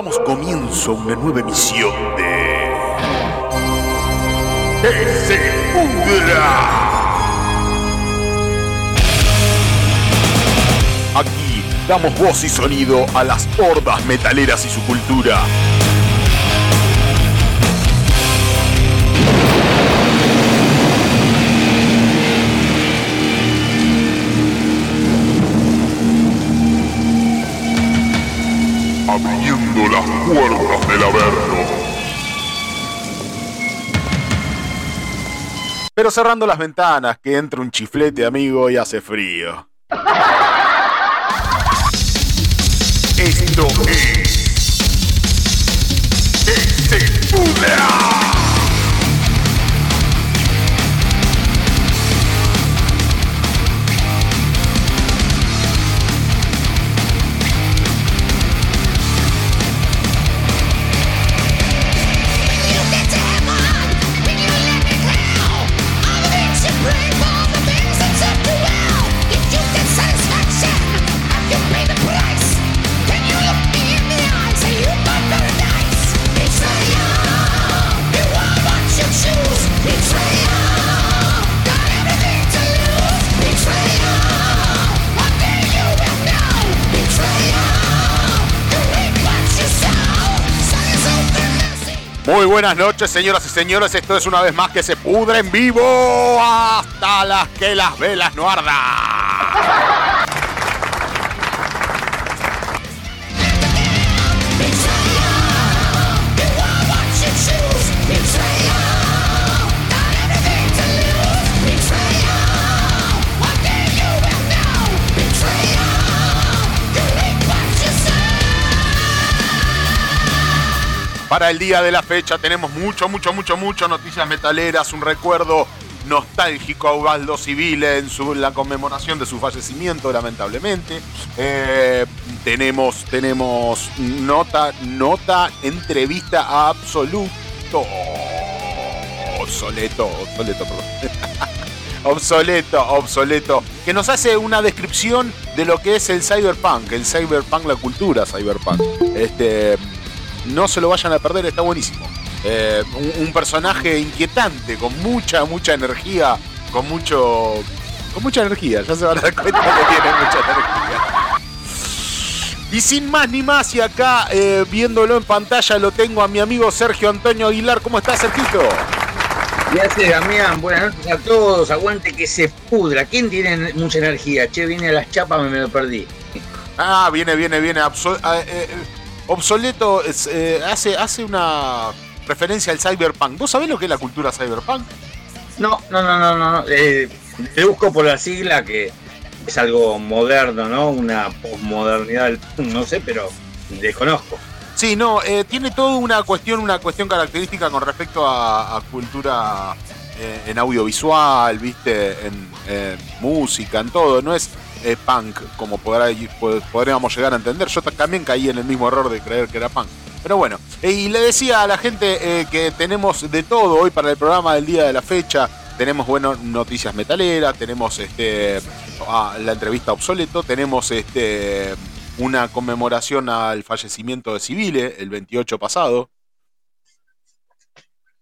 Damos comienzo a una nueva emisión de. ¡Que! Aquí damos voz y sonido a las hordas metaleras y su cultura. Abriendo las puertas del Averno. Pero cerrando las ventanas, que entra un chiflete, amigo, y hace frío. Esto es. Muy buenas noches, señoras y señores. Esto es una vez más que se pudre en vivo hasta las que las velas no ardan. Para el día de la fecha tenemos mucho, mucho, mucho, mucho noticias metaleras, un recuerdo nostálgico a Ubaldo Civil en su, la conmemoración de su fallecimiento, lamentablemente. Eh, tenemos, tenemos nota, nota, entrevista a absoluto. Obsoleto, obsoleto, perdón. obsoleto, obsoleto. Que nos hace una descripción de lo que es el cyberpunk, el cyberpunk, la cultura cyberpunk. Este no se lo vayan a perder, está buenísimo. Eh, un, un, personaje inquietante, con mucha, mucha energía, con mucho. con mucha energía, ya se van a dar cuenta que tiene mucha energía. Y sin más ni más, y acá eh, viéndolo en pantalla lo tengo a mi amigo Sergio Antonio Aguilar. ¿Cómo estás, Sergito? Gracias, Damián. Buenas noches a todos. Aguante que se pudra. ¿Quién tiene mucha energía? Che, viene a las chapas, me, me lo perdí. Ah, viene, viene, viene. Absol eh, eh, Obsoleto es, eh, hace, hace una referencia al cyberpunk. ¿Vos sabés lo que es la cultura cyberpunk? No, no, no, no, no. Eh, te busco por la sigla que es algo moderno, ¿no? Una posmodernidad, no sé, pero desconozco. Sí, no, eh, tiene toda una cuestión, una cuestión característica con respecto a, a cultura eh, en audiovisual, viste, en, en, música, en todo. No es eh, punk, como podríamos llegar a entender. Yo también caí en el mismo error de creer que era punk. Pero bueno, eh, y le decía a la gente eh, que tenemos de todo hoy para el programa del día de la fecha. Tenemos, bueno, noticias metaleras, tenemos este la entrevista obsoleto, tenemos este una conmemoración al fallecimiento de Civile el 28 pasado.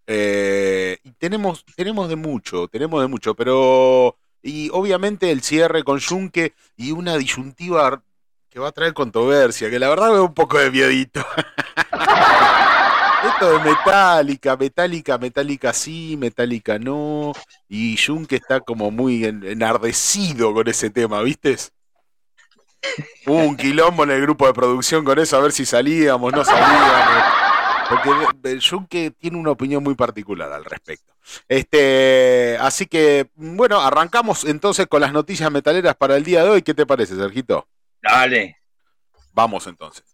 Eh, tenemos, tenemos de mucho, tenemos de mucho, pero y obviamente el cierre con Junque y una disyuntiva que va a traer controversia, que la verdad me un poco de miedito. Esto de Metallica, Metallica, Metallica sí, Metallica no. Y Junque está como muy enardecido con ese tema, ¿viste? Hubo un quilombo en el grupo de producción con eso, a ver si salíamos, no salíamos. Porque Junque tiene una opinión muy particular al respecto. Este, así que, bueno, arrancamos entonces con las noticias metaleras para el día de hoy. ¿Qué te parece, Sergito? Dale. Vamos entonces.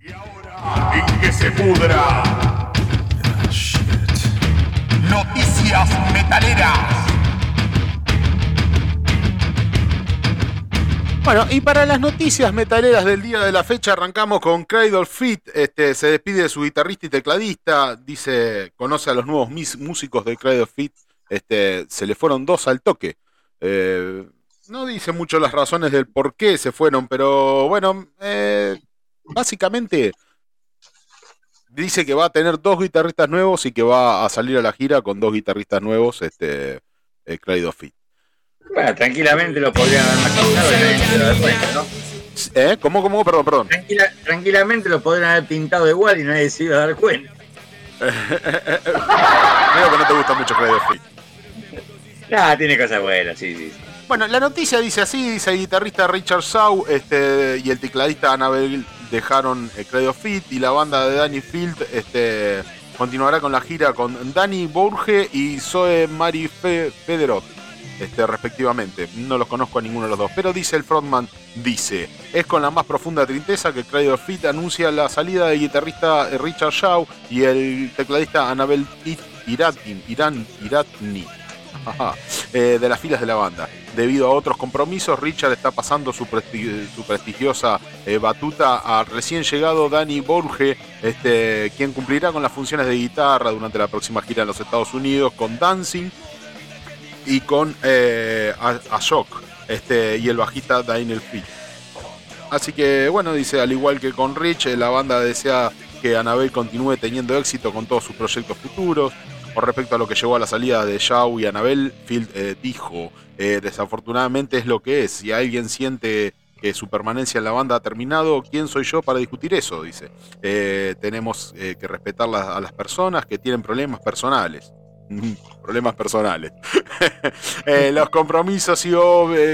Y ahora, en que se pudra. Noticias metaleras. Bueno, y para las noticias metaleras del día de la fecha arrancamos con Cradle Fit. Este, se despide de su guitarrista y tecladista. Dice, conoce a los nuevos músicos de Cradle Fit. Este, se le fueron dos al toque. Eh, no dice mucho las razones del por qué se fueron, pero bueno, eh, básicamente dice que va a tener dos guitarristas nuevos y que va a salir a la gira con dos guitarristas nuevos, este, eh, Clyde Fit. Bueno, tranquilamente lo podrían haber pintado y ¿no? ¿Eh? ¿Cómo, cómo? Perdón, perdón. tranquilamente lo podrían haber pintado igual y nadie se iba a dar cuenta. Creo que no te gusta mucho Clyde Fit. Ah, tiene cosas buenas, sí, sí. Bueno, la noticia dice así, dice el guitarrista Richard Shaw este, y el tecladista Annabelle dejaron el Credo Fit y la banda de Danny Field este, continuará con la gira con Danny Borge y Zoe Mari Federot, este, respectivamente. No los conozco a ninguno de los dos, pero dice el frontman, dice, es con la más profunda tristeza que Credo Fit anuncia la salida del guitarrista Richard Shaw y el tecladista Iratni, Iran, Iratni eh, de las filas de la banda. Debido a otros compromisos, Richard está pasando su, prestigiosa eh, batuta a recién llegado Danny Borge, este, quien cumplirá con las funciones de guitarra durante la próxima gira en los Estados Unidos con Dancing y con eh, Ashok este, y el bajista Daniel Fitt. Así que bueno, dice, al igual que con Rich, la banda desea que Annabelle continúe teniendo éxito con todos sus proyectos futuros. Con respecto a lo que llevó a la salida de Shaw y Annabelle, Field eh, dijo, eh, desafortunadamente es lo que es. Si alguien siente que su permanencia en la banda ha terminado, ¿quién soy yo para discutir eso? Dice. Eh, tenemos que respetar a las personas que tienen problemas personales. problemas personales. los compromisos y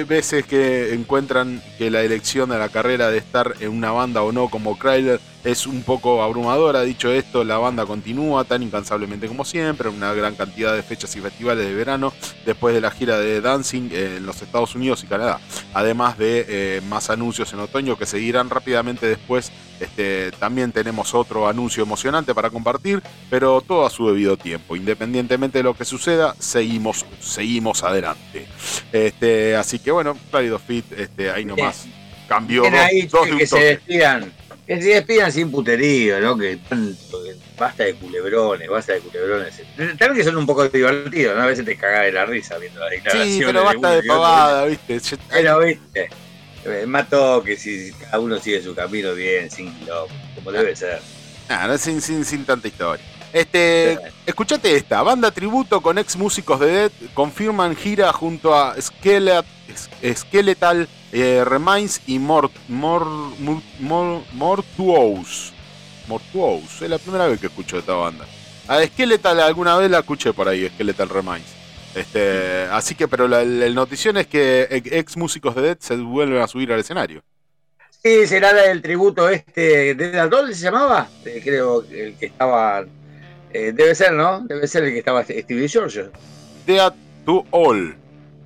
veces que encuentran que la elección de la carrera de estar en una banda o no como Kryler es un poco abrumadora. Dicho esto, la banda continúa tan incansablemente como siempre, una gran cantidad de fechas y festivales de verano después de la gira de Dancing en los Estados Unidos y Canadá. Además de eh, más anuncios en otoño que seguirán rápidamente después. Este, también tenemos otro anuncio emocionante para compartir, pero todo a su debido tiempo. Independientemente de lo que suceda, seguimos, seguimos adelante. Este, así que bueno, Clarido Fit, este, ahí nomás cambió dos, que se despidan que se despidan sin puterío, ¿no? Que tanto, basta de culebrones, basta de culebrones. También que son un poco divertidos, ¿no? A veces te cagas de la risa viendo la declaración. Sí, pero basta de, pavada, ¿viste? Pero, ¿viste? Eh, Mato que si cada uno sigue su camino bien, sin quilombo, como debe ser. no, sin, sin, sin tanta historia. Este, escuchate esta, banda tributo con ex músicos de Dead confirman gira junto a Skeletal, Skeletal eh, Remains y Mort, Mort, Mort, Mortuous. Mortuous, es la primera vez que escucho esta banda. A Skeletal alguna vez la escuché por ahí, Skeletal Remains. Este, así que, pero la, el notición es que ex músicos de Dead se vuelven a subir al escenario. Sí, será el tributo este, ¿de dónde se llamaba? Eh, creo el que estaba eh, debe ser, ¿no? Debe ser el que estaba Stevie George. Dead to All.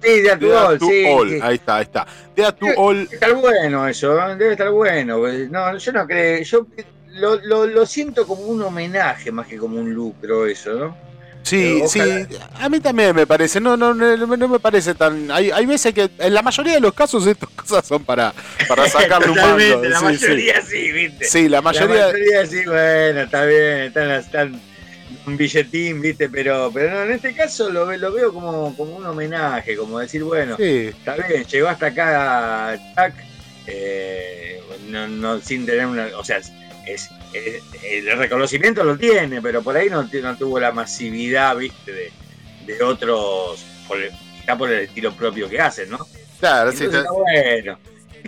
Sí, Dead to All, sí, Ahí está, ahí está. Dead to All. Debe estar bueno eso, ¿eh? debe estar bueno. No, yo no creo. Yo lo, lo, lo siento como un homenaje más que como un lucro, eso, ¿no? Sí, sí, a mí también me parece, no, no, no, no me parece tan... Hay, hay, veces que en la mayoría de los casos estas cosas son para, para sacarle un mando. La mayoría sí, ¿viste? Sí, la mayoría... La mayoría sí, bueno, está bien, están, están un billetín, ¿viste? Pero, pero no, en este caso lo, lo veo como, como un homenaje, como decir, bueno, está bien, llegó hasta acá Chuck, eh, no, no, sin tener una. O sea, es, el reconocimiento lo tiene, pero por ahí no, no tuvo la masividad, ¿viste? De, de otros, por ya por el estilo propio que hacen, ¿no? Claro, sí. Está bueno.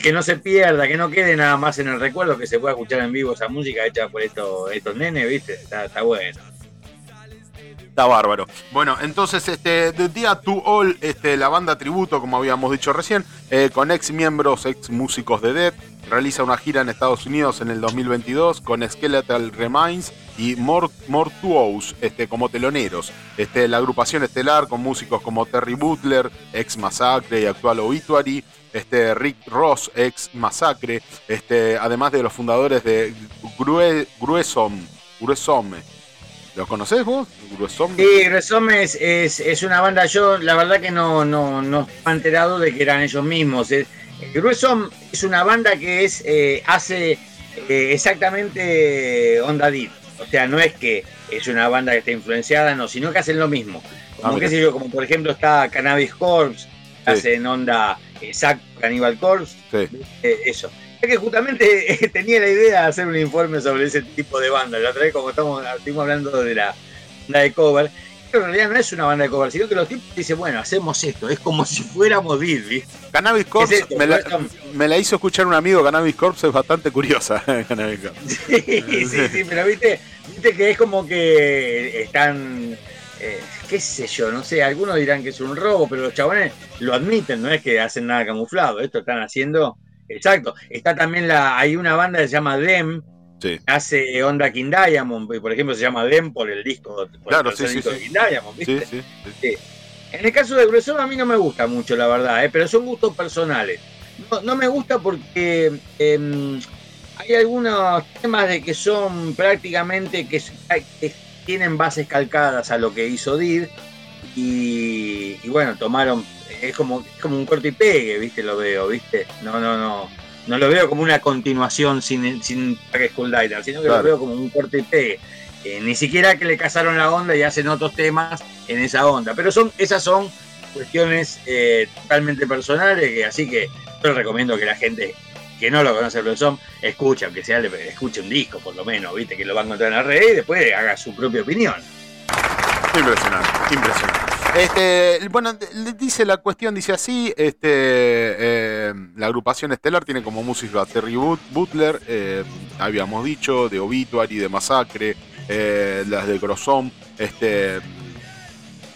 Que no se pierda, que no quede nada más en el recuerdo, que se pueda escuchar en vivo esa música hecha por estos, estos nenes, ¿viste? Está, está bueno. Está bárbaro. Bueno, entonces, este, The Dia to All, este, la banda tributo, como habíamos dicho recién, eh, con ex miembros, ex músicos de Dead, realiza una gira en Estados Unidos en el 2022 con Skeletal Remains y Mortuous este, como teloneros. Este, la agrupación estelar con músicos como Terry Butler, ex Masacre y actual Obituary, este, Rick Ross, ex Masacre, este, además de los fundadores de Gruesom, Gruesome ¿Lo conocés vos? Gruesom. Sí, Gruesom es, es, una banda, yo la verdad que no, no, no he enterado de que eran ellos mismos. Gruesom es una banda que es eh, hace eh, exactamente onda deep. O sea, no es que es una banda que está influenciada, no, sino que hacen lo mismo. Como, ah, qué sé yo, como por ejemplo está Cannabis Corpse, hace en onda exacto Cannibal Corpse, eso. Que justamente tenía la idea de hacer un informe sobre ese tipo de banda. La otra vez, como estamos, estuvimos hablando de la banda de cover, en realidad no es una banda de cover, sino que los tipos dicen, bueno, hacemos esto, es como si fuéramos Disney. Cannabis Corpse, me, la, hizo escuchar un amigo, Cannabis Corpse es bastante curiosa. Sí, sí, sí, pero viste, viste que es como que están, eh, qué sé yo, no sé, algunos dirán que es un robo, pero los chabones lo admiten, no es que hacen nada camuflado, esto están haciendo, exacto. Está también la, hay una banda que se llama Dem, Hace Onda King Diamond, por ejemplo, se llama Dem por el disco, claro, sí, sí, de King Diamond, ¿viste? En el caso de Gruesón a mí no me gusta mucho, la verdad, ¿eh? pero son gustos personales. No, me gusta porque em, hay algunos temas de que son prácticamente que, tienen bases calcadas a lo que hizo Did y, bueno, tomaron, es como, es como un corte y pegue, ¿viste? Lo veo, ¿viste? No, no, no no lo veo como una continuación sin, sin School sino que lo veo como un corte y pegue. Eh, ni siquiera que le casaron la onda y hacen otros temas en esa onda. Pero son, esas son cuestiones eh, totalmente personales, así que yo recomiendo que la gente que no lo conoce el son escuche, aunque sea escuche un disco por lo menos, viste que lo va a encontrar en la red y después haga su propia opinión. Impresionante, impresionante. Este, bueno, dice la cuestión, dice así, este, eh, la agrupación estelar tiene como músico a Terry Butler, eh, habíamos dicho, de Obituary, de Masacre, eh, las de Grossom, este,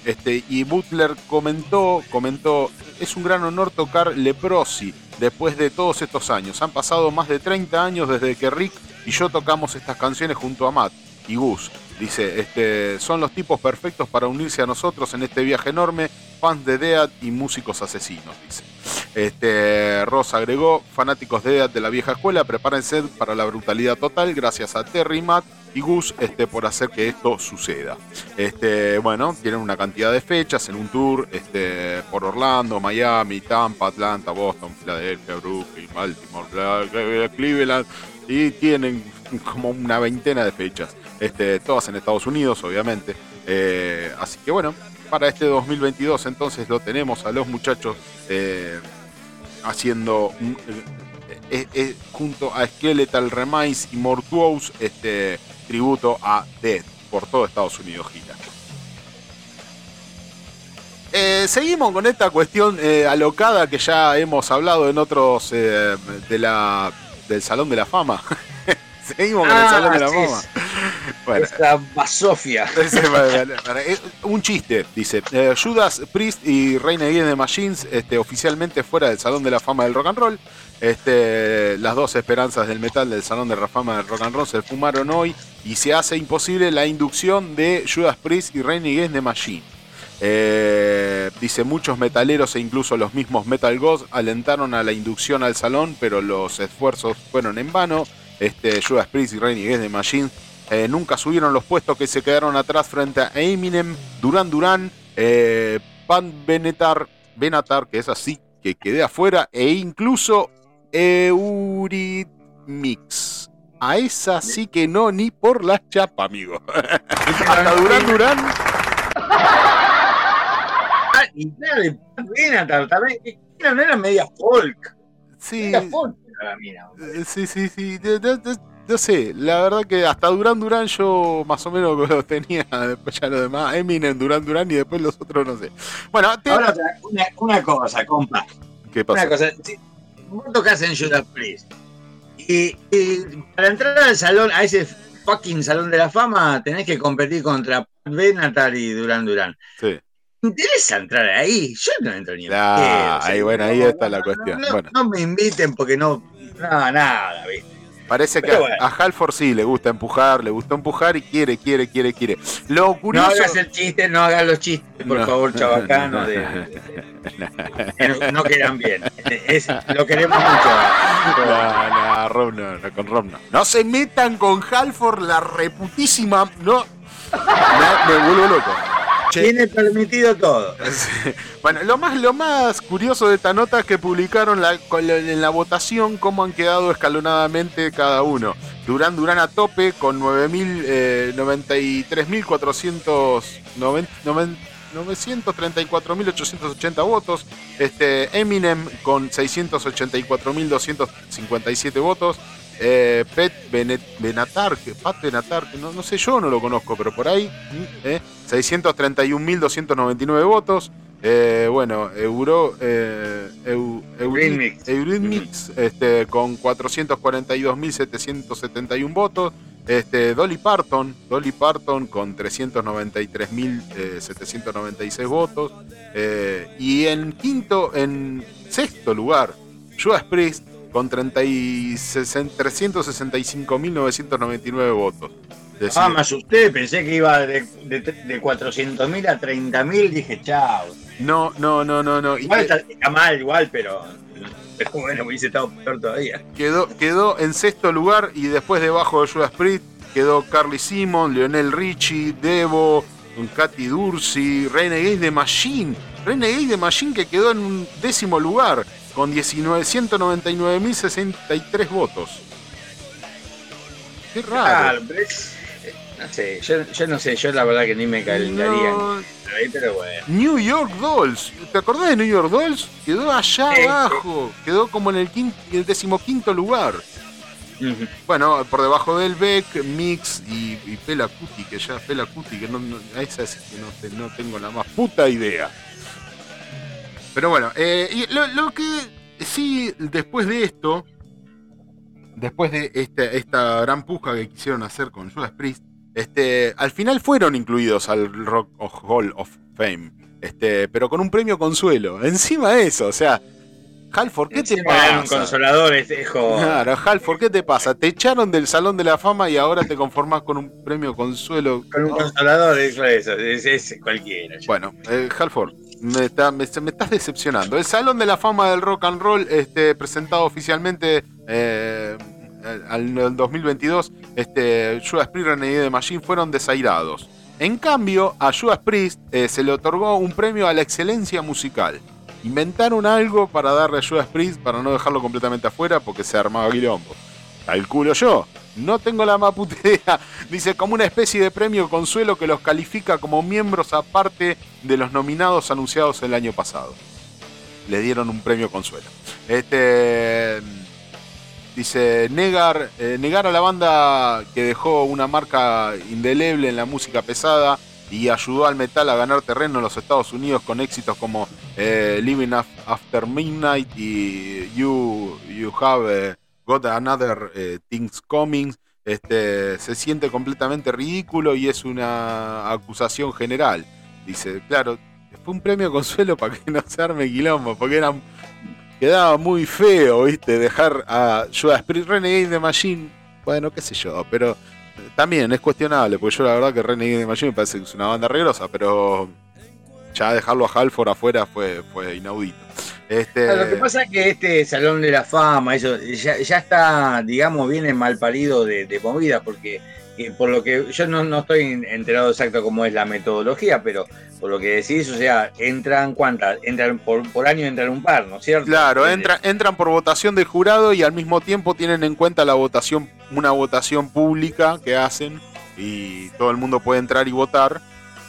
este, y Butler comentó, comentó, es un gran honor tocar Leprosi después de todos estos años. Han pasado más de 30 años desde que Rick y yo tocamos estas canciones junto a Matt y Gus. Dice, este, son los tipos perfectos para unirse a nosotros en este viaje enorme, fans de Dead y músicos asesinos, dice. Este, Ross agregó, fanáticos de Dead de la vieja escuela, prepárense para la brutalidad total, gracias a Terry, Matt y Gus este, por hacer que esto suceda. Este, bueno, tienen una cantidad de fechas en un tour este, por Orlando, Miami, Tampa, Atlanta, Boston, Filadelfia, Brooklyn, Baltimore, Cleveland y tienen como una veintena de fechas. Este, todas en Estados Unidos, obviamente. Eh, así que bueno, para este 2022 entonces lo tenemos a los muchachos eh, haciendo eh, junto a Skeletal Remains y Mortuos este tributo a Dead por todo Estados Unidos gira. seguimos con esta cuestión alocada que ya hemos hablado en otros del Salón de la Fama. Seguimos con el ah, Salón de la. Bueno. Esta basofia. Un chiste, dice. Eh, Judas Priest y Reina Against de Machines este, oficialmente fuera del Salón de la Fama del Rock and Roll. Este, las dos esperanzas del metal del Salón de la Fama del Rock and Roll se fumaron hoy y se hace imposible la inducción de Judas Priest y Reina Against de Machines. Eh, dice muchos metaleros e incluso los mismos Metal Gods alentaron a la inducción al salón, pero los esfuerzos fueron en vano este, Judas Priest y Rainy Against the Machine eh, nunca subieron los puestos que se quedaron atrás frente a Eminem, Duran Duran, eh, Pan Benatar, Benatar, que es así, que quedé afuera, e incluso Eurythmics. A esa sí que no, ni por la chapa, amigo. Hasta Duran Duran. Ah, y claro, Benatar también, no era media folk. Sí. Sí, sí, sí. No sé, la verdad que hasta Durán Durán yo más o menos lo tenía, después ya lo demás, Eminem, Durán Durán y después los otros no sé. Bueno, Ahora, una, cosa, compa. ¿Qué pasa? Una cosa, si vos tocas en Judas Priest y, para entrar al salón, a ese fucking salón de la fama, tenés que competir contra Benatar y Durán Durán. Sí interesa entrar ahí. Yo no entro ni en ah, ahí, bueno, ahí está la cuestión. No, me inviten porque no, nada, nada, ¿viste? Parece que a, Halford sí le gusta empujar, le gusta empujar y quiere, quiere, quiere, quiere. Lo curioso... No hagas el chiste, no hagas los chistes, por favor, chabacano. De... no, quedan bien. lo queremos mucho. No, no, Rob no, con Rob no. No se metan con Halford, la reputísima. No. Me, me vuelvo loco. Tiene permitido todo. Bueno, lo más, lo más curioso de esta nota es que publicaron en la votación cómo han quedado escalonadamente cada uno. Durán Durán a tope con 93.490. 934.880 votos. Este, Eminem con 684.257 votos. Eh, Pet Benatar, Pat Benatar, no, no sé, yo no lo conozco, pero por ahí, eh, 631.299 votos. Eh, bueno, Euro, eh, Eurythmics este, con 442.771 votos. Este, Dolly Parton, Dolly Parton con 393.796 votos. Eh, y en quinto, en sexto lugar, Judas Priest con 365.999 votos. ah, me asusté, pensé que iba de, de, de 400.000 a 30.000, dije chao. No, no, no, no, no. Igual está, mal, igual, pero bueno, hubiese estado peor todavía. Quedó, quedó en sexto lugar y después debajo de Judas Priest quedó Carly Simon, Lionel Richie, Devo, Katy Dursi, Renegade de Machine. Renegade de Machine que quedó en un décimo lugar con 199.063 votos. Qué raro. No sé, yo, yo, no sé, yo la verdad que ni me calentaría. pero bueno. New York Dolls, ¿te acordás de New York Dolls? Quedó allá abajo, quedó como en el, quinto, el decimoquinto lugar. Bueno, por debajo del Beck, Mix y, Pela Cuti, que ya Pela Cuti, que no, esa es que no, tengo la más puta idea. Pero bueno, eh, y lo, que sí, después de esto, después de esta, esta gran puja que quisieron hacer con Judas Priest, este, al final fueron incluidos al Rock Hall of Fame, este, pero con un premio consuelo. Encima de eso, o sea, Halford, ¿qué te pasa? un consolador, este Claro, Halford, ¿qué te pasa? Te echaron del Salón de la Fama y ahora te conformás con un premio consuelo. Con un consolador, eso, eso es, cualquiera. Bueno, eh, Halford, me, estás decepcionando. El Salón de la Fama del Rock and Roll, este, presentado oficialmente eh, al 2022, este, Judas Priest y de Machine fueron desairados. En cambio, a Judas Priest eh, se le otorgó un premio a la excelencia musical. Inventaron algo para darle a Judas Priest para no dejarlo completamente afuera porque se armaba quilombo. Calculo yo. No tengo la más. Dice como una especie de premio consuelo que los califica como miembros aparte de los nominados anunciados el año pasado. Le dieron un premio consuelo. Este. Dice, negar, eh, negar a la banda que dejó una marca indeleble en la música pesada y ayudó al metal a ganar terreno en los Estados Unidos con éxitos como eh, Living After Midnight y You, you Have eh, Got Another eh, Things Coming. Este, se siente completamente ridículo y es una acusación general. Dice, claro, fue un premio consuelo para que no se arme quilombo, porque quedaba muy feo, ¿viste? Dejar a Judas Priest Renegade de Machine, bueno, qué sé yo, pero también es cuestionable, porque yo la verdad que Renegade Machine me parece que es una banda regrosa, pero ya dejarlo a Halford afuera fue, fue inaudito. Este... Lo que pasa es que este Salón de la Fama, eso ya, está, digamos, bien mal parido de, de movida, porque por lo que yo no, no, estoy enterado exacto cómo es la metodología, pero por lo que decís, o sea, entran cuántas, entran por, por año entran un par, ¿no es cierto? Claro, entran, entran por votación del jurado y al mismo tiempo tienen en cuenta la votación, una votación pública que hacen y todo el mundo puede entrar y votar.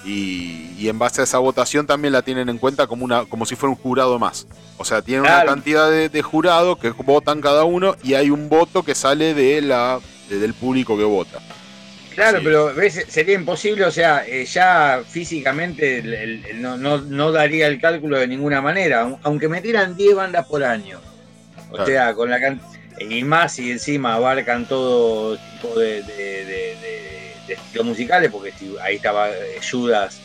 Y, en base a esa votación también la tienen en cuenta como una como si fuera un jurado más. O sea, tienen una cantidad de, de jurados que votan cada uno y hay un voto que sale de la, del público que vota. Claro, pero ¿ves? sería imposible, o sea, eh, ya físicamente no, daría el cálculo de ninguna manera, aunque metieran 10 bandas por año. O sea, con la y más y encima abarcan todo tipo de, estilos musicales, porque ahí estaba eh, Judas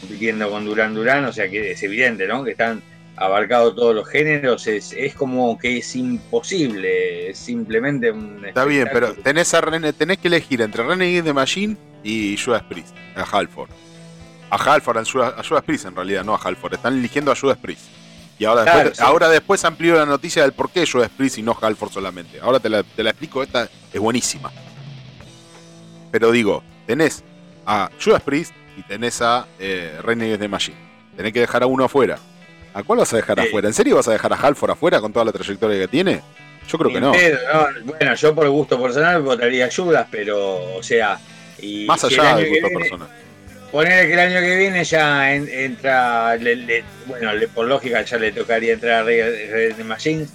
compitiendo con Durán Durán, o sea que es evidente, ¿no? Que están abarcado todos los géneros, es, es como que es imposible, es simplemente un... Está bien, pero tenés, a tenés que elegir entre Renegade de Machine y Judas Priest, a Halford. A Halford, a Judas, Priest en realidad, no a Halford, están eligiendo a Judas Priest. Y ahora después, ahora después amplío la noticia del por qué Judas Priest y no Halford solamente. Ahora te la, explico, esta es buenísima. Pero digo, tenés a Judas Priest y tenés a eh, Renegade de Machine. Tenés que dejar a uno afuera. ¿A cuál vas a dejar afuera? ¿En serio vas a dejar a Halford afuera con toda la trayectoria que tiene? Yo creo que no. Bueno, yo por gusto personal votaría Judas, pero, o sea. Más allá del gusto personal. poner que el año que viene ya entra, bueno, por lógica ya le tocaría entrar a Red Machines.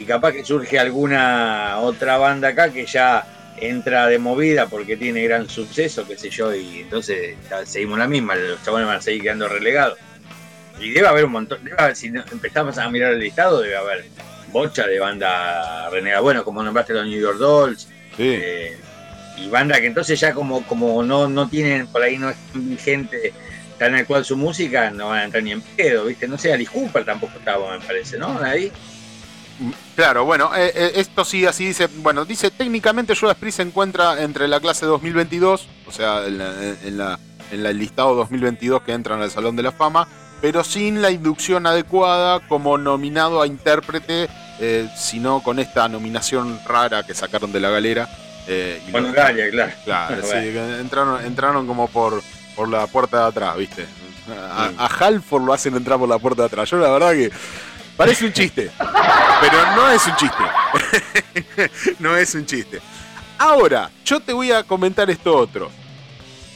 Y capaz que surge alguna otra banda acá que ya entra de movida porque tiene gran suceso, qué sé yo, y entonces seguimos la misma, los chavales van a seguir quedando relegados. Y debe haber un montón, si empezamos a mirar el listado, debe haber bocha de banda renegada. Bueno, como nombraste los New York Dolls. Eh, y banda que entonces ya como, como no, no tienen, por ahí no es vigente tan al cual su música, no van a entrar ni en pedo, ¿viste? No sé, Alice Cooper tampoco estaba, me parece, ¿no? Ahí. Claro, bueno, eh, eh, esto sí, así dice. Bueno, dice técnicamente Judas Priest se encuentra entre la clase 2022, o sea, en, la, en, el listado 2022 que entran al Salón de la Fama, pero sin la inducción adecuada como nominado a intérprete, eh, sino con esta nominación rara que sacaron de la galera. bueno, claro. Claro, sí, entraron, entraron como por, por la puerta de atrás, ¿viste? A, a Halford lo hacen entrar por la puerta de atrás. Yo la verdad que Parece un chiste, pero no es un chiste. no es un chiste. Ahora, yo te voy a comentar esto otro.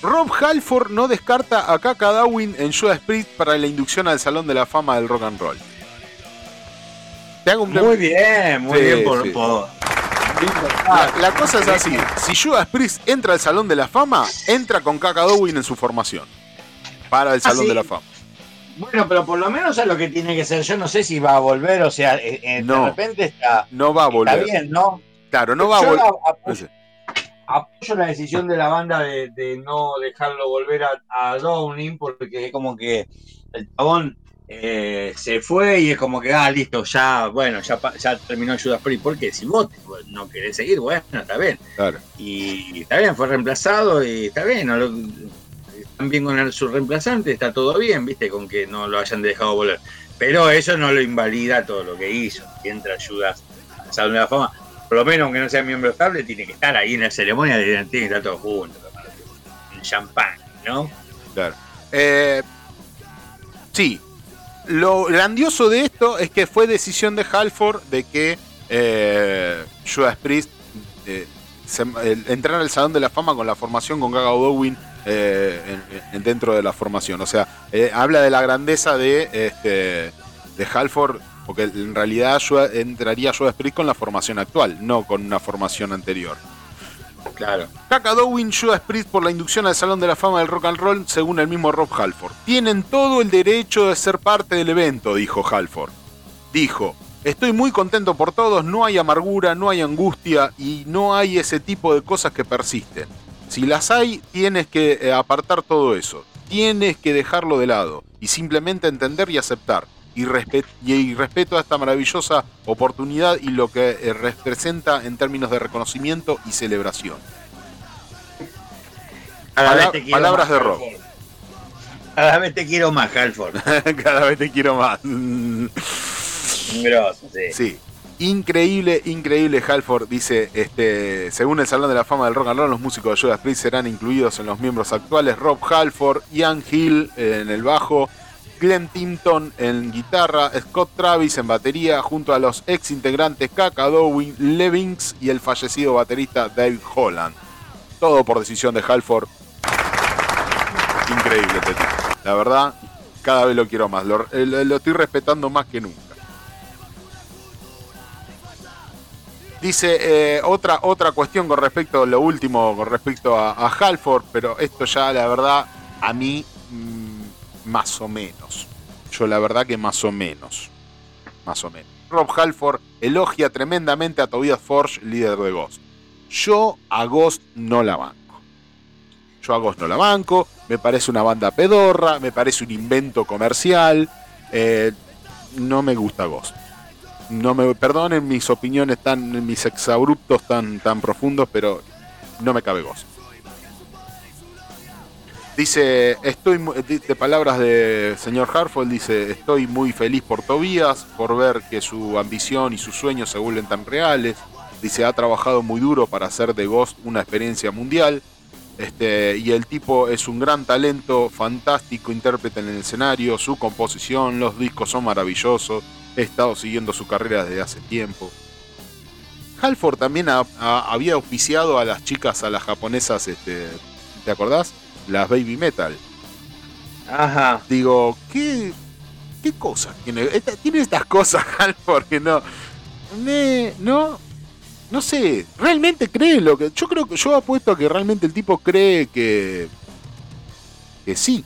Rob Halford no descarta a Kaka Darwin en Judas Priest para la inducción al Salón de la Fama del Rock and Roll. Muy bien, muy bien por, La, cosa es así: si Judas Priest entra al Salón de la Fama, entra con Kaka Darwin en su formación para el Salón ¿Ah, de la Fama. Bueno, pero por lo menos es lo que tiene que ser. Yo no sé si va a volver, o sea, eh, eh, de repente está. No va a volver. Está bien, ¿no? Claro, no va a volver. Apoyo, la decisión de la banda de, no dejarlo volver a, Downing, porque es como que el chabón eh, se fue y es como que, ah, listo, ya, bueno, ya, ya terminó Judas Priest. Porque si vos no querés seguir, bueno, está bien. Claro. Y está bien, fue reemplazado y está bien. No lo, también con su reemplazante, está todo bien, viste, con que no lo hayan dejado volver. Pero eso no lo invalida todo lo que hizo. Si entra ayudas al Salón de la Fama, por lo menos aunque no sea miembro estable, tiene que estar ahí en la ceremonia, tiene que estar todos juntos, en champán, ¿no? Claro. Eh, sí. Lo grandioso de esto es que fue decisión de Halford de que eh, Judas Priest eh, entrar al Salón de la Fama con la formación con Gaga Dowin eh, dentro de la formación. O sea, eh, habla de la grandeza de, este, de Halford, porque en realidad entraría Judas Priest con la formación actual, no con una formación anterior. Claro. Kaka Dowin, Judas Priest por la inducción al Salón de la Fama del Rock and Roll, según el mismo Rob Halford. Tienen todo el derecho de ser parte del evento, dijo Halford. Dijo, estoy muy contento por todos, no hay amargura, no hay angustia y no hay ese tipo de cosas que persisten. Si las hay, tienes que eh, apartar todo eso. Tienes que dejarlo de lado y simplemente entender y aceptar. Y, respeto a esta maravillosa oportunidad y lo que eh, representa en términos de reconocimiento y celebración. palabras de Rob. Cada vez te quiero más, Halford. Cada vez te quiero más. Grosso, sí. Sí. Increíble, increíble Halford dice, este, según el Salón de la Fama del Rock and Roll, los músicos de Judas Priest serán incluidos en los miembros actuales, Rob Halford, Ian Hill en el bajo, Glenn Timpton en guitarra, Scott Travis en batería, junto a los ex integrantes Kaka Dowin, Levings y el fallecido baterista Dave Holland. Todo por decisión de Halford. Increíble, Teti. La verdad, cada vez lo quiero más. lo estoy respetando más que nunca. Dice eh, otra, otra cuestión con respecto a lo último, con respecto a, Halford, pero esto ya la verdad a mí mm, más o menos. Yo la verdad que más o menos. Más o menos. Rob Halford elogia tremendamente a Tobias Forge, líder de Ghost. Yo a Ghost no la banco. Yo a Ghost no la banco. Me parece una banda pedorra, me parece un invento comercial. Eh, no me gusta Ghost no me perdonen mis opiniones tan, mis exabruptos tan, tan profundos, pero no me cabe gozo. Dice, estoy, de palabras de señor Harfold, dice, estoy muy feliz por Tobías, por ver que su ambición y sus sueños se vuelven tan reales. Dice, ha trabajado muy duro para hacer de Ghost una experiencia mundial. Este, y el tipo es un gran talento, fantástico intérprete en el escenario, su composición, los discos son maravillosos. He estado siguiendo su carrera desde hace tiempo. Halford también había auspiciado a las chicas, a las japonesas, este, ¿te acordás? Las Baby Metal. Ajá. Digo, ¿qué, qué cosas tiene? tiene estas cosas, porque no. no. No sé, realmente cree lo que. Yo creo que yo apuesto a que realmente el tipo cree que. que sí.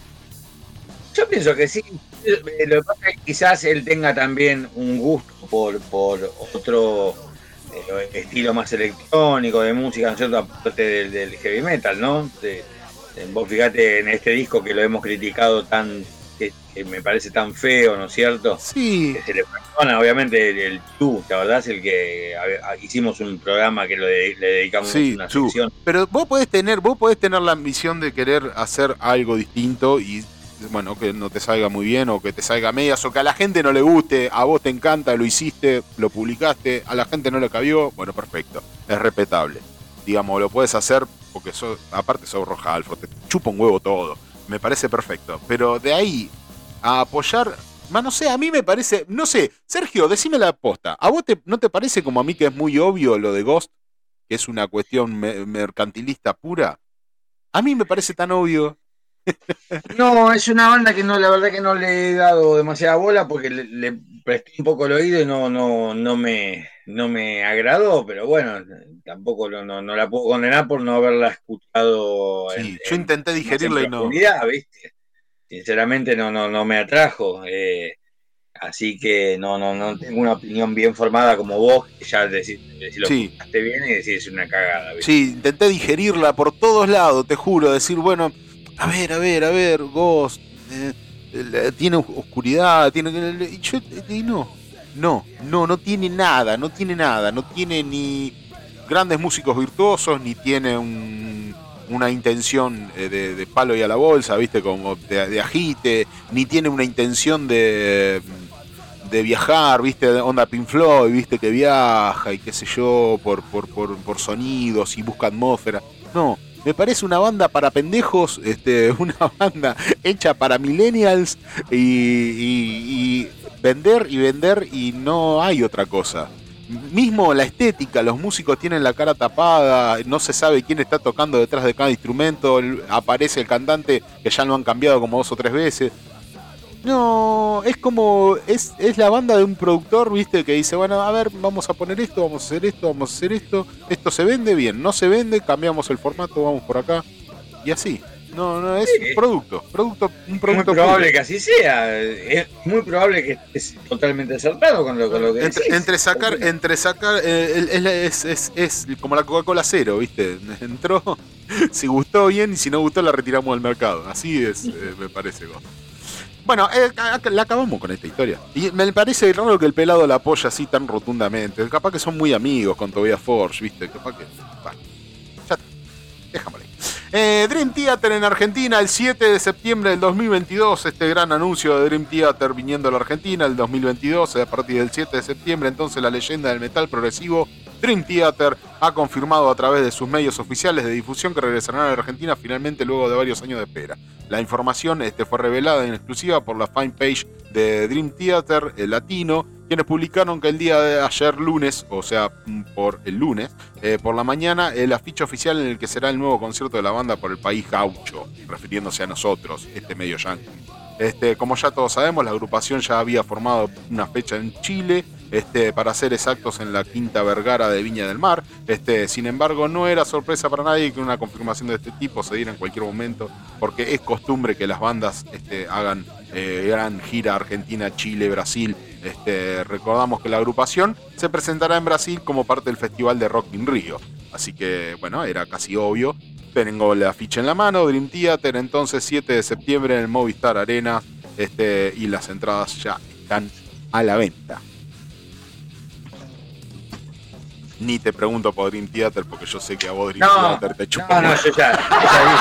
Yo pienso que sí. Lo que pasa es que quizás él tenga también un gusto por, por otro eh, estilo más electrónico de música, ¿no es cierto? Aparte del, heavy metal, ¿no? vos fíjate en este disco que lo hemos criticado tan que, me parece tan feo, ¿no es cierto? Sí. Que se le perdona, obviamente, el, tú, la verdad es el que hicimos un programa que lo le dedicamos una sección. Pero vos podés tener, vos podés tener la ambición de querer hacer algo distinto y bueno, que no te salga muy bien o que te salga medias o que a la gente no le guste, a vos te encanta, lo hiciste, lo publicaste, a la gente no le cabió, bueno, perfecto, es respetable. Digamos, lo puedes hacer porque sos, aparte sos Roja Alfro, te chupa un huevo todo, me parece perfecto. Pero de ahí a apoyar, no sé, a mí me parece, no sé, Sergio, decime la aposta, ¿a vos no te parece como a mí que es muy obvio lo de Ghost, que es una cuestión mercantilista pura? A mí me parece tan obvio no, es una banda que no, la verdad que no le he dado demasiada bola porque le, presté un poco el oído y no, no, no me, no me agradó, pero bueno, tampoco no, no, la puedo condenar por no haberla escuchado. yo intenté digerirla y no. ¿viste? Sinceramente no, no, no me atrajo. Eh, así que no, no, no tengo una opinión bien formada como vos, que ya decís, lo sí. bien y decís una cagada. Sí, intenté digerirla por todos lados, te juro, decir, bueno a ver, a ver, a ver, Ghost, eh, tiene oscuridad, tiene... Y, no, no, no, no tiene nada, no tiene nada, no tiene ni grandes músicos virtuosos, ni tiene una intención eh, de, palo y a la bolsa, viste, como de, agite, ni tiene una intención de, de viajar, viste, onda Pink Floyd, viste, que viaja y qué sé yo, por, por, por, por sonidos y busca atmósfera. No, me parece una banda para pendejos, este, una banda hecha para millennials y, vender y vender y no hay otra cosa. Mismo la estética, los músicos tienen la cara tapada, no se sabe quién está tocando detrás de cada instrumento, aparece el cantante que ya lo han cambiado como dos o tres veces. No, es como. Es, es la banda de un productor, viste, que dice: Bueno, a ver, vamos a poner esto, vamos a hacer esto, vamos a hacer esto. Esto se vende bien, no se vende, cambiamos el formato, vamos por acá. Y así. No, no, es un producto. producto un producto muy probable que así sea. Es muy probable que estés totalmente acertado con lo, con lo que entre, entre sacar, entre sacar, eh, es, es, es, como la Coca-Cola cero, ¿viste? Entró, si gustó bien y si no gustó la retiramos del mercado. Así es, eh, me parece. Bueno, eh, la acabamos con esta historia. Y me parece raro que el pelado la apoya así tan rotundamente. Capaz que son muy amigos con Tobias Forge, ¿viste? Capaz que. Eh, Dream Theater en Argentina el 7 de septiembre del 2022. Este gran anuncio de Dream Theater viniendo a la Argentina el 2022. A partir del 7 de septiembre, entonces la leyenda del metal progresivo Dream Theater ha confirmado a través de sus medios oficiales de difusión que regresarán a la Argentina finalmente luego de varios años de espera. La información este, fue revelada en exclusiva por la fanpage de Dream Theater Latino, quienes publicaron que el día de ayer lunes, o sea, por el lunes, eh, por la mañana, el afiche oficial en el que será el nuevo concierto de la banda por el país gaucho, refiriéndose a nosotros, este medio yankee. Este, como ya todos sabemos, la agrupación ya había formado una fecha en Chile, este, para ser exactos en la Quinta Vergara de Viña del Mar. Este, sin embargo, no era sorpresa para nadie que una confirmación de este tipo se diera en cualquier momento, porque es costumbre que las bandas este, hagan eh, gran gira Argentina, Chile, Brasil. Este, recordamos que la agrupación se presentará en Brasil como parte del Festival de Rock in Rio. Así que, bueno, era casi obvio tengo la ficha en la mano, Dream Theater, entonces 7 de septiembre en el Movistar Arena, este, y las entradas ya están a la venta. Ni te pregunto por Dream Theater porque yo sé que a vos Dream Theater te chupa. No, no, yo ya, ya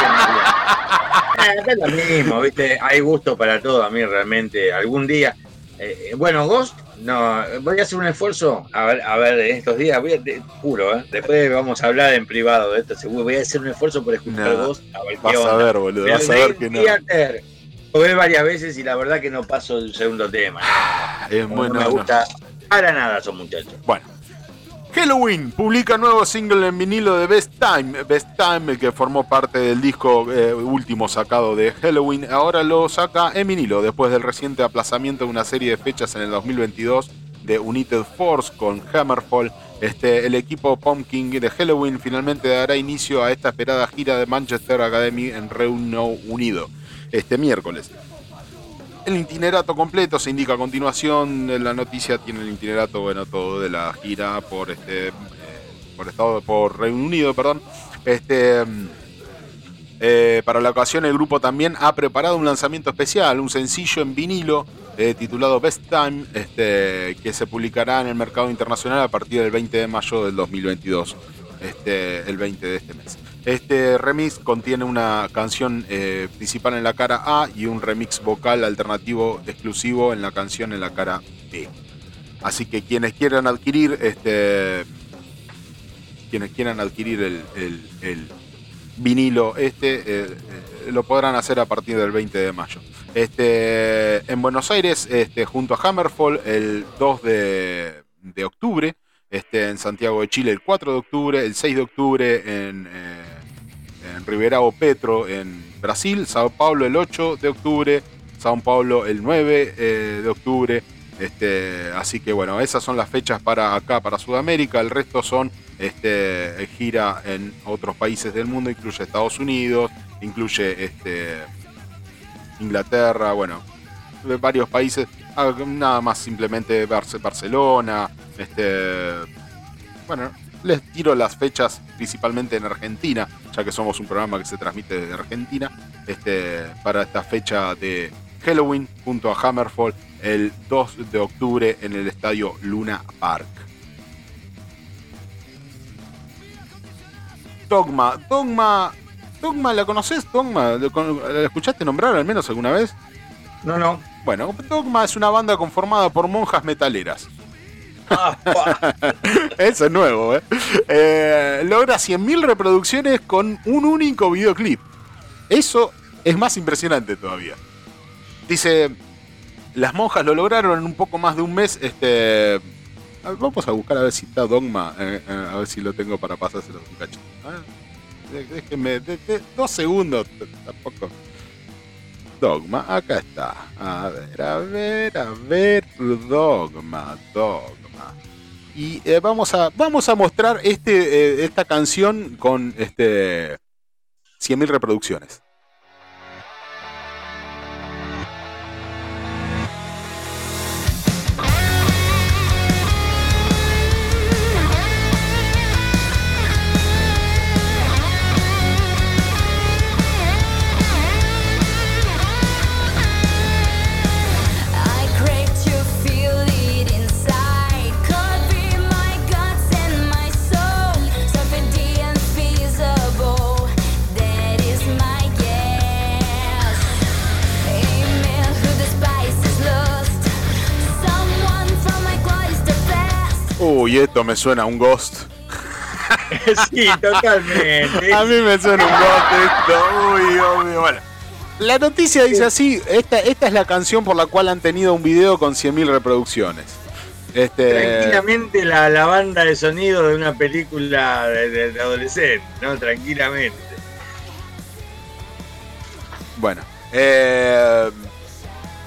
dije. es lo mismo, ¿viste? Hay gusto para todo a mí realmente. Algún día. Eh, bueno, Ghost no, voy a hacer un esfuerzo, a ver, a ver, en estos días, voy a, juro, ¿eh? después vamos a hablar en privado de esto, seguro, voy a hacer un esfuerzo por escuchar vos, a ver vas a ver, boludo, vas a ver que no. Lo ve varias veces y la verdad que no paso el segundo tema. es bueno, no me gusta para nada esos muchachos. Bueno, Halloween publica nuevo single en vinilo de Best Time. Best Time, que formó parte del disco eh, último sacado de Halloween, ahora lo saca en vinilo después del reciente aplazamiento de una serie de fechas en el 2022 de United Force con Hammerfall. Este, el equipo Pumpkin de Halloween finalmente dará inicio a esta esperada gira de Manchester Academy en Reino Unido este miércoles. El itinerato completo se indica a continuación. La noticia tiene el itinerato, bueno, todo de la gira por este, eh, por estado, por Reino Unido, perdón. Este, eh, para la ocasión, el grupo también ha preparado un lanzamiento especial, un sencillo en vinilo eh, titulado Best Time, este, que se publicará en el mercado internacional a partir del 20 de mayo del 2022, este, el 20 de este mes. Este remix contiene una canción eh, principal en la cara A y un remix vocal alternativo exclusivo en la canción en la cara B. Así que quienes quieran adquirir este. Quienes quieran adquirir el, vinilo este eh, eh, lo podrán hacer a partir del 20 de mayo. Este, en Buenos Aires, este, junto a Hammerfall, el 2 de, de octubre. Este, en Santiago de Chile el 4 de octubre, el 6 de octubre en, en Ribeirão Petro en Brasil, Sao Paulo el 8 de octubre, Sao Paulo el 9 eh, de octubre. Este, así que bueno, esas son las fechas para acá, para Sudamérica. El resto son este, gira en otros países del mundo, incluye Estados Unidos, incluye este, Inglaterra, bueno, varios países. Nada más simplemente Barcelona, este, bueno, les tiro las fechas principalmente en Argentina, ya que somos un programa que se transmite desde Argentina, este, para esta fecha de Halloween junto a Hammerfall el 2 de octubre en el estadio Luna Park. Dogma, Dogma, Dogma, ¿la conoces? Dogma, ¿la escuchaste nombrar al menos alguna vez? No, no. Bueno, Dogma es una banda conformada por monjas metaleras. Eso es nuevo, ¿eh? eh logra 100.000 reproducciones con un único videoclip. Eso es más impresionante todavía. Dice, las monjas lo lograron en un poco más de un mes. Este, vamos a buscar a ver si está Dogma, eh, eh, a ver si lo tengo para pasárselo un cacho. Ah, déjenme, dos segundos, tampoco. Dogma, acá está. A ver, a ver, a ver, Dogma, Dogma. Y eh, vamos, a, vamos a mostrar este, eh, esta canción con este 100.000 reproducciones. Uy, esto me suena a un Ghost. sí, totalmente. a mí me suena un Ghost esto. Uy, obvio. Bueno. La noticia dice así, esta, esta es la canción por la cual han tenido un video con 100.000 reproducciones. Este... Tranquilamente la, la, banda de sonido de una película de, adolescente, ¿no? Tranquilamente. Bueno, eh,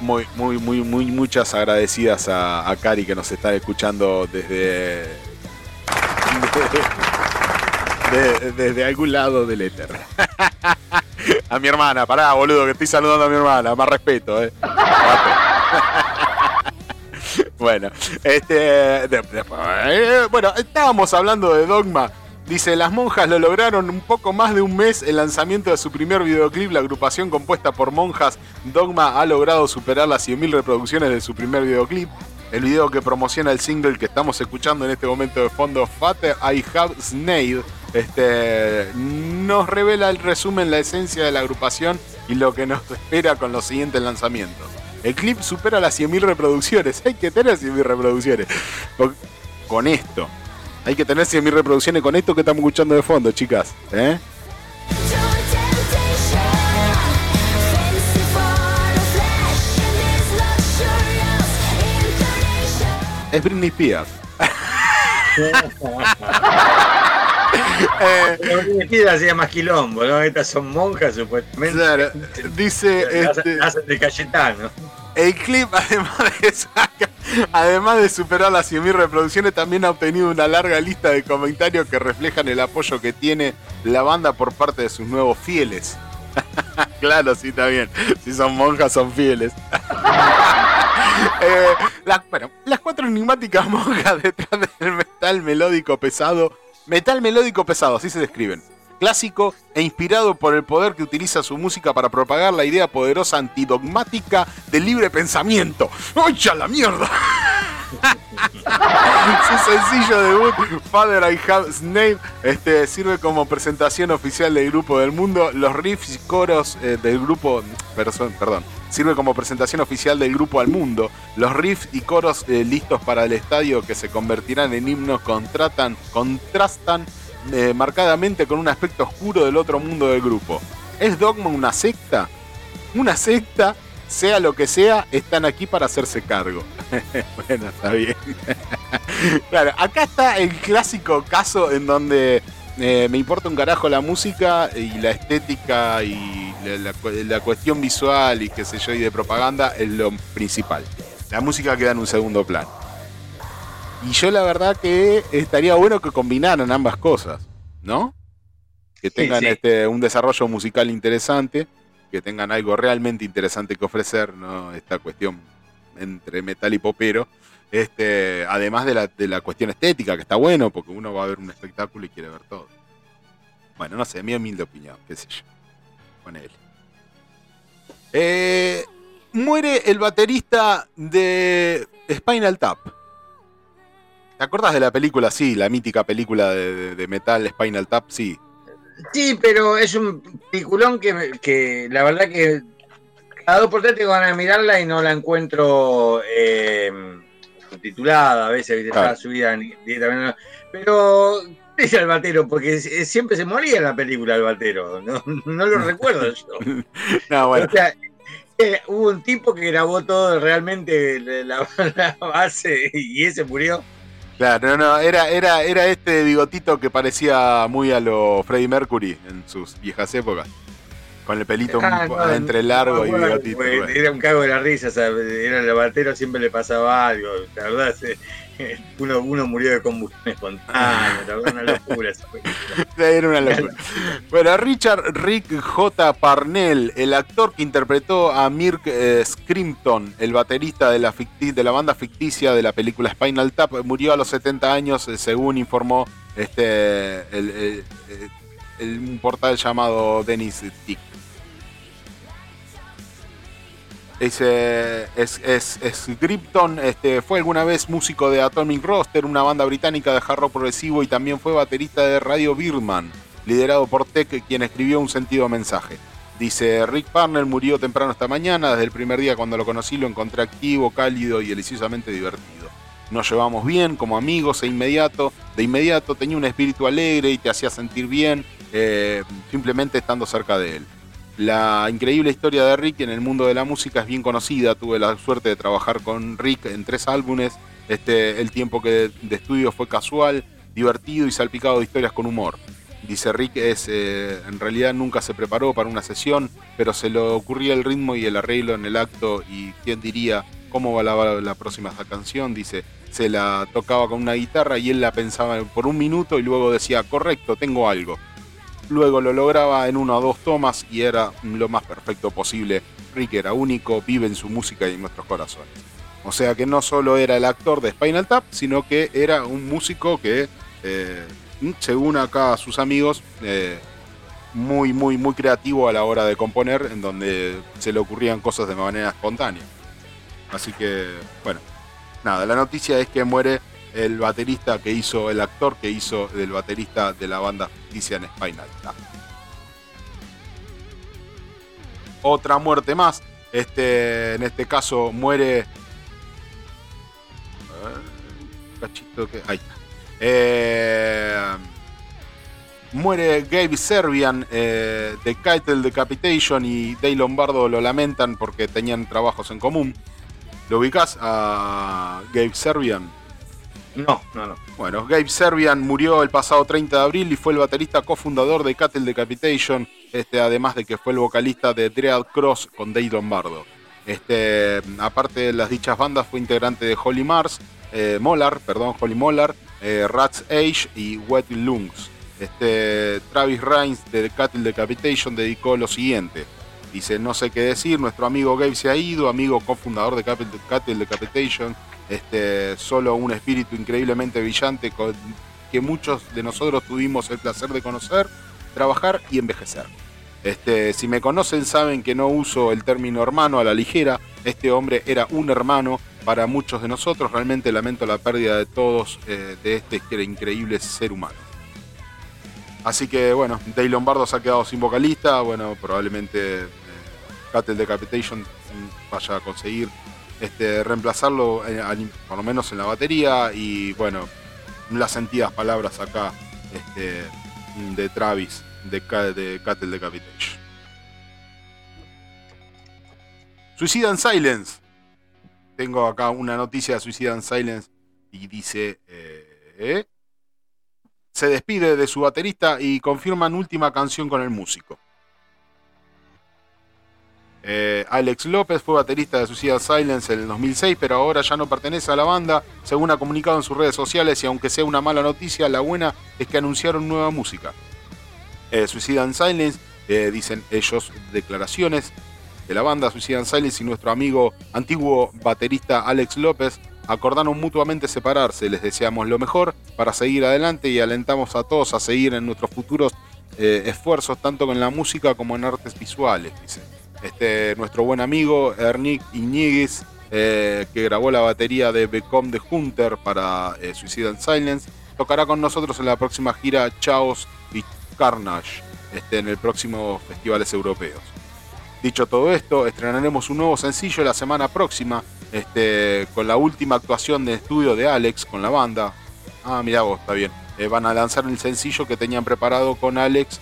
muy, muy, muy, muy, muchas agradecidas a, Cari que nos está escuchando desde, desde, algún lado del éter. a mi hermana, pará, boludo, que estoy saludando a mi hermana, más respeto, eh. bueno, este, eh, bueno, estábamos hablando de Dogma Dice, las monjas lo lograron un poco más de un mes el lanzamiento de su primer videoclip. La agrupación compuesta por monjas Dogma ha logrado superar las 100.000 reproducciones de su primer videoclip. El video que promociona el single que estamos escuchando en este momento de fondo, Fater I Have Snail, este, nos revela el resumen, la esencia de la agrupación y lo que nos espera con los siguientes lanzamientos. El clip supera las 100.000 reproducciones. Hay que tener 100.000 reproducciones. Con esto, hay que tener 100.000 reproducciones con esto que estamos escuchando de fondo, chicas. ¿eh? Es Britney Spears. eh, hacía más quilombo, ¿no? Estas son monjas supuestamente. Claro, dice. Este, hacen de Cayetano. El clip, además de, además de superar las 100.000 reproducciones, también ha obtenido una larga lista de comentarios que reflejan el apoyo que tiene la banda por parte de sus nuevos fieles. claro, sí, está bien. Si son monjas, son fieles. Eh, bueno, las cuatro enigmáticas monjas detrás del metal melódico pesado. Metal melódico pesado, así se describen clásico e inspirado por el poder que utiliza su música para propagar la idea poderosa antidogmática del libre pensamiento. ¡Ocha la mierda! su sencillo debut, Father I Have Snape, este, sirve como presentación oficial del grupo del mundo. Los riffs y coros eh, del grupo. Perdón, sirve como presentación oficial del grupo al mundo. Los riffs y coros eh, listos para el estadio que se convertirán en himnos contratan, contrastan eh, marcadamente con un aspecto oscuro del otro mundo del grupo. ¿Es Dogma una secta? Una secta, sea lo que sea, están aquí para hacerse cargo. bueno, está bien. claro, acá está el clásico caso en donde eh, me importa un carajo la música y la estética y la, cuestión visual y qué sé yo y de propaganda es lo principal. La música queda en un segundo plano. Y yo la verdad que estaría bueno que combinaran ambas cosas, ¿no? Que tengan Este, un desarrollo musical interesante, que tengan algo realmente interesante que ofrecer, ¿no? Esta cuestión entre metal y popero. Este, además de la, de la cuestión estética, que está bueno, porque uno va a ver un espectáculo y quiere ver todo. Bueno, no sé, mi humilde opinión, qué sé yo. Con él. Eh, muere el baterista de Spinal Tap. ¿Te acuerdas de la película? Sí, la mítica película de, metal Spinal Tap, sí. Sí, pero es un peliculón que, la verdad que cada dos por tres tengo ganas de mirarla y no la encuentro eh, titulada, a veces está subida directamente. Pero es el batero, porque siempre se moría en la película el batero, no, lo recuerdo yo. no, bueno. Eh, hubo un tipo que grabó todo realmente la base y ese murió. Claro, no, no, era, era, era este bigotito que parecía muy a lo Freddie Mercury en sus viejas épocas. Con el pelito ah, entre largo y bigotito. Era un cago de la risa, o sea, era el batero, siempre le pasaba algo, la verdad. uno, uno murió de combustión espontánea, era una locura esa Era una locura. Bueno, Richard Rick J. Parnell, el actor que interpretó a Mirk eh, Scrimton, el baterista de la, de la banda ficticia de la película Spinal Tap, murió a los 70 años, eh, según informó este el, un portal llamado Dennis Dick. Es, es, es, es este, fue alguna vez músico de Atomic Roster, una banda británica de hard rock progresivo y también fue baterista de Radio Birman, liderado por Tech, quien escribió un sentido mensaje. Dice, Rick Parnell murió temprano esta mañana, desde el primer día cuando lo conocí lo encontré activo, cálido y deliciosamente divertido. Nos llevamos bien como amigos e inmediato, de inmediato tenía un espíritu alegre y te hacía sentir bien eh, simplemente estando cerca de él. La increíble historia de Rick en el mundo de la música es bien conocida. Tuve la suerte de trabajar con Rick en tres álbumes. Este, el tiempo que de, estudio fue casual, divertido y salpicado de historias con humor. Dice Rick, es, eh, en realidad nunca se preparó para una sesión, pero se le ocurría el ritmo y el arreglo en el acto y quién diría cómo va la, la próxima canción. Dice, se la tocaba con una guitarra y él la pensaba por un minuto y luego decía, correcto, tengo algo luego lo lograba en una o dos tomas y era lo más perfecto posible. Rick era único, vive en su música y en nuestros corazones. O sea que no solo era el actor de Spinal Tap, sino que era un músico que, eh, según acá sus amigos, eh, muy, muy, muy creativo a la hora de componer, en donde se le ocurrían cosas de manera espontánea. Así que, bueno, nada, la noticia es que muere el baterista que hizo, el actor que hizo el baterista de la banda ficticia en Spinal Tap. Otra muerte más. Este, en este caso muere. Cachito que. Ahí está. Eh, muere Gabe Serbian eh, de Decapitation y Dave Lombardo lo lamentan porque tenían trabajos en común. ¿Lo ubicas a Gabe Serbian? No, no, no. Bueno, Gabe Serbian murió el pasado 30 de abril y fue el baterista cofundador de Cattle Decapitation, este, además de que fue el vocalista de Dread Cross con Dave Lombardo. Este, aparte de las dichas bandas, fue integrante de Holy Mars, eh, Molar, perdón, Holy Molar, eh, Rats Age y Wet Lungs. Este, Travis Reigns de Cattle Decapitation dedicó lo siguiente. Dice, no sé qué decir, nuestro amigo Gabe se ha ido, amigo cofundador de Cattle Decapitation, este, solo un espíritu increíblemente brillante que muchos de nosotros tuvimos el placer de conocer, trabajar y envejecer. Este, si me conocen saben que no uso el término hermano a la ligera, este hombre era un hermano para muchos de nosotros, realmente lamento la pérdida de todos eh, de este increíble ser humano. Así que bueno, Dave Lombardo se ha quedado sin vocalista, bueno, probablemente eh, Cattle Decapitation vaya a conseguir este, reemplazarlo eh, por lo menos en la batería y bueno, las sentidas palabras acá este, de Travis de, de Cattle Decapitation. Suicide and Silence. Tengo acá una noticia de Suicide and Silence y dice... Eh, se despide de su baterista y confirman última canción con el músico. Eh, Alex López fue baterista de Suicide Silence en el 2006, pero ahora ya no pertenece a la banda, según ha comunicado en sus redes sociales, y aunque sea una mala noticia, la buena es que anunciaron nueva música. Eh, Suicide Silence, eh, dicen ellos, declaraciones de la banda Suicide Silence y nuestro amigo antiguo baterista Alex López acordaron mutuamente separarse. Les deseamos lo mejor para seguir adelante y alentamos a todos a seguir en nuestros futuros eh, esfuerzos, tanto con la música como en artes visuales, dicen. Este, nuestro buen amigo Ernick Iñiguez, eh, que grabó la batería de Become the Hunter para eh, Suicide and Silence, tocará con nosotros en la próxima gira Chaos y Carnage, este, en el próximo festivales europeos. Dicho todo esto, estrenaremos un nuevo sencillo la semana próxima, este, con la última actuación de estudio de Alex con la banda. Ah, mira vos, está bien. Eh, van a lanzar el sencillo que tenían preparado con Alex,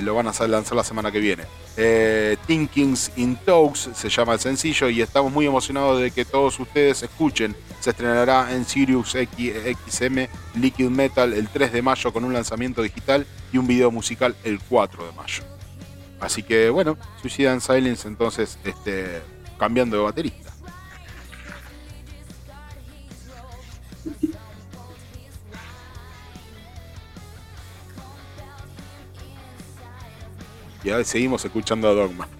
lo van a lanzar la semana que viene. Eh, Thinkings in Talks se llama el sencillo y estamos muy emocionados de que todos ustedes escuchen. Se estrenará en Sirius XM Liquid Metal el 3 de mayo con un lanzamiento digital y un video musical el 4 de mayo. Así que bueno, Suicide Silence entonces este, cambiando de baterista. Seguimos escuchando a Dogma.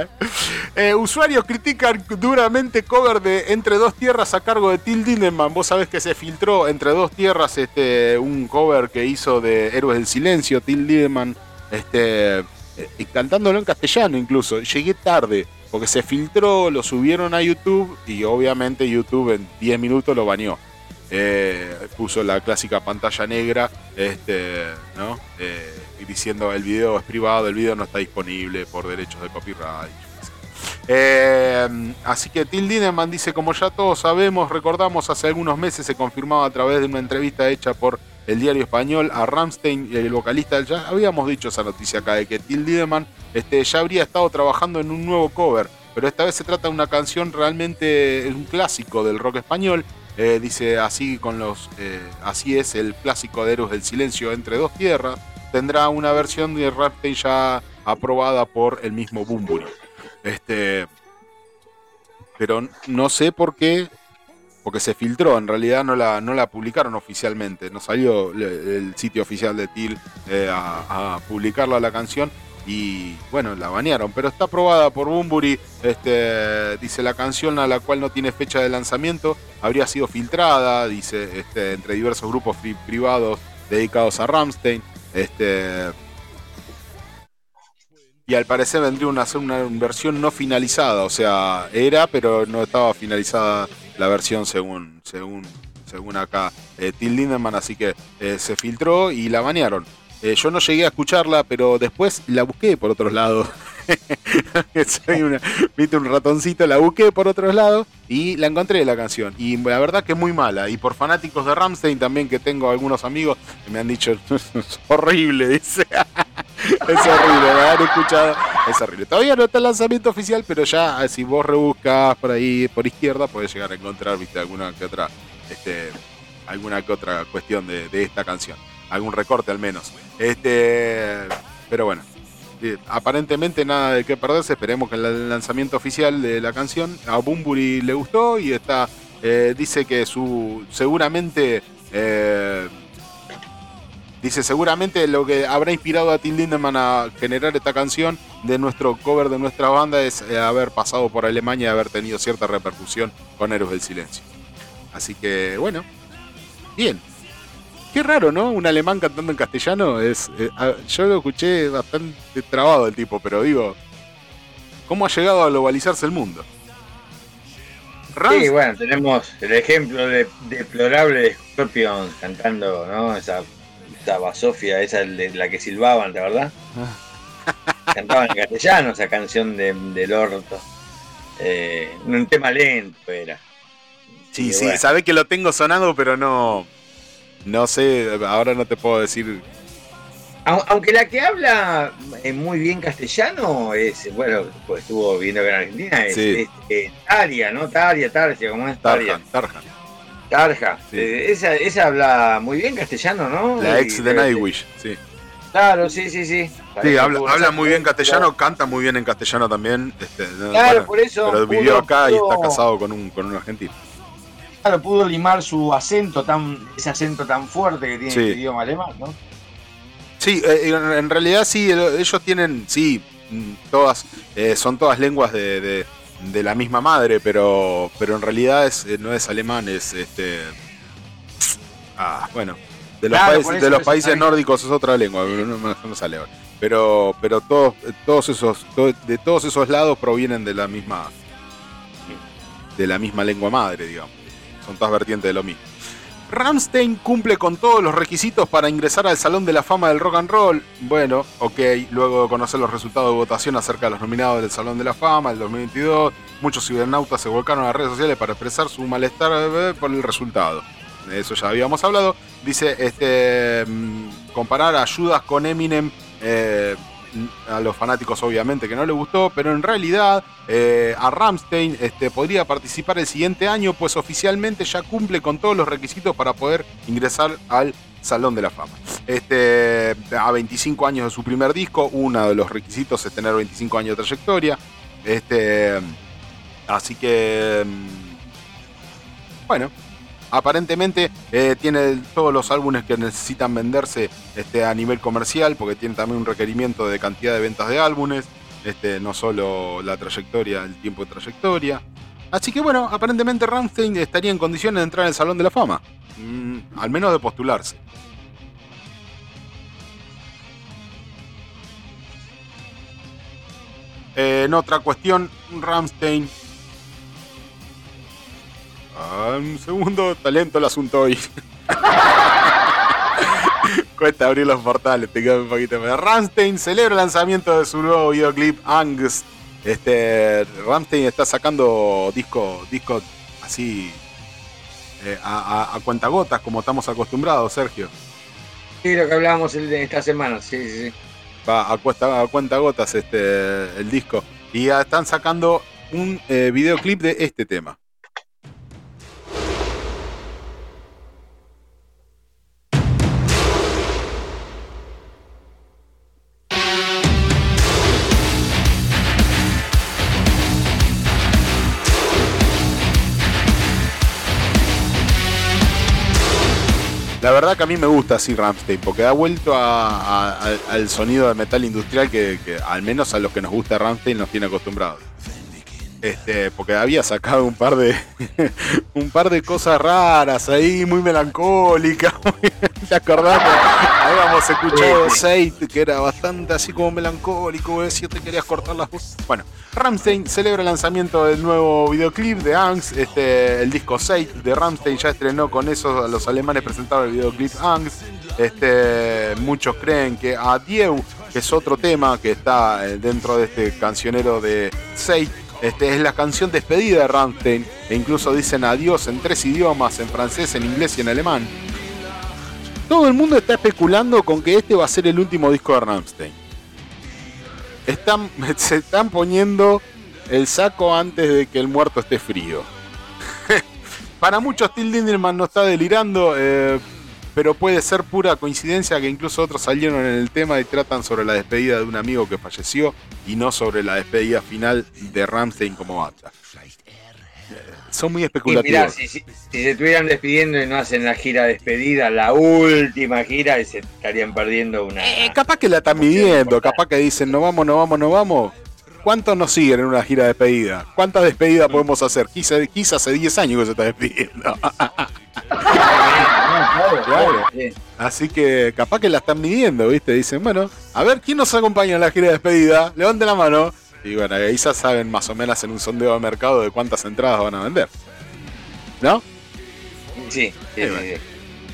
¿eh? ¿eh? usuarios critican duramente cover de Entre Dos Tierras a cargo de Till Lindemann. Vos sabés que se filtró Entre Dos Tierras este, un cover que hizo de Héroes del Silencio, Till Lindemann, este, eh, cantándolo en castellano incluso. Llegué tarde porque se filtró, lo subieron a YouTube y obviamente YouTube en 10 minutos lo baneó. Eh, puso la clásica pantalla negra, este, ¿no? Eh, diciendo el video es privado, el video no está disponible por derechos de copyright. Eh, así que Till Lindemann dice, como ya todos sabemos, recordamos hace algunos meses se confirmaba a través de una entrevista hecha por el diario español a Ramstein, el vocalista del. Habíamos dicho esa noticia acá de que Till Lindemann este, ya habría estado trabajando en un nuevo cover, pero esta vez se trata de una canción realmente, un clásico del rock español eh, dice así con los eh, así es el clásico de Héroes del Silencio entre dos tierras. Tendrá una versión de Raptain ya aprobada por el mismo Bumburi. Este, pero no sé por qué, porque se filtró. En realidad no la, no la publicaron oficialmente. No salió el, sitio oficial de TIL eh, a, a publicarla la canción y bueno, la banearon, pero está aprobada por Bumburi. Este, dice la canción a la cual no tiene fecha de lanzamiento habría sido filtrada, dice, este, entre diversos grupos privados dedicados a Ramstein. Este, y al parecer vendría a ser una versión no finalizada, o sea, era, pero no estaba finalizada la versión según, según, según acá eh, Till Lindemann, así que eh, se filtró y la banearon. Eh, yo no llegué a escucharla, pero después la busqué por otros lados. Soy un ratoncito, la busqué por otros lados y la encontré la canción. Y la verdad que es muy mala. Y por fanáticos de Ramstein también, que tengo algunos amigos que me han dicho, es horrible, dice. es horrible, me han escuchado Es horrible. Todavía no está el lanzamiento oficial, pero ya si vos rebuscas por ahí, por izquierda, podés llegar a encontrar, viste, alguna que otra, este, alguna que otra cuestión de, esta canción. Algún recorte al menos. Este, pero bueno. Aparentemente nada de qué perderse. Esperemos que el lanzamiento oficial de la canción a Bumburi le gustó y está. Eh, dice que su seguramente eh, Dice, seguramente lo que habrá inspirado a Tim Lindemann a generar esta canción de nuestro cover de nuestra banda es eh, haber pasado por Alemania y haber tenido cierta repercusión con Héroes del Silencio. Así que, bueno, bien. Qué raro, ¿no? Un alemán cantando en castellano es. Eh, yo lo escuché bastante trabado el tipo, pero digo, ¿cómo ha llegado a globalizarse el mundo? Sí, bueno, tenemos el ejemplo de, deplorable de Scorpion cantando, ¿no? Esa estaba Sofía, esa de la que silbaban, ¿la verdad? Cantaban en castellano esa canción de, del orto. Eh, un tema lento era. Sí, sí, sabe que lo tengo sonado, pero no. No sé, ahora no te puedo decir. Aunque la que habla eh, muy bien castellano es, bueno, pues estuvo viendo en Argentina, es, Taria, ¿no? Taria, Tarja, ¿cómo es? Taria. Tarja. Tarja. Eh, esa, esa habla muy bien castellano, ¿no? La ex de Nightwish, sí. Claro, sí, sí, sí. Sí, habla, muy bien castellano, canta muy bien en castellano también. Este, claro, por eso. Pero vivió acá y está casado con un, con un argentino. Claro, pudo limar su acento tan, ese acento tan fuerte que tiene el idioma alemán, ¿no? Sí, eh, en realidad sí, ellos tienen, sí, mm, todas, eh, son todas lenguas de de la misma madre, pero, pero en realidad es, eh, no es alemán, es este. Ah, bueno. De los, países, de los países nórdicos es otra lengua, no, sale Pero, pero todos, todos esos, de todos esos lados provienen de la misma, de la misma lengua madre, digamos. Son todas vertientes de lo mismo. Ramstein cumple con todos los requisitos para ingresar al Salón de la Fama del Rock and Roll. Bueno, ok, luego de conocer los resultados de votación acerca de los nominados del Salón de la Fama del 2022, muchos cibernautas se volcaron a las redes sociales para expresar su malestar eh, por el resultado. De eso ya habíamos hablado. Dice, este, mm, comparar ayudas con Eminem. Eh, a los fanáticos obviamente que no le gustó, pero en realidad eh, a Ramstein este, podría participar el siguiente año, pues oficialmente ya cumple con todos los requisitos para poder ingresar al Salón de la Fama. Este, a 25 años de su primer disco, uno de los requisitos es tener 25 años de trayectoria. Este, así que, mm, bueno, aparentemente eh, tiene todos los álbumes que necesitan venderse este, a nivel comercial, porque tiene también un requerimiento de cantidad de ventas de álbumes, este, no solo la trayectoria, el tiempo de trayectoria. Así que bueno, aparentemente Rammstein estaría en condiciones de entrar en el Salón de la Fama, mm, al menos de postularse. Eh, en otra cuestión, Ramstein Un segundo, talento el asunto hoy. Cuesta abrir los portales, te queda un poquito más. Ramstein celebra el lanzamiento de su nuevo videoclip Angst. Este, Ramstein está sacando disco, disco así eh, a, a, cuentagotas, como estamos acostumbrados, Sergio. Sí, lo que hablábamos esta semana, sí, sí, sí. Va a, cuesta, a este, el disco. Y ya están sacando un eh, videoclip de este tema. La verdad que a mí me gusta así Ramstein, porque ha vuelto al sonido de metal industrial que, al menos a los que nos gusta Ramstein nos tiene acostumbrados. Este, porque había sacado un par de un par de cosas raras ahí, muy melancólicas. ¿Te acordás? Habíamos escuchado Seid, que era bastante así como melancólico, si te querías cortar las voces. Bueno, Ramstein celebra el lanzamiento del nuevo videoclip de Angst. Este, el disco 6 de Ramstein ya estrenó con eso. Los alemanes presentaron el videoclip Angst. Este, muchos creen que Adieu, que es otro tema que está eh, dentro de este cancionero de 6 este, es la canción despedida de Rammstein e incluso dicen adiós en tres idiomas, en francés, en inglés y en alemán. Todo el mundo está especulando con que este va a ser el último disco de Rammstein. están, se están poniendo el saco antes de que el muerto esté frío. Para muchos, Till Lindemann no está delirando, eh, pero puede ser pura coincidencia que incluso otros salieron en el tema y tratan sobre la despedida de un amigo que falleció y no sobre la despedida final de Ramstein como banda. Son muy especulativos. si, se estuvieran despidiendo y no hacen la gira despedida, la última gira, se estarían perdiendo una. Eh, capaz que la están midiendo, capaz que dicen no vamos, no vamos, no vamos. ¿Cuántos nos siguen en una gira de despedida? ¿Cuántas despedidas podemos hacer? Quizá, quizá hace 10 años que se está despidiendo. Así que capaz que la están midiendo, ¿viste? Dicen, bueno, a ver, ¿quién nos acompaña en la gira de despedida? Levante la mano. Y bueno, ahí ya saben más o menos en un sondeo de mercado de cuántas entradas van a vender. ¿No? Sí, sí, sí.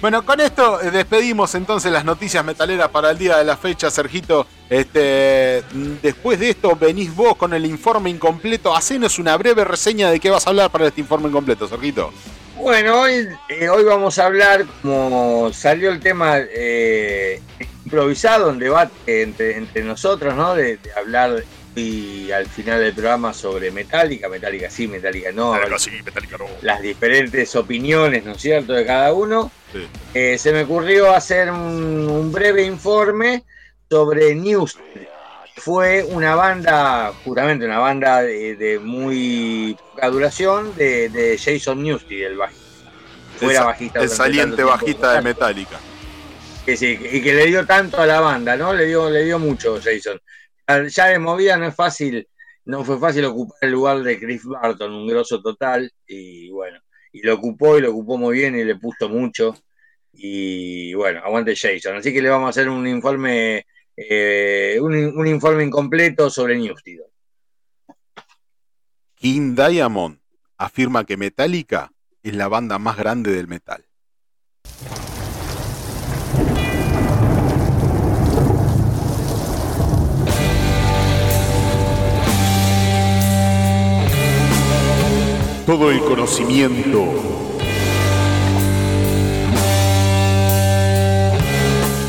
Bueno, con esto eh, despedimos entonces las noticias metaleras para el día de la fecha, Sergito. Este, después de esto, venís vos con el informe incompleto. Hacenos una breve reseña de qué vas a hablar para este informe incompleto, Sergito. Bueno, hoy, eh, hoy vamos a hablar, como salió el tema eh, improvisado, un debate entre, entre nosotros, ¿no? De, hablar y al final del programa sobre Metallica, Metallica sí, Metallica no. sí, Metallica no. Las diferentes opiniones, ¿no es cierto?, de cada uno. Eh, se me ocurrió hacer un, breve informe sobre News. Fue una banda, justamente una banda de, muy poca duración, de, Jason Newsted, el bajista. Fuera bajista. El saliente bajista de Metallica. Que sí, y que le dio tanto a la banda, ¿no? Le dio, le dio mucho Jason. Ya de movida no es fácil, no fue fácil ocupar el lugar de Chris Barton, un grosso total, y bueno, y lo ocupó y lo ocupó muy bien y le puso mucho. Y bueno, aguante Jason. Así que le vamos a hacer un informe, eh, un, informe incompleto sobre Newsted. King Diamond afirma que Metallica es la banda más grande del metal. Todo el conocimiento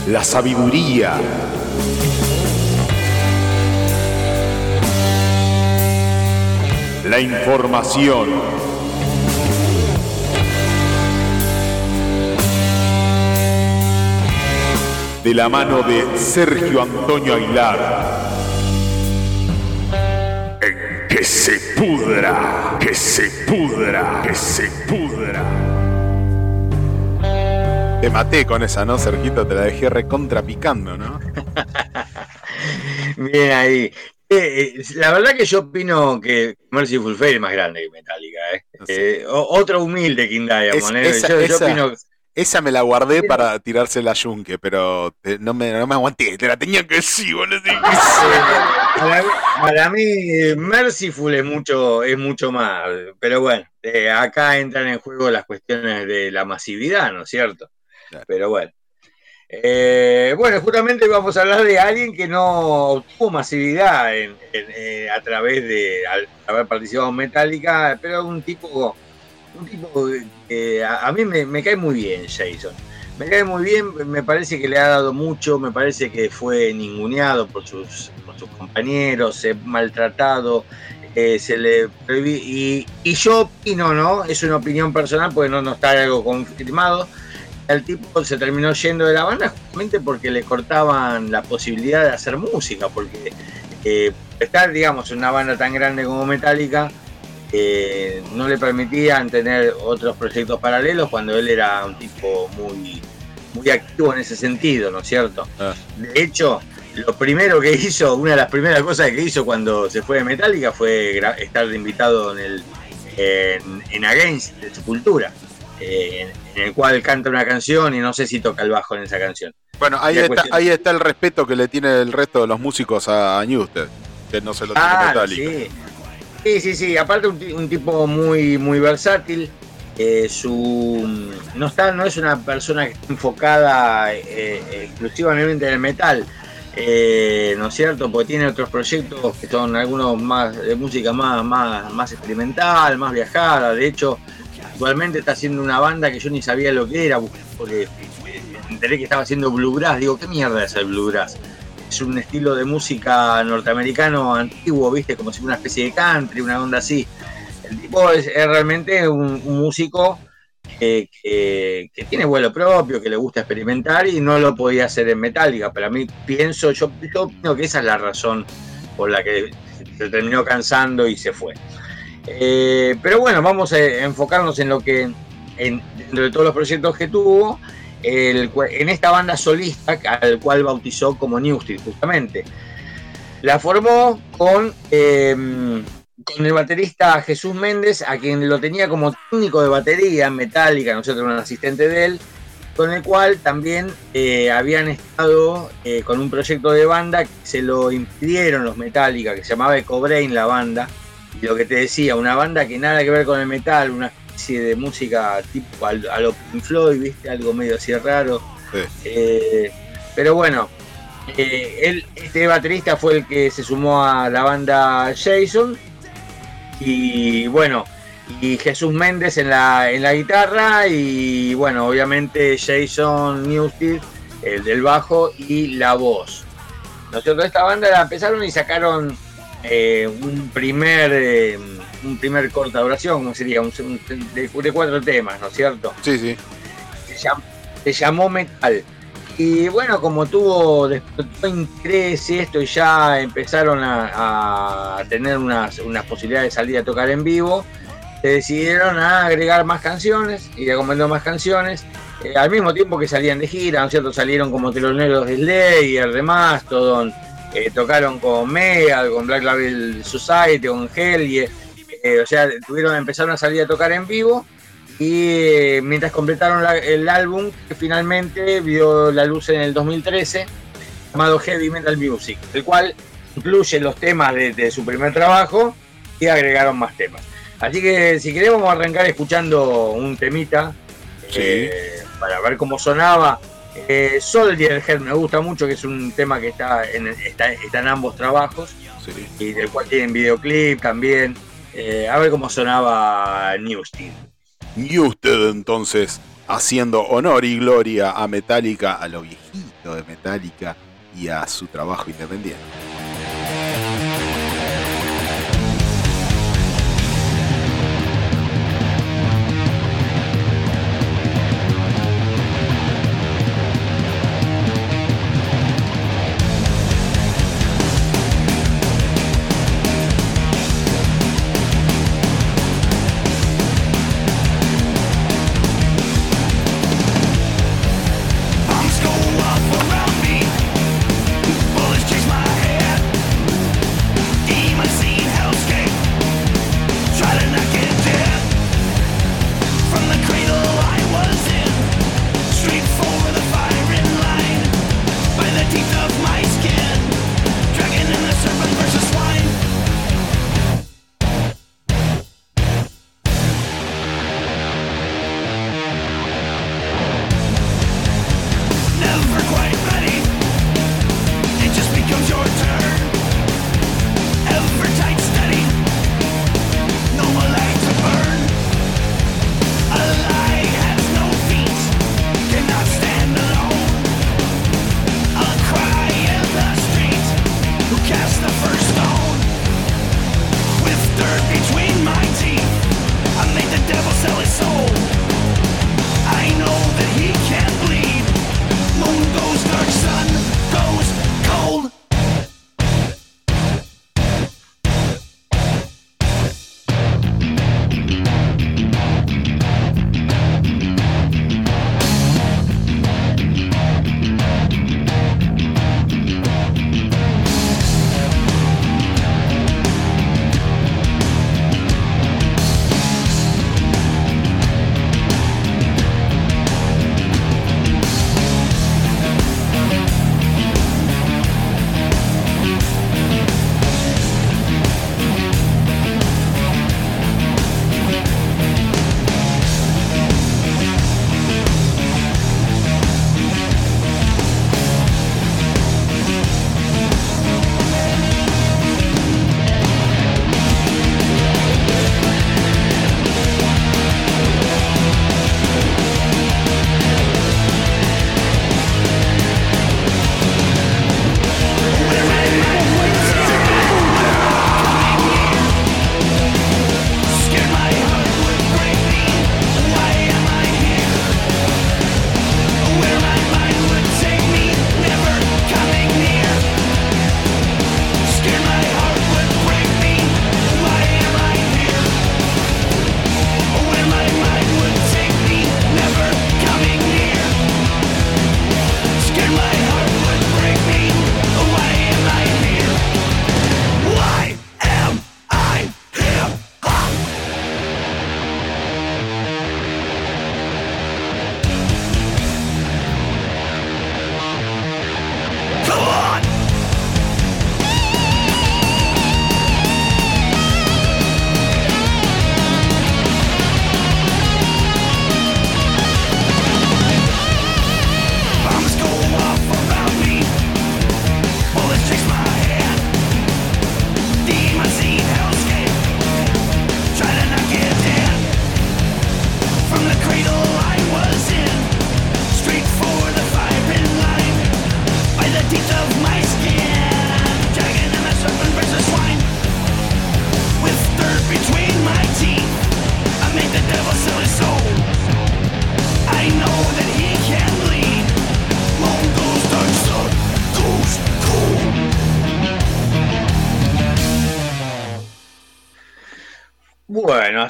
la sabiduría. La información. De la mano de Sergio Antonio Aguilar. En que se pudra, que se pudra, que se pudra. Te maté con esa, ¿no, Sergito? Te la dejé recontrapicando, ¿no? Bien ahí. Eh, eh, la verdad que yo opino que Mercyful Fate es más grande que Metallica. ¿eh? eh otro humilde King Diamond. esa, esa, me la guardé para tirarse la yunque, pero no, me, no me aguanté. Te la tenía que decir, boludo. para, para, mí, Mercyful es mucho, es mucho más. Pero bueno, acá entran en juego las cuestiones de la masividad, ¿no es cierto? Pero bueno. Eh, bueno, justamente vamos a hablar de alguien que no obtuvo masividad eh, a través de haber participado en Metallica, pero un tipo, un tipo que a, mí me, cae muy bien, Jason. Me cae muy bien, me parece que le ha dado mucho, me parece que fue ninguneado por sus, compañeros, maltratado, eh, se le y, y yo opino, ¿no? Es una opinión personal, porque no, no está algo confirmado el tipo se terminó yendo de la banda justamente porque le cortaban la posibilidad de hacer música, porque eh, estar, digamos, en una banda tan grande como Metallica eh, no le permitían tener otros proyectos paralelos cuando él era un tipo muy, muy activo en ese sentido, ¿no es cierto? Ah. De hecho, lo primero que hizo, una de las primeras cosas que hizo cuando se fue de Metallica fue estar invitado en el en, en Against de Sepultura. Eh, en el cual canta una canción y no sé si toca el bajo en esa canción. Bueno, ahí, está, ahí está el respeto que le tiene el resto de los músicos a, Newsted, que no se lo tiene ah, Sí. sí, sí, sí. Aparte un, tipo muy, muy versátil. Eh, su no está, no es una persona que está enfocada eh, exclusivamente en el metal. ¿no es cierto? Porque tiene otros proyectos que son algunos más de música más, más, más experimental, más viajada. De hecho, actualmente está haciendo una banda que yo ni sabía lo que era, porque me enteré que estaba haciendo bluegrass. Digo, ¿qué mierda es el bluegrass? es un estilo de música norteamericano antiguo, ¿viste? Como si fuera una especie de country, una onda así. El tipo es, realmente un, músico que, tiene vuelo propio, que le gusta experimentar y no lo podía hacer en Metallica. Para mí, pienso, yo, yo que esa es la razón por la que se terminó cansando y se fue. Eh, pero bueno, vamos a enfocarnos en lo que, en, dentro de todos los proyectos que tuvo, en esta banda solista al cual bautizó como New justamente. La formó con, em, con el baterista Jesús Méndez, a quien lo tenía como técnico de batería en Metallica, nosotros un asistente de él, con el cual también eh, habían estado eh, con un proyecto de banda que se lo impidieron los Metallica, que se llamaba Eco Brain la banda, lo que te decía, una banda que nada que ver con el metal, una de música tipo a, lo Pink Floyd, ¿viste? Algo medio así raro. Eh, pero bueno, eh, este baterista fue el que se sumó a la banda Jason. Y bueno, y Jesús Méndez en la, en la guitarra. Y bueno, obviamente Jason Newsted, el del bajo, y la voz. Nosotros esta banda la empezaron y sacaron eh, un primer un primer corta duración, como sería, un, de, cuatro temas, ¿no es cierto? Sí, sí. Se, llamó, Metal. Y bueno, como tuvo despertó interés y esto, y ya empezaron a, tener unas, unas, posibilidades de salir a tocar en vivo, se decidieron a agregar más canciones y comentar más canciones. Eh, al mismo tiempo que salían de gira, ¿no es cierto? Salieron como teloneros de Slayer, de Mastodon, eh, tocaron con Megal, con Black Label Society, con Helge eh, o sea, tuvieron, empezaron a salir a tocar en vivo y eh, mientras completaron el álbum que finalmente vio la luz en el 2013 llamado Heavy Metal Music, el cual incluye los temas de, su primer trabajo y agregaron más temas. Así que si queremos vamos a arrancar escuchando un temita eh, para ver cómo sonaba. Soldier Head me gusta mucho, que es un tema que está en, está, en ambos trabajos y del cual tienen videoclip también. Eh, a ver cómo sonaba Newsted. Newsted entonces haciendo honor y gloria a Metallica, a lo viejito de Metallica y a su trabajo independiente.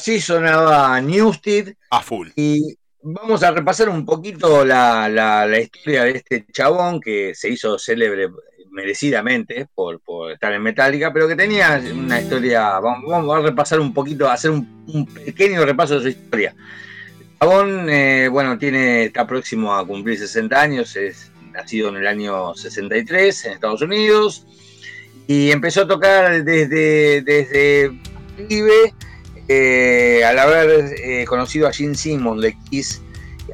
Así sonaba Newstead. A full. Y vamos a repasar un poquito la, la, historia de este chabón que se hizo célebre merecidamente por, por, estar en Metallica, pero que tenía una historia. Vamos, a repasar un poquito, hacer un, pequeño repaso de su historia. Chabón, eh, bueno, tiene, está próximo a cumplir 60 años, es nacido en el año 63 en Estados Unidos y empezó a tocar desde, desde pibe eh, al haber eh, conocido a Gene Simmons de Kiss,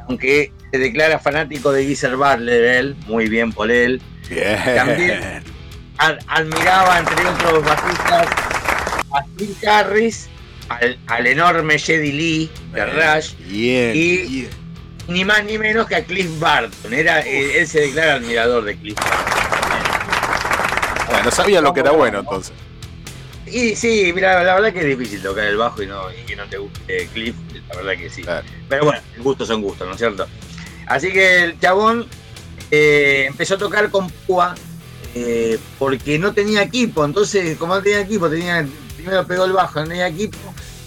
aunque se declara fanático de Geezer Butler, él, muy bien por él. También admiraba, entre otros bajistas, a Steve Harris, al, enorme Jedi Lee de Rush, y ni más ni menos que a Cliff Barton. Era, eh, él se declara admirador de Cliff Barton. Bueno, sabía lo que era bueno entonces. Y sí, mira, la verdad que es difícil tocar el bajo y, no, que no te guste Cliff, la verdad que sí. Pero bueno, gustos son gustos, ¿no es cierto? Así que el chabón eh, empezó a tocar con Púa eh, porque no tenía equipo. Entonces, como no tenía equipo, tenía primero pegó el bajo, no tenía equipo.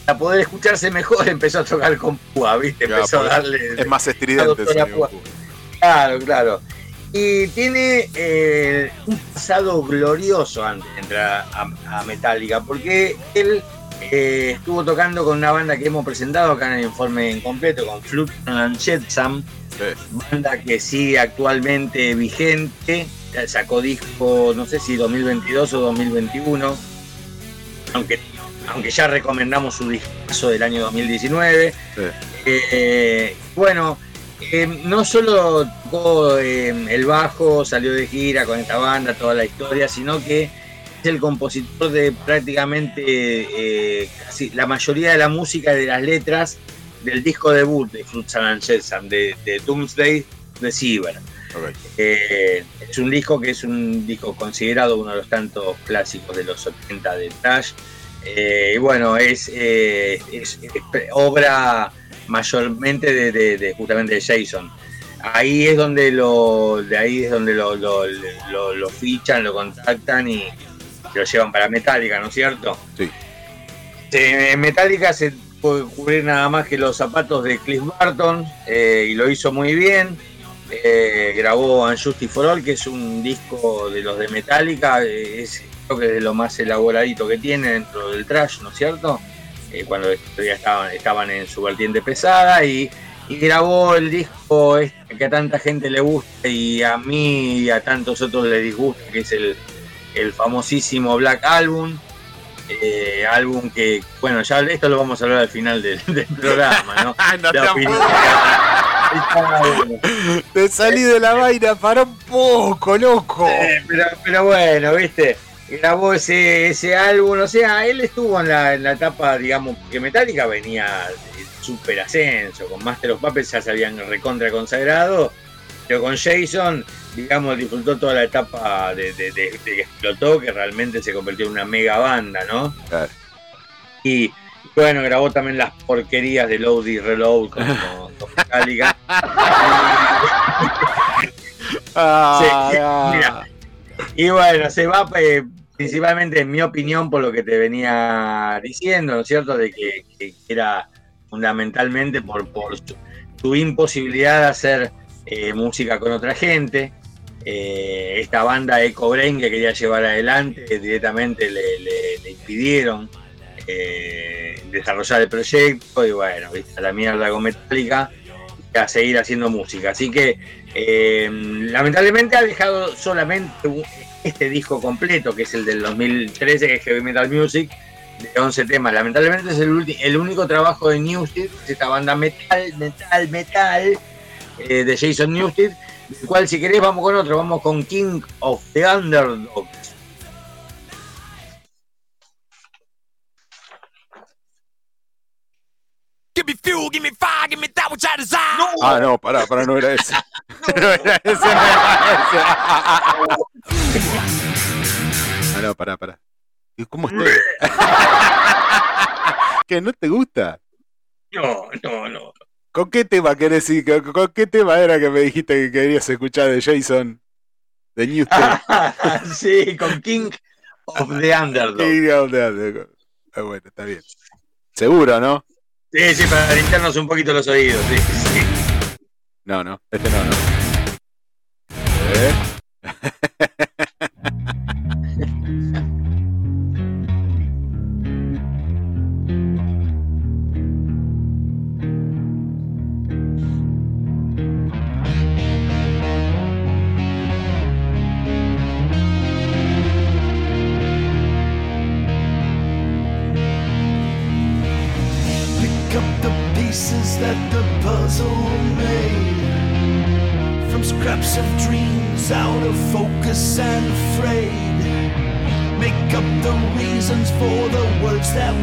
Para poder escucharse mejor empezó a tocar con Púa, ¿viste? Empezó a darle. Es más estridente. Claro, claro. Y tiene eh, un pasado glorioso antes de entrar a, Metallica, porque él eh, estuvo tocando con una banda que hemos presentado acá en el informe en completo, con Flute and Jetsam, banda que sigue actualmente vigente, sacó disco, no sé si 2022 o 2021, aunque, aunque ya recomendamos su disco del año 2019. Eh, bueno, eh, no solo tocó eh, el bajo, salió de gira con esta banda, toda la historia, sino que es el compositor de prácticamente eh, casi la mayoría de la música y de las letras del disco debut de Fruits and de, de Doomsday Receiver. es un disco que es un disco considerado uno de los tantos clásicos de los 80 de Trash. y bueno, es, es obra mayormente de, justamente de Jason. Ahí es donde lo, de ahí es donde lo, lo, fichan, lo contactan y lo llevan para Metallica, ¿no es cierto? Sí. En Metallica se puede cubrir nada más que los zapatos de Cliff Barton eh, y lo hizo muy bien. Eh, grabó Unjustice for All, que es un disco de los de Metallica, es, creo que es de lo más elaboradito que tiene dentro del trash, ¿no es cierto? Eh, cuando todavía estaban, estaban en su vertiente pesada y, grabó el disco este que a tanta gente le gusta y a mí y a tantos otros le disgusta, que es el, famosísimo Black Album. Eh, álbum que, bueno, ya esto lo vamos a hablar al final del, programa, ¿no? te, salí de la vaina para un poco, loco. Eh, pero, pero bueno, viste grabó ese, ese álbum, o sea, él estuvo en la, en la etapa, digamos, que Metallica venía super ascenso, con Master of Puppets ya se habían recontra consagrado, pero con Jason, digamos, disfrutó toda la etapa de, que explotó, que realmente se convirtió en una mega banda, ¿no? Claro. Y bueno, grabó también las porquerías de Load y Reload con, Metallica. Ah, y bueno, se va eh, principalmente en mi opinión por lo que te venía diciendo, ¿no es cierto? De que, era fundamentalmente por, por su, imposibilidad de hacer eh, música con otra gente. Eh, esta banda Eco Brain que quería llevar adelante directamente le, impidieron eh, desarrollar el proyecto y bueno, a la mierda con Metallica a seguir haciendo música. Así que lamentablemente ha dejado solamente este disco completo, que es el del 2013, que es Heavy Metal Music, de 11 temas. Lamentablemente es el, el único trabajo de Newsted, esta banda metal, metal, metal, eh, de Jason Newsted, del cual si querés vamos con otro, vamos con King of the Underdogs. Give me fuel, give me fire, give me that which I desire. No. Ah, no, pará, pará, no era ese. no era ese, no era ese. ah, no, pará, pará. ¿Cómo estoy? ¿Qué? ¿No te gusta? No, no, no. ¿Con qué tema querés ir? ¿Con, qué tema era que me dijiste que querías escuchar de Jason? De Newton. sí, con King of the Underdog. King of the Underdog. Ah, bueno, está bien. Seguro, ¿no? Sí, sí, para limpiarnos un poquito los oídos, sí, sí. No, no, este no, no. ¿Eh?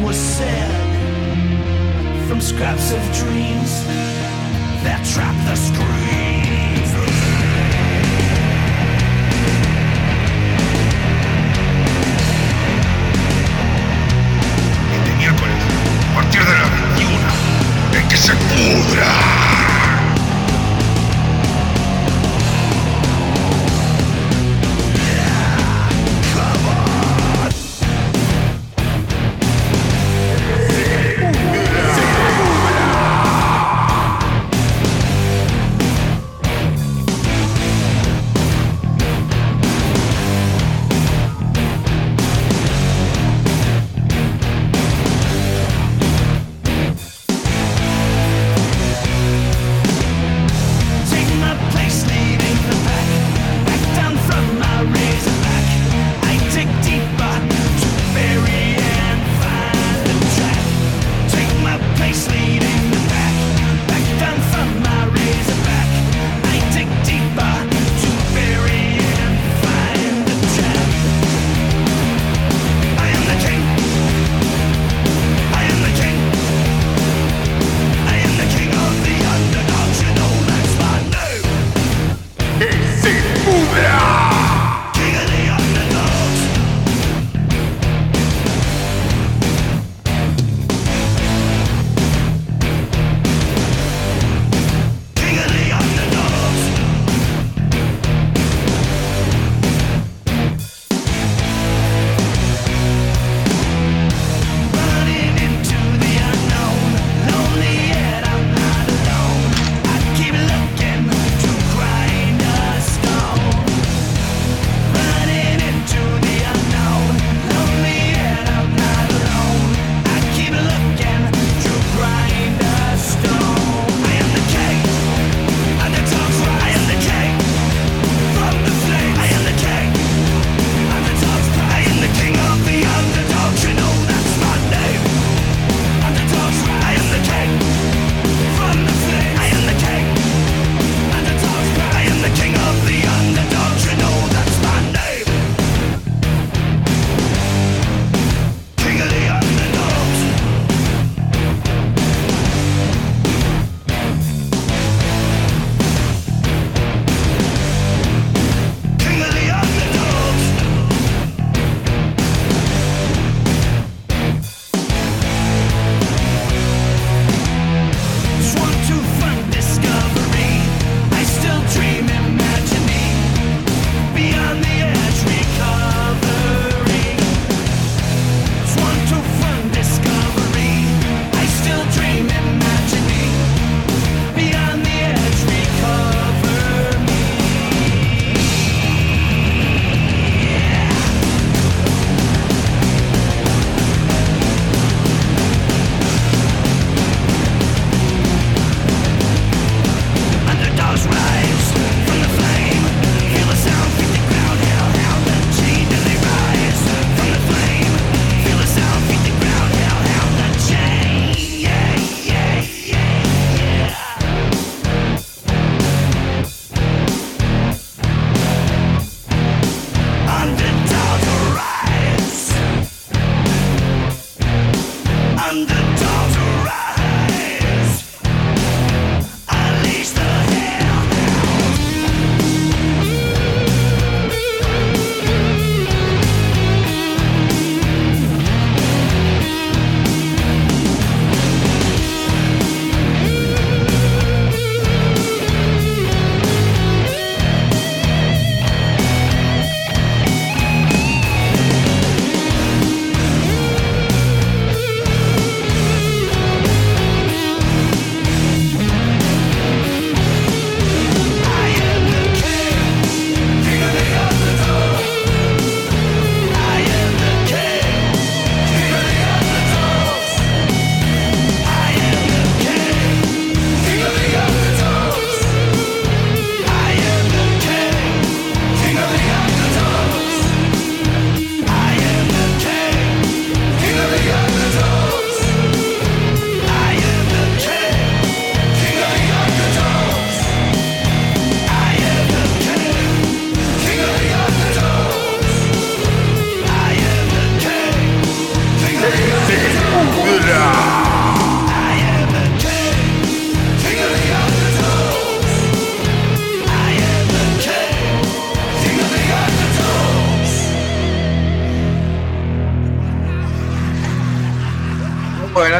was said from scraps of dreams that trap the screen.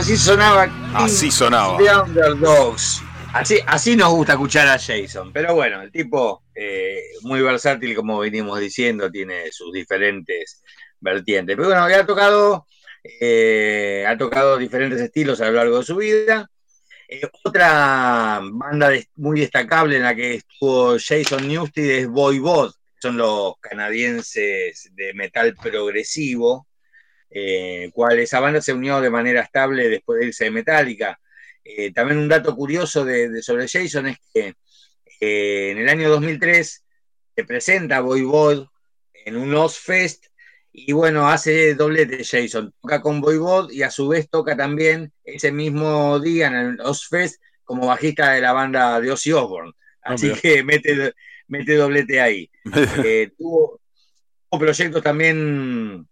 Así sonaba. Así sonaba. The Underdogs. Así, así nos gusta escuchar a Jason. Pero bueno, el tipo eh, muy versátil, como venimos diciendo, tiene sus diferentes vertientes. Pero bueno, ha tocado, eh, ha tocado diferentes estilos a lo largo de su vida. Eh, otra banda muy destacable en la que estuvo Jason Newsted es Voivod, son los canadienses de metal progresivo, eh, cual esa banda se unió de manera estable después de irse de Metallica. Eh, también un dato curioso de, sobre Jason es que en el año 2003 se presenta Voivod en un Ozfest y bueno, hace doblete Jason, toca con Voivod y a su vez toca también ese mismo día en el Ozfest como bajista de la banda de Ozzy Osbourne. Ah, Así que mete, mete doblete ahí. Eh, tuvo, proyectos también,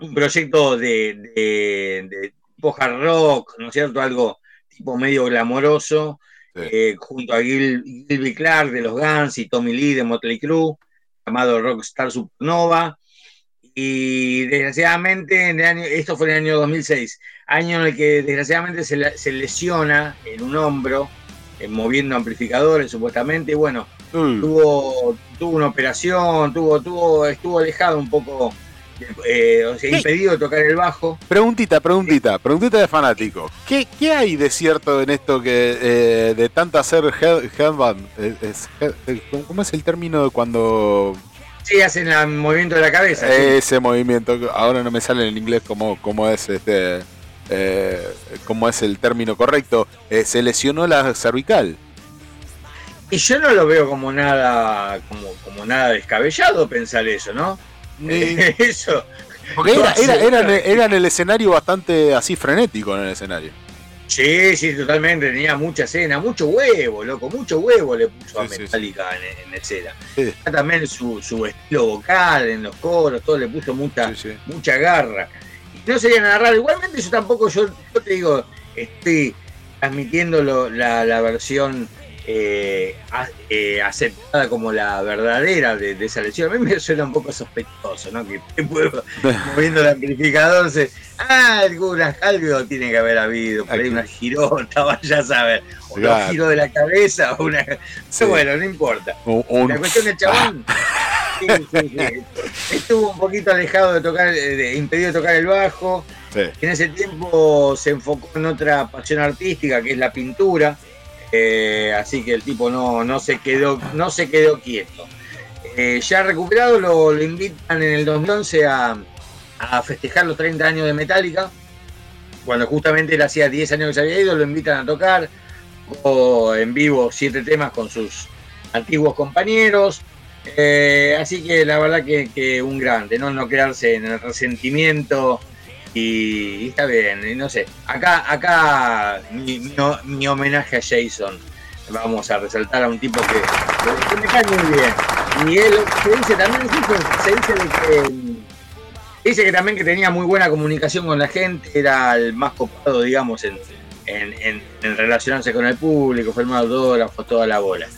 un proyecto de, de, tipo hard rock, ¿no es cierto? Algo tipo medio glamoroso, eh, junto a Gil, Gilby Clark de los Guns y Tommy Lee de Motley Crue, llamado Rockstar Supernova. Y desgraciadamente, en el año, esto fue en el año 2006, año en el que desgraciadamente se, lesiona en un hombro, eh, moviendo amplificadores supuestamente, y bueno, mm. tuvo, tuvo una operación, tuvo, tuvo, estuvo alejado un poco, eh, o sea, impedido tocar el bajo. Preguntita, preguntita, preguntita de fanático. ¿Qué, qué hay de cierto en esto que eh, de tanta hacer headband? ¿Cómo es el término de cuando Sí, hacen el movimiento de la cabeza. Ese movimiento, ahora no me sale en inglés cómo, cómo es este eh, cómo es el término correcto. Eh, se lesionó la cervical. Y yo no lo veo como nada, como, como nada descabellado pensar eso, ¿no? eso. Porque era, era, era en el escenario bastante así frenético en el escenario. Sí, sí, totalmente. Tenía mucha escena, mucho huevo, loco, mucho huevo le puso a Metallica En, escena. También su, estilo vocal en los coros, todo le puso mucha, mucha garra. no sería nada raro. Igualmente, yo tampoco, yo, te digo, estoy transmitiendo la, la versión eh, eh, aceptada como la verdadera de, esa lesión. A mí me suena un poco sospechoso, ¿no? Que moviendo el amplificador, se, ah, alguna, algo tiene que haber habido, por ahí una girota, vaya a saber, o un giro de la cabeza, o una. Bueno, no importa. La cuestión del chabón. Estuvo un poquito alejado de tocar, de, impedido de tocar el bajo. En ese tiempo se enfocó en otra pasión artística que es la pintura. Eh, así que el tipo no, no, se, quedó, no se quedó quieto. Eh, ya recuperado, lo, invitan en el 2011 a, a, festejar los 30 años de Metallica. Cuando justamente él hacía 10 años que se había ido, lo invitan a tocar o en vivo siete temas con sus antiguos compañeros. Eh, así que la verdad que, que, un grande, ¿no? no quedarse en el resentimiento y, está bien, y no sé. Acá, acá mi, homenaje a Jason. Vamos a resaltar a un tipo que, me cae muy bien. Y él se dice también, se dice que dice que también que tenía muy buena comunicación con la gente, era el más copado, digamos, en, relacionarse con el público, más autógrafos, toda la bola.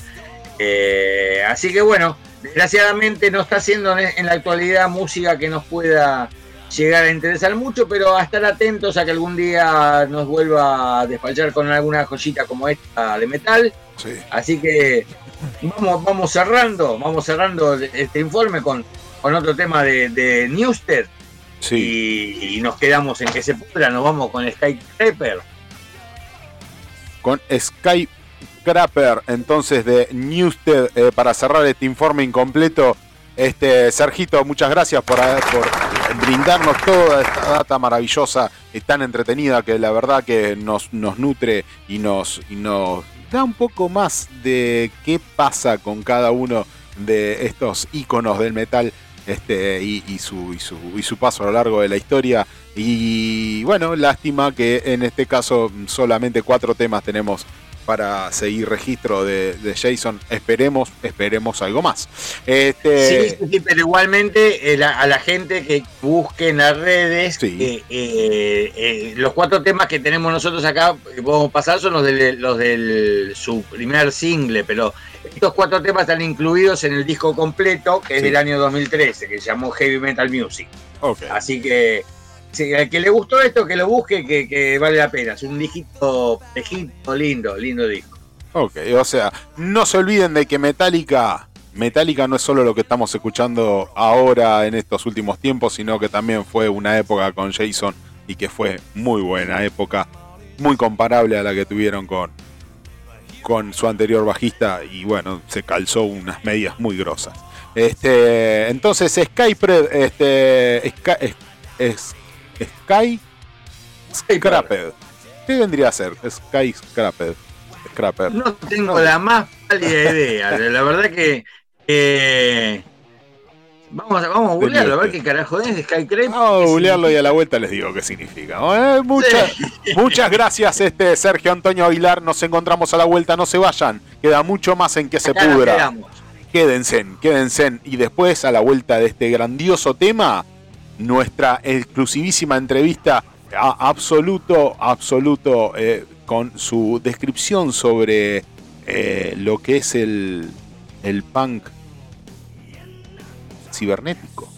Eh, así que bueno, desgraciadamente no está haciendo en la actualidad música que nos pueda llegar a interesar mucho, pero a estar atentos a que algún día nos vuelva a despachar con alguna joyita como esta de metal. Así que vamos, vamos cerrando, vamos cerrando este informe con, con otro tema de, de Newsted. Y, nos quedamos en que se pudra, nos vamos con Skycrapper. Con Skycrapper, entonces de Newsted, eh, para cerrar este informe incompleto. Este, Sergito, muchas gracias por, por brindarnos toda esta data maravillosa y tan entretenida que la verdad que nos, nutre y nos, y nos da un poco más de qué pasa con cada uno de estos iconos del metal este, y, su, y su paso a lo largo de la historia. Y bueno, lástima que en este caso solamente cuatro temas tenemos para seguir registro de, Jason. Esperemos, esperemos algo más. Este... Sí, sí, pero igualmente eh, a la gente que busque en las redes, eh, eh, los cuatro temas que tenemos nosotros acá, que podemos pasar, son los de los del su primer single, pero estos cuatro temas están incluidos en el disco completo, que es del año 2013, que se llamó Heavy Metal Music. Así que Sí, al que le gustó esto, que lo busque, que, vale la pena. Es un dígito, lindo, lindo disco. Ok, o sea, no se olviden de que Metallica, Metallica no es solo lo que estamos escuchando ahora en estos últimos tiempos, sino que también fue una época con Jason y que fue muy buena época, muy comparable a la que tuvieron con, con su anterior bajista y bueno, se calzó unas medias muy grosas. Este, entonces Skypred, este, Sky, Sky Scrapped. ¿Qué vendría a ser? Sky Scrapped. Scrapper. No tengo la más pálida idea. La verdad que vamos, a, vamos a googlearlo, a ver qué carajo es Skycrape. Vamos a googlearlo y a la vuelta les digo qué significa. Eh, muchas, muchas gracias, este Sergio Antonio Aguilar. Nos encontramos a la vuelta, no se vayan. Queda mucho más en que se pudra. Quédense, quédense. Y después, a la vuelta de este grandioso tema, nuestra exclusivísima entrevista absoluto, absoluto, eh, con su descripción sobre eh, lo que es el, el punk cibernético.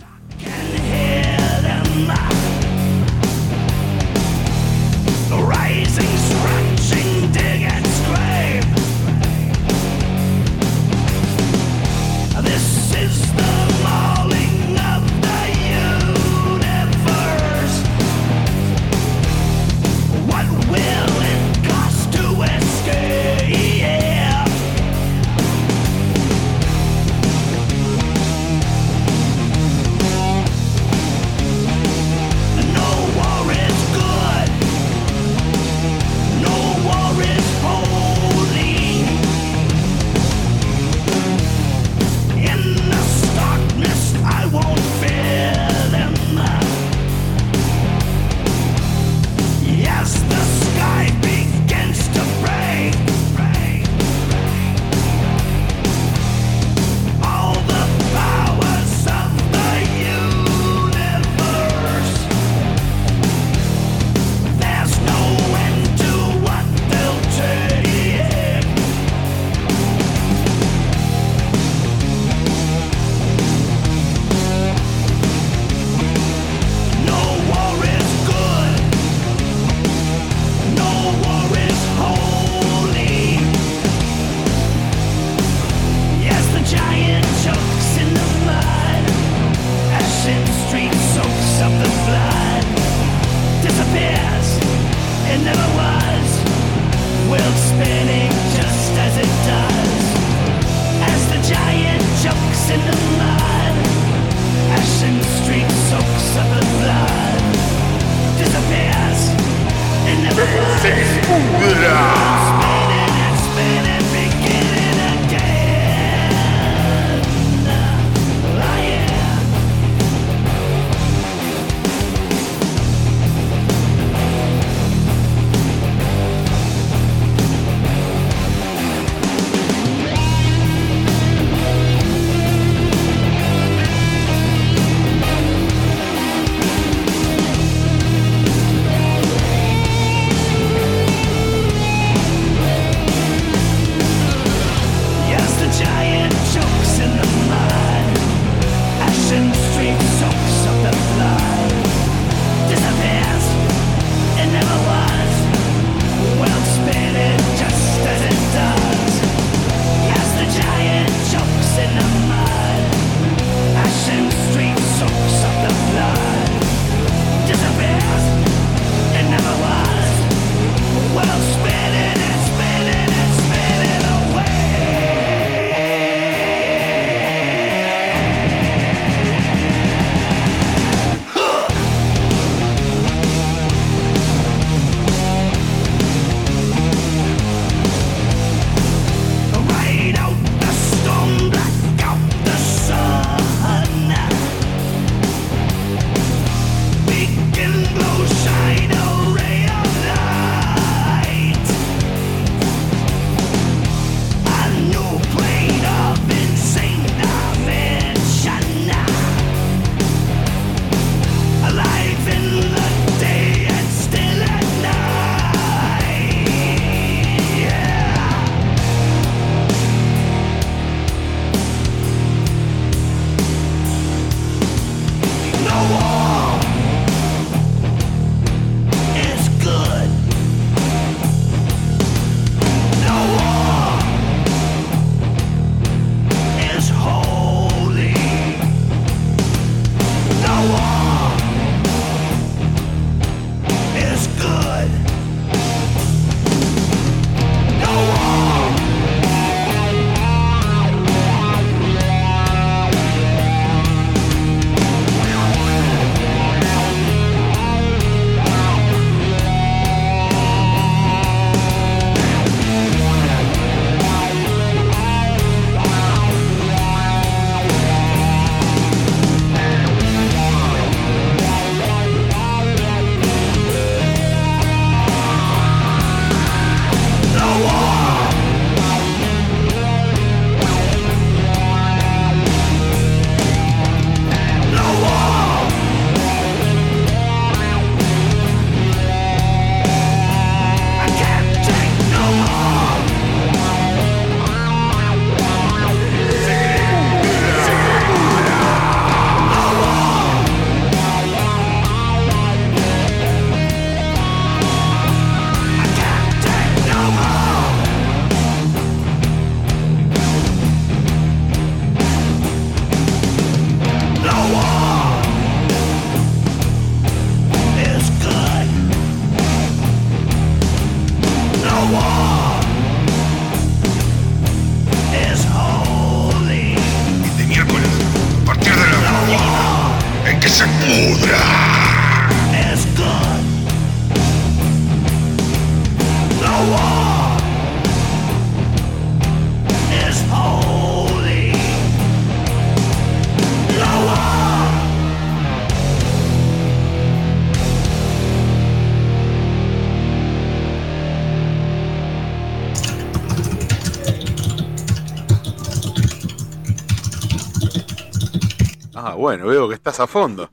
Bueno, veo que estás a fondo.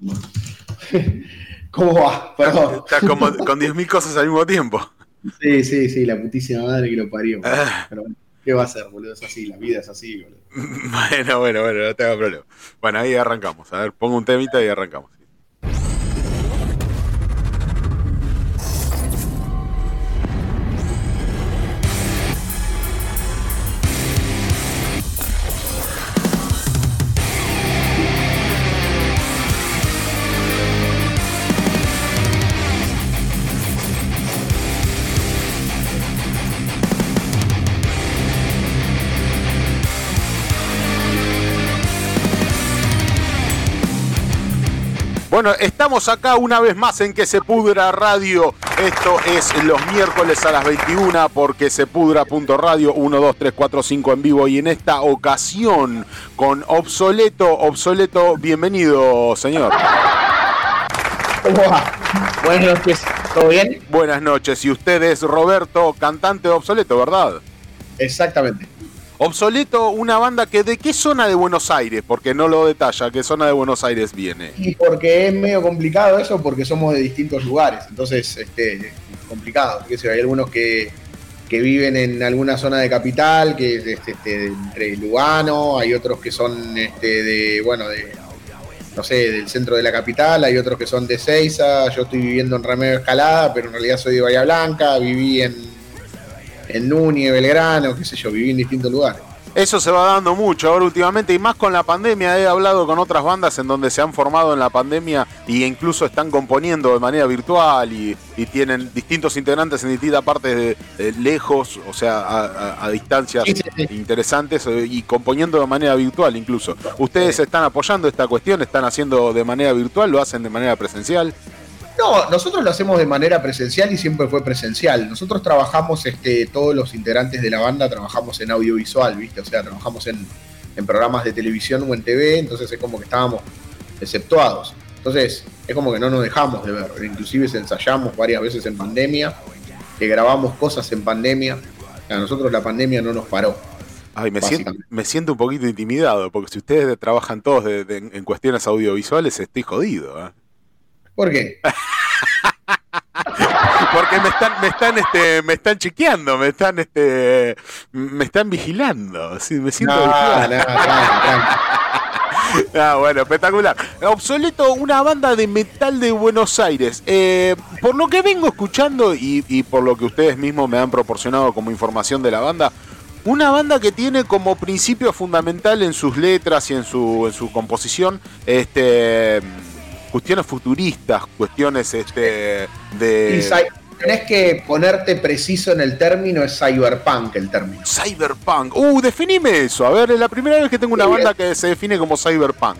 ¿Cómo va? Perdón. Estás como con 10.000 cosas al mismo tiempo. Sí, sí, sí, la putísima madre que lo parió. Ah. Pero bueno, ¿qué va a hacer, boludo? Es así, la vida es así, boludo. Bueno, bueno, bueno, no tengo problema. Bueno, ahí arrancamos. A ver, pongo un temita y arrancamos. Bueno, estamos acá una vez más en que se pudra radio. Esto es los miércoles a las 21 porque se pudra.radio 1, 2, 3, 4, 5 en vivo y en esta ocasión con Obsoleto. Obsoleto, bienvenido, señor. Buenas noches, ¿todo bien? Buenas noches, y usted es Roberto, cantante de Obsoleto, ¿verdad? Exactamente. Obsoleto, una banda que de qué zona de Buenos Aires, porque no lo detalla, qué zona de Buenos Aires viene. Y porque es medio complicado eso, porque somos de distintos lugares, entonces este, es complicado. hay algunos que, viven en alguna zona de capital, que es este, este, entre Lugano, hay otros que son este, de, bueno, de, no sé, del centro de la capital, hay otros que son de Ceiza, yo estoy viviendo en Remedio Escalada, pero en realidad soy de Bahía Blanca, viví en en Núñez, Belgrano, qué sé yo, viví en distintos lugares. Eso se va dando mucho ahora últimamente y más con la pandemia. He hablado con otras bandas en donde se han formado en la pandemia e incluso están componiendo de manera virtual y, tienen distintos integrantes en distintas partes de, lejos, o sea, a, distancias interesantes eh, y componiendo de manera virtual incluso. ¿Ustedes están apoyando esta cuestión? ¿Están haciendo de manera virtual? ¿Lo hacen de manera presencial? No, nosotros lo hacemos de manera presencial y siempre fue presencial. Nosotros trabajamos, este, todos los integrantes de la banda trabajamos en audiovisual, ¿viste? O sea, trabajamos en, programas de televisión o en TV, entonces es como que estábamos exceptuados. Entonces, es como que no nos dejamos de ver. Inclusive ensayamos varias veces en pandemia, que grabamos cosas en pandemia. A nosotros la pandemia no nos paró. Ay, me, siento, me siento un poquito intimidado, porque si ustedes trabajan todos en cuestiones audiovisuales, estoy jodido. ¿eh? ¿Por qué? Porque me están, me están, este, me están chequeando, me están, este, me están vigilando. me siento Ah, bueno, espectacular. Obsoleto, una banda de metal de Buenos Aires. Eh, por lo que vengo escuchando y, y, por lo que ustedes mismos me han proporcionado como información de la banda, una banda que tiene como principio fundamental en sus letras y en su, en su composición, este cuestiones futuristas, cuestiones este, de... tenés que ponerte preciso en el término, es cyberpunk el término. Cyberpunk. Uh, definime eso. A ver, es la primera vez que tengo una banda que se define como cyberpunk.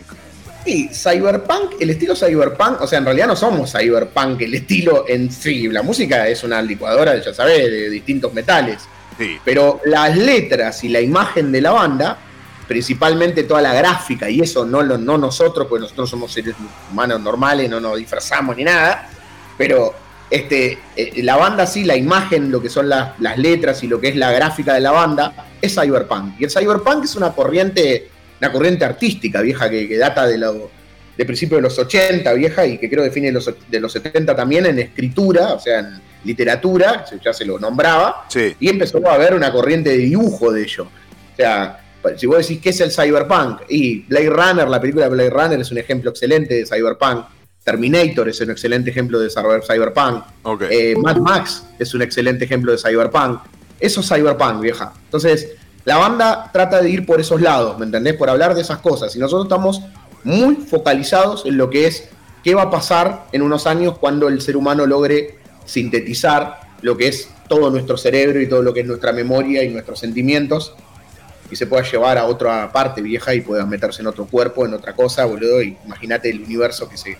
Sí, cyberpunk, el estilo cyberpunk, o sea, en realidad no somos cyberpunk, el estilo en sí. La música es una licuadora, ya sabes, de distintos metales. Sí. Pero las letras y la imagen de la banda principalmente toda la gráfica y eso no, no nosotros, porque nosotros somos seres humanos normales, no nos disfrazamos ni nada, pero este, eh, la banda sí, la imagen, lo que son las, letras y lo que es la gráfica de la banda, es cyberpunk. Y el cyberpunk es una corriente, una corriente artística vieja que, data de, lo, de principios de los 80, vieja, y que creo define los, de los 70 también en escritura, o sea, en literatura, ya se lo nombraba, y empezó a haber una corriente de dibujo de ello. O sea, si vos decís qué es el cyberpunk, y Blade Runner, la película de Blade Runner es un ejemplo excelente de cyberpunk. Terminator es un excelente ejemplo de cyberpunk. Eh, Mad Max es un excelente ejemplo de cyberpunk. Eso es cyberpunk, vieja. Entonces, la banda trata de ir por esos lados, ¿me entendés? Por hablar de esas cosas. Y nosotros estamos muy focalizados en lo que es qué va a pasar en unos años cuando el ser humano logre sintetizar lo que es todo nuestro cerebro y todo lo que es nuestra memoria y nuestros sentimientos y se pueda llevar a otra parte vieja y pueda meterse en otro cuerpo, en otra cosa, boludo. Y imagínate el universo que se,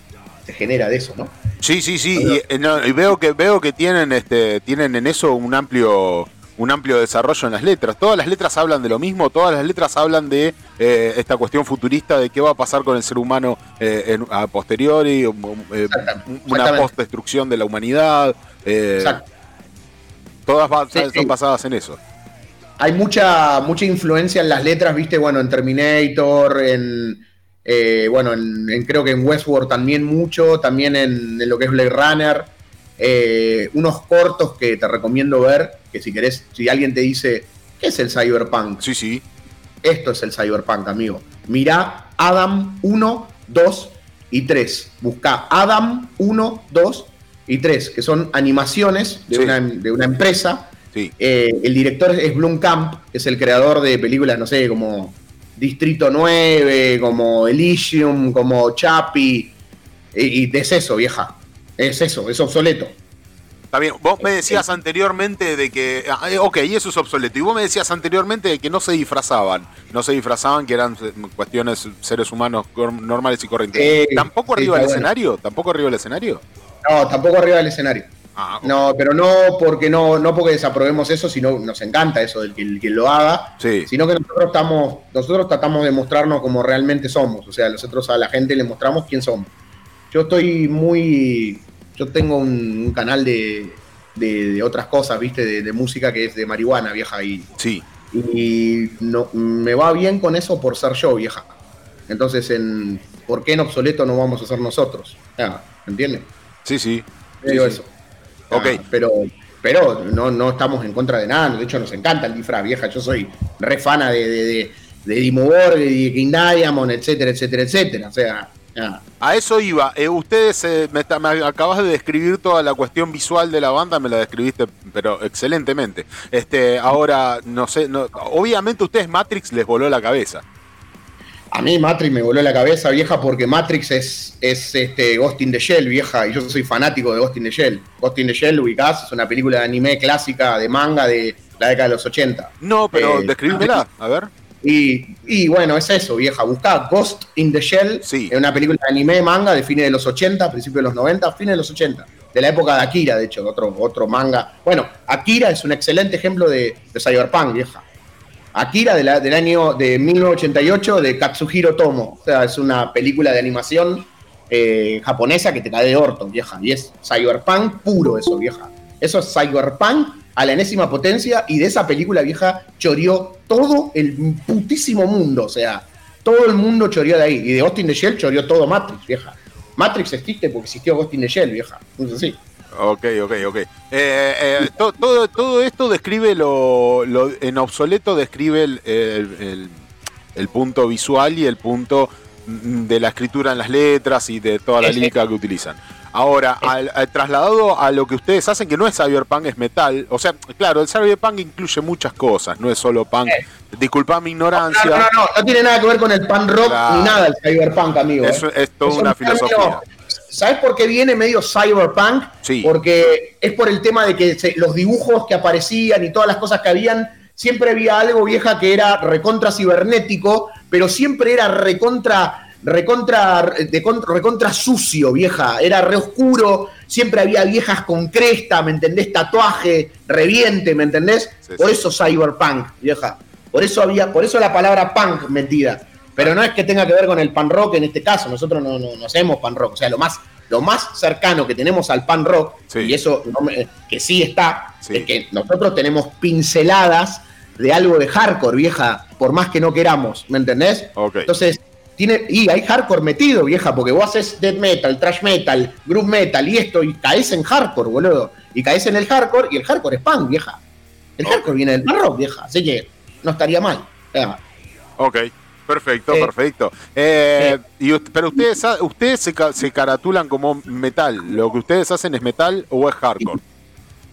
genera de eso, ¿no? Sí, sí, sí. Eh, y, veo que veo que tienen este tienen en eso un amplio un amplio desarrollo en las letras. Todas las letras hablan de lo mismo, todas las letras hablan de eh, esta cuestión futurista de qué va a pasar con el ser humano eh, a posteriori, una post-destrucción de la humanidad. todas son basadas en eso hay mucha, mucha influencia en las letras, viste, bueno, en Terminator, en, Eh, bueno, creo que en Westworld también mucho, también en, lo que es Blade Runner. Eh, unos cortos que te recomiendo ver, que si querés, si alguien te dice, ¿qué es el cyberpunk? Sí, sí. Esto es el cyberpunk, amigo. Mirá Adam 1, 2 y 3. Busca Adam 1, 2 y 3, que son animaciones de, una, de una, empresa. Eh, el director es Blumkamp, que es el creador de películas, no sé, como Distrito 9, como Elysium, como Chapi. Y, es eso, vieja. Es eso, es obsoleto. Está bien, vos me decías anteriormente de que. Ah, eh, ok, y eso es obsoleto. Y vos me decías anteriormente de que no se disfrazaban. No se disfrazaban, que eran eh, cuestiones seres humanos normales y corrientes. ¿Tampoco arriba del escenario? ¿Tampoco arriba del escenario? No, tampoco arriba del escenario. Ah, no, pero no porque no, no porque desaprobemos eso, sino nos encanta eso del que, lo haga, sino que nosotros estamos, nosotros tratamos de mostrarnos como realmente somos, o sea, nosotros a la gente le mostramos quién somos. Yo estoy muy, yo tengo un, canal de, de, otras cosas, viste, de, música que es de marihuana, vieja, y, sí. y no, me va bien con eso por ser yo, vieja. Entonces, en, ¿por qué en obsoleto no vamos a ser nosotros? ¿Entiendes? Sí, sí. eso. Ok. pero pero no, no estamos en contra de nada. De hecho, nos encanta el disfraz, vieja. Yo soy re fana de, de, de, de Dimo de King Diamond, etcétera, etcétera, etcétera. O sea. A eso iba. Eh, ustedes eh, me, acabas de describir toda la cuestión visual de la banda, me la describiste, pero excelentemente. Este, ahora, no sé, no, obviamente a ustedes Matrix les voló la cabeza. A mí Matrix me voló la cabeza, vieja, porque Matrix es, es este Ghost in the Shell, vieja, y yo soy fanático de Ghost in the Shell. Ghost in the Shell, ubicás, es una película de anime clásica de manga de la década de los 80. No, pero eh, describímela, a ver. Y, bueno, es eso, vieja. Buscá Ghost in the Shell, sí. es una película de anime manga de fines de los 80, principios de los 90, fines de los 80. De la época de Akira, de hecho, otro, otro manga. Bueno, Akira es un excelente ejemplo de, de Cyberpunk, vieja. Akira del año de 1988 de Katsuhiro Tomo. O sea, es una película de animación eh, japonesa que te cae de orto, vieja. Y es cyberpunk puro eso, vieja. Eso es cyberpunk a la enésima potencia y de esa película vieja choreó todo el putísimo mundo. O sea, todo el mundo choreó de ahí. Y de Austin the Shell choreó todo Matrix, vieja. Matrix existe porque existió Ghost in the Shell, vieja. Entonces sí. Ok, ok, ok. Eh, eh, todo, todo esto describe lo, en obsoleto, describe el, punto visual y el punto de la escritura en las letras y de toda la lírica que utilizan. Ahora, al, trasladado a lo que ustedes hacen, que no es cyberpunk, es metal. O sea, claro, el cyberpunk incluye muchas cosas, no es solo punk. Disculpa mi ignorancia. No, no, no, no, tiene nada que ver con el punk rock ni nada el cyberpunk, amigo. Eso ¿eh? es toda una filosofía. ¿Sabes por qué viene medio cyberpunk? Sí. Porque es por el tema de que los dibujos que aparecían y todas las cosas que habían, siempre había algo vieja que era recontra cibernético, pero siempre era recontra recontra, de, recontra sucio, vieja. Era re oscuro, siempre había viejas con cresta, ¿me entendés? Tatuaje, reviente, ¿me entendés? por eso cyberpunk, vieja. Por eso había, por eso la palabra punk metida. Pero no es que tenga que ver con el pan rock en este caso, nosotros no, no, hacemos pan rock, o sea, lo más, lo más cercano que tenemos al pan rock, y eso que sí está, es que nosotros tenemos pinceladas de algo de hardcore, vieja, por más que no queramos, ¿me entendés? Entonces, tiene, y hay hardcore metido, vieja, porque vos haces death metal, trash metal, groove metal y esto, y caes en hardcore, boludo. Y caes en el hardcore, y el hardcore es punk, vieja. El hardcore viene del pan rock, vieja, así que no estaría mal. Ok. Perfecto, perfecto. Eh, y, pero ustedes, ustedes se, se, caratulan como metal. ¿Lo que ustedes hacen es metal o es hardcore?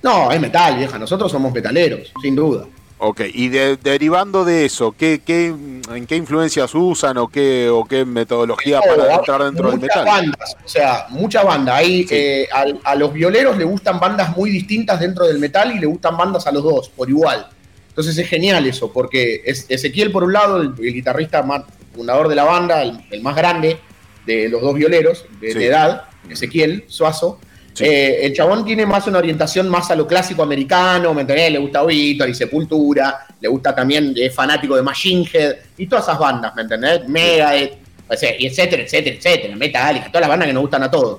No, es metal, vieja. Nosotros somos metaleros, sin duda. Ok, y derivando de eso, ¿qué, qué, ¿en qué influencias usan o qué, o qué metodología para entrar dentro del metal? bandas, o sea, muchas bandas. Ahí eh, a, los violeros le gustan bandas muy distintas dentro del metal y le gustan bandas a los dos, por igual. Entonces es genial eso, porque es Ezequiel, por un lado, el, guitarrista más, fundador de la banda, el, más grande de los dos violeros de, edad, Ezequiel Suazo. Eh, el chabón tiene más una orientación más a lo clásico americano, ¿me entendés? Le gusta Víctor y Sepultura, le gusta también, es fanático de Machine Head y todas esas bandas, ¿me entendés? Megadeth, y etcétera, etcétera, etcétera, Metallica, todas las bandas que nos gustan a todos.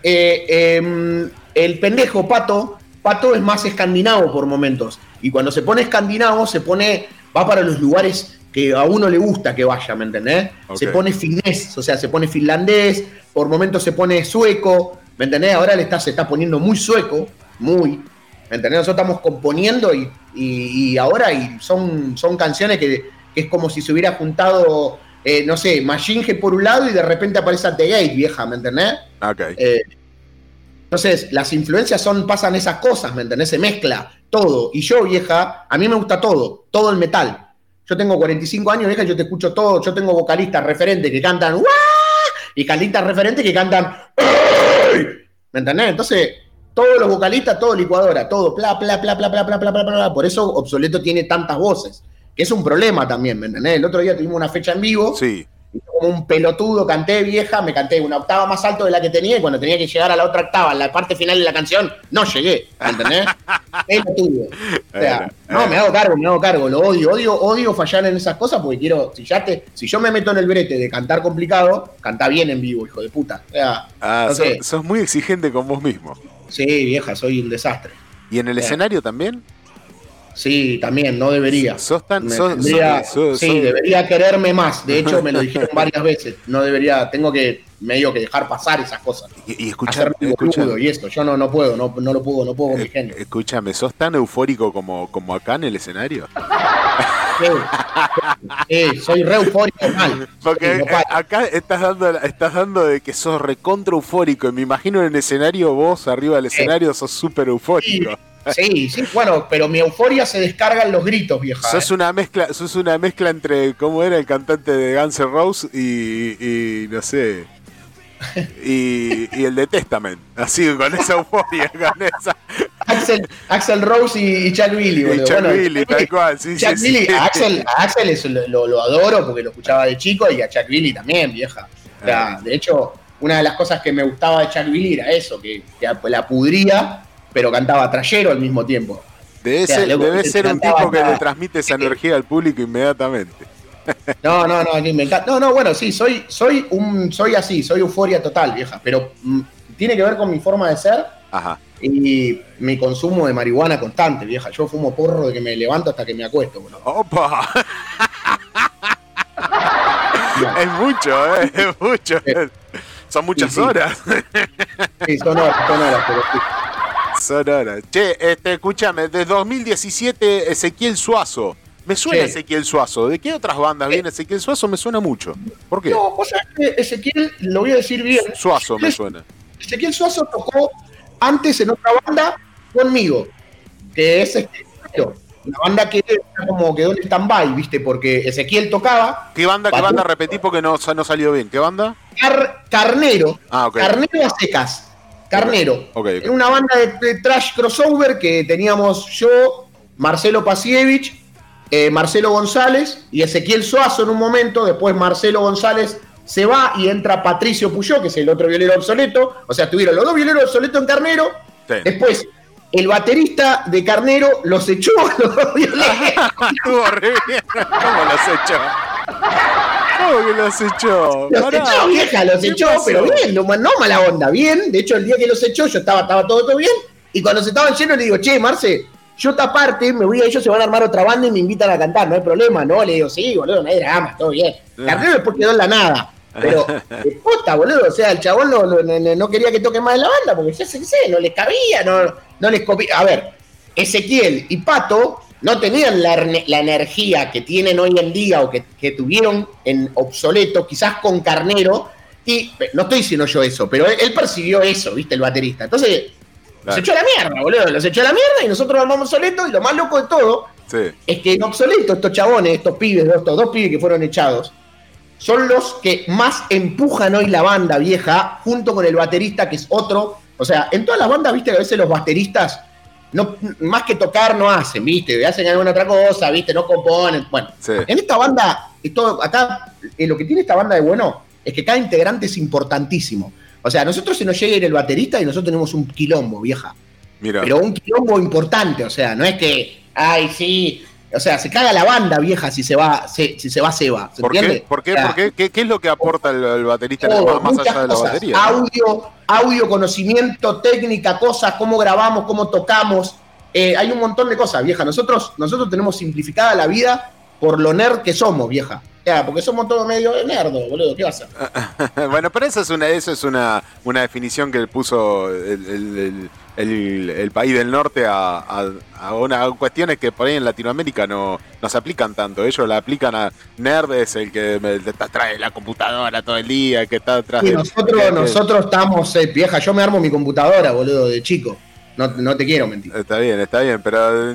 Eh, em, el pendejo Pato, Pato es más escandinavo por momentos. Y cuando se pone escandinavo, se pone, va para los lugares que a uno le gusta que vaya, ¿me entendés? Se pone finés, o sea, se pone finlandés, por momentos se pone sueco, ¿me entendés? Ahora le está, se está poniendo muy sueco, muy, ¿me entendés? Nosotros estamos componiendo y, ahora y son, son canciones que, es como si se hubiera juntado, eh, no sé, Machine por un lado y de repente aparece The Gate, vieja, ¿me entendés? Ok. Eh, entonces, las influencias son, pasan esas cosas, ¿me entendés? Se mezcla todo. Y yo, vieja, a mí me gusta todo, todo el metal. Yo tengo 45 años, vieja, yo te escucho todo. Yo tengo vocalistas referentes que cantan y calistas referentes que cantan ¿Me entendés? Entonces, todos los vocalistas, todo licuadora, todo, bla, bla, bla, bla, bla, bla, bla, bla, bla. Por eso Obsoleto tiene tantas voces. Que es un problema también, ¿me entendés? El otro día tuvimos una fecha en vivo. Sí como un pelotudo, canté vieja, me canté una octava más alto de la que tenía y cuando tenía que llegar a la otra octava, en la parte final de la canción, no llegué, ¿entendés? pelotudo. O sea, no, me hago cargo, me hago cargo, lo odio, odio, odio fallar en esas cosas porque quiero, si ya te, si yo me meto en el brete de cantar complicado, canta bien en vivo, hijo de puta. O sea, ah, sos, muy exigente con vos mismo. Sí, vieja, soy un desastre. ¿Y en el escenario también? Sí, también, no debería. Sos tan. sí, debería quererme más. De hecho, me lo dijeron varias veces. No debería, tengo que medio que dejar pasar esas cosas. Y, y escuchar, y esto. Yo no, no puedo, no, no lo puedo, no puedo con mi gente. Escúchame, ¿sos tan eufórico como, como acá en el escenario? Sí, soy re eufórico mal. Porque eh, acá estás dando, estás dando de que sos recontra eufórico. Y me imagino en el escenario, vos arriba del escenario, sos súper eufórico. Sí, sí, bueno, pero mi euforia se descarga en los gritos, vieja. Sos ¿eh? una mezcla, sos una mezcla entre cómo era el cantante de Guns N' Roses y, no sé. Y, el de Testament, así con esa euforia, con esa. Axel, Axel Rose y, Chuck Billy, boludo. Chuck Billy, tal cual, sí, Chuck Billy, A Axel, Axel lo, adoro porque lo escuchaba de chico y a Chuck Billy también, vieja. O sea, ah. de hecho, una de las cosas que me gustaba de Chuck Billy era eso, que, que la pudría pero cantaba trayero al mismo tiempo. Debe, ser, un tipo que le transmite esa energía al público inmediatamente. No, no, no, me encanta. No, no, bueno, sí, soy, soy un, soy así, soy euforia total, vieja, pero mm, tiene que ver con mi forma de ser Ajá. y mi consumo de marihuana constante, vieja. Yo fumo porro de que me levanto hasta que me acuesto, bro. ¡Opa! Es mucho, ¿eh? es mucho. Son muchas horas. Sí, son horas, son horas, pero sí. Sonora. Che, este, escúchame, de 2017 Ezequiel Suazo. Me suena Ezequiel Suazo. ¿De qué otras bandas viene Ezequiel Suazo? Me suena mucho. ¿Por qué? No, que Ezequiel, lo voy a decir bien. Suazo me suena. Ezequiel Suazo tocó antes en otra banda conmigo, que es este, una banda que como quedó en stand-by, ¿viste? Porque Ezequiel tocaba. ¿Qué banda, qué banda? Repetí porque no, no salió bien. ¿Qué banda? Carnero. Ah, Carnero a secas. Carnero. en una banda de, trash crossover que teníamos yo, Marcelo Pasievich, eh, Marcelo González y Ezequiel Suazo en un momento. Después Marcelo González se va y entra Patricio Puyó, que es el otro violero obsoleto. O sea, tuvieron los dos violeros obsoletos en Carnero. Después el baterista de Carnero los echó los dos violeros. ¿Cómo los echó? ¿Cómo que los echó? Los echó, vieja, los echó, pero bien, no, mala onda, bien. De hecho, el día que los echó, yo estaba, estaba todo, todo bien. Y cuando se estaban llenos, le digo, che, Marce, yo aparte, me voy a ellos, se van a armar otra banda y me invitan a cantar, no hay problema, ¿no? Le digo, sí, boludo, no hay drama, todo bien. Ah. Carnero después quedó en la nada. Pero, de puta, boludo, o sea, el chabón no, quería que toque más en la banda, porque ya sé, no les cabía, no, no les copia. A ver, Ezequiel y Pato no tenían la, energía que tienen hoy en día o que, tuvieron en obsoleto, quizás con Carnero, y no estoy diciendo yo eso, pero él, percibió eso, ¿viste? El baterista. Entonces, los echó a la mierda, boludo, los echó a la mierda y nosotros armamos obsoleto y lo más loco de todo es que en obsoleto estos chabones, estos pibes, estos dos pibes que fueron echados, son los que más empujan hoy la banda vieja junto con el baterista que es otro. O sea, en todas las bandas, viste que a veces los bateristas no, más que tocar no hacen, ¿viste? Hacen alguna otra cosa, ¿viste? No componen. Bueno, en esta banda, todo, acá, eh, lo que tiene esta banda de bueno es que cada integrante es importantísimo. O sea, nosotros se nos llega el baterista y nosotros tenemos un quilombo, vieja. Mira. Pero un quilombo importante, o sea, no es que, ay, sí, o sea, se caga la banda vieja si se va, si se va. ¿Por, qué? ¿Por qué? ¿Por qué? ¿Qué? es lo que aporta el, baterista más allá de la batería? Audio, audio, conocimiento, técnica, cosas, cómo grabamos, cómo tocamos. Eh, hay un montón de cosas, vieja. Nosotros, nosotros tenemos simplificada la vida por lo nerd que somos, vieja. Ya, porque somos todos medio nerdos, boludo. ¿Qué va a hacer? bueno, pero eso es una, eso es una, una definición que puso el, país del norte a, a, cuestiones que por ahí en Latinoamérica no, no se aplican tanto. Ellos la aplican a nerd es el que me, trae la computadora todo el día, que está atrás de. Nosotros, nosotros estamos, eh, vieja, yo me armo mi computadora, boludo, de chico. No, no, te quiero mentir. Está bien, está bien, pero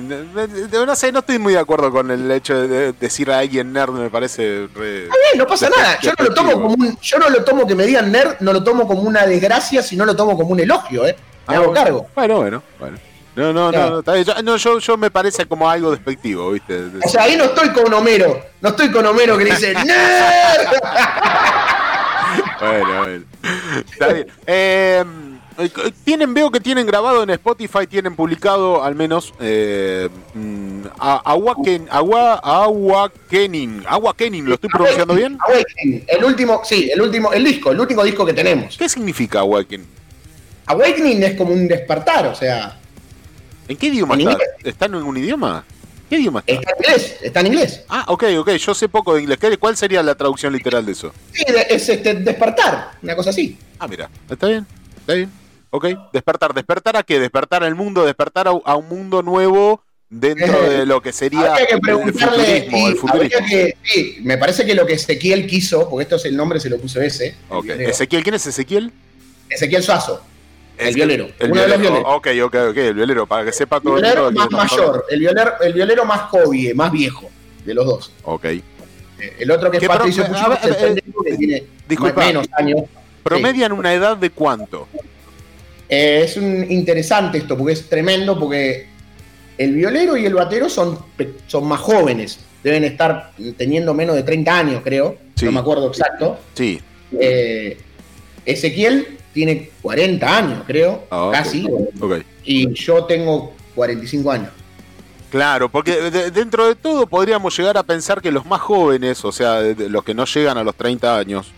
no sé, no estoy muy de acuerdo con el hecho de decirle a alguien nerd, me parece re, Está bien, no pasa nada. Yo no lo tomo como un, yo no lo tomo que me digan nerd, no lo tomo como una desgracia, sino lo tomo como un elogio, ¿eh? Me hago cargo. Bueno, bueno, bueno. No, no, no, está bien. Yo, no, yo, yo, me parece como algo despectivo, ¿viste? O sea, ahí no estoy con Homero, no estoy con Homero que le dice ¡Nerd! bueno, bueno. Está bien. Eh, eh, tienen, veo que tienen grabado en Spotify, tienen publicado al menos eh, mm, Agua Awakening. Awakening, ¿lo estoy pronunciando bien? Awakening, el último, sí, el último, el disco, el último disco que tenemos. ¿Qué significa Awakening? Awakening es como un despertar, o sea. ¿En qué idioma está? ¿Está en algún idioma? ¿Qué idioma está? Está en inglés, está en inglés. Ah, ok, ok, yo sé poco de inglés. ¿Cuál sería la traducción literal de eso? Sí, es este, despertar, una cosa así. Ah, mira, está bien, está bien. Ok, despertar. ¿Despertar a qué? Despertar al mundo, despertar a, un mundo nuevo dentro de lo que sería el futurismo. sí, me parece que lo que Ezequiel quiso, porque esto es el nombre, se lo puso ese. Ezequiel, ¿quién es Ezequiel? Ezequiel Suazo. El violero. El uno violero. de los violeros. Ok, ok, ok, el violero, para que sepa todo el violero más mayor, el violero, el violero más joven, más viejo, de los dos. Ok. Eh, el otro que es Patricio Pucci, eh, que tiene menos años. ¿Promedian una edad de cuánto? Eh, es un interesante esto, porque es tremendo, porque el violero y el batero son, son más jóvenes, deben estar teniendo menos de 30 años, creo, no me acuerdo exacto. Sí. Eh, Ezequiel tiene 40 años, creo, ah, casi. Y yo tengo 45 años. Claro, porque dentro de todo podríamos llegar a pensar que los más jóvenes, o sea, los que no llegan a los 30 años,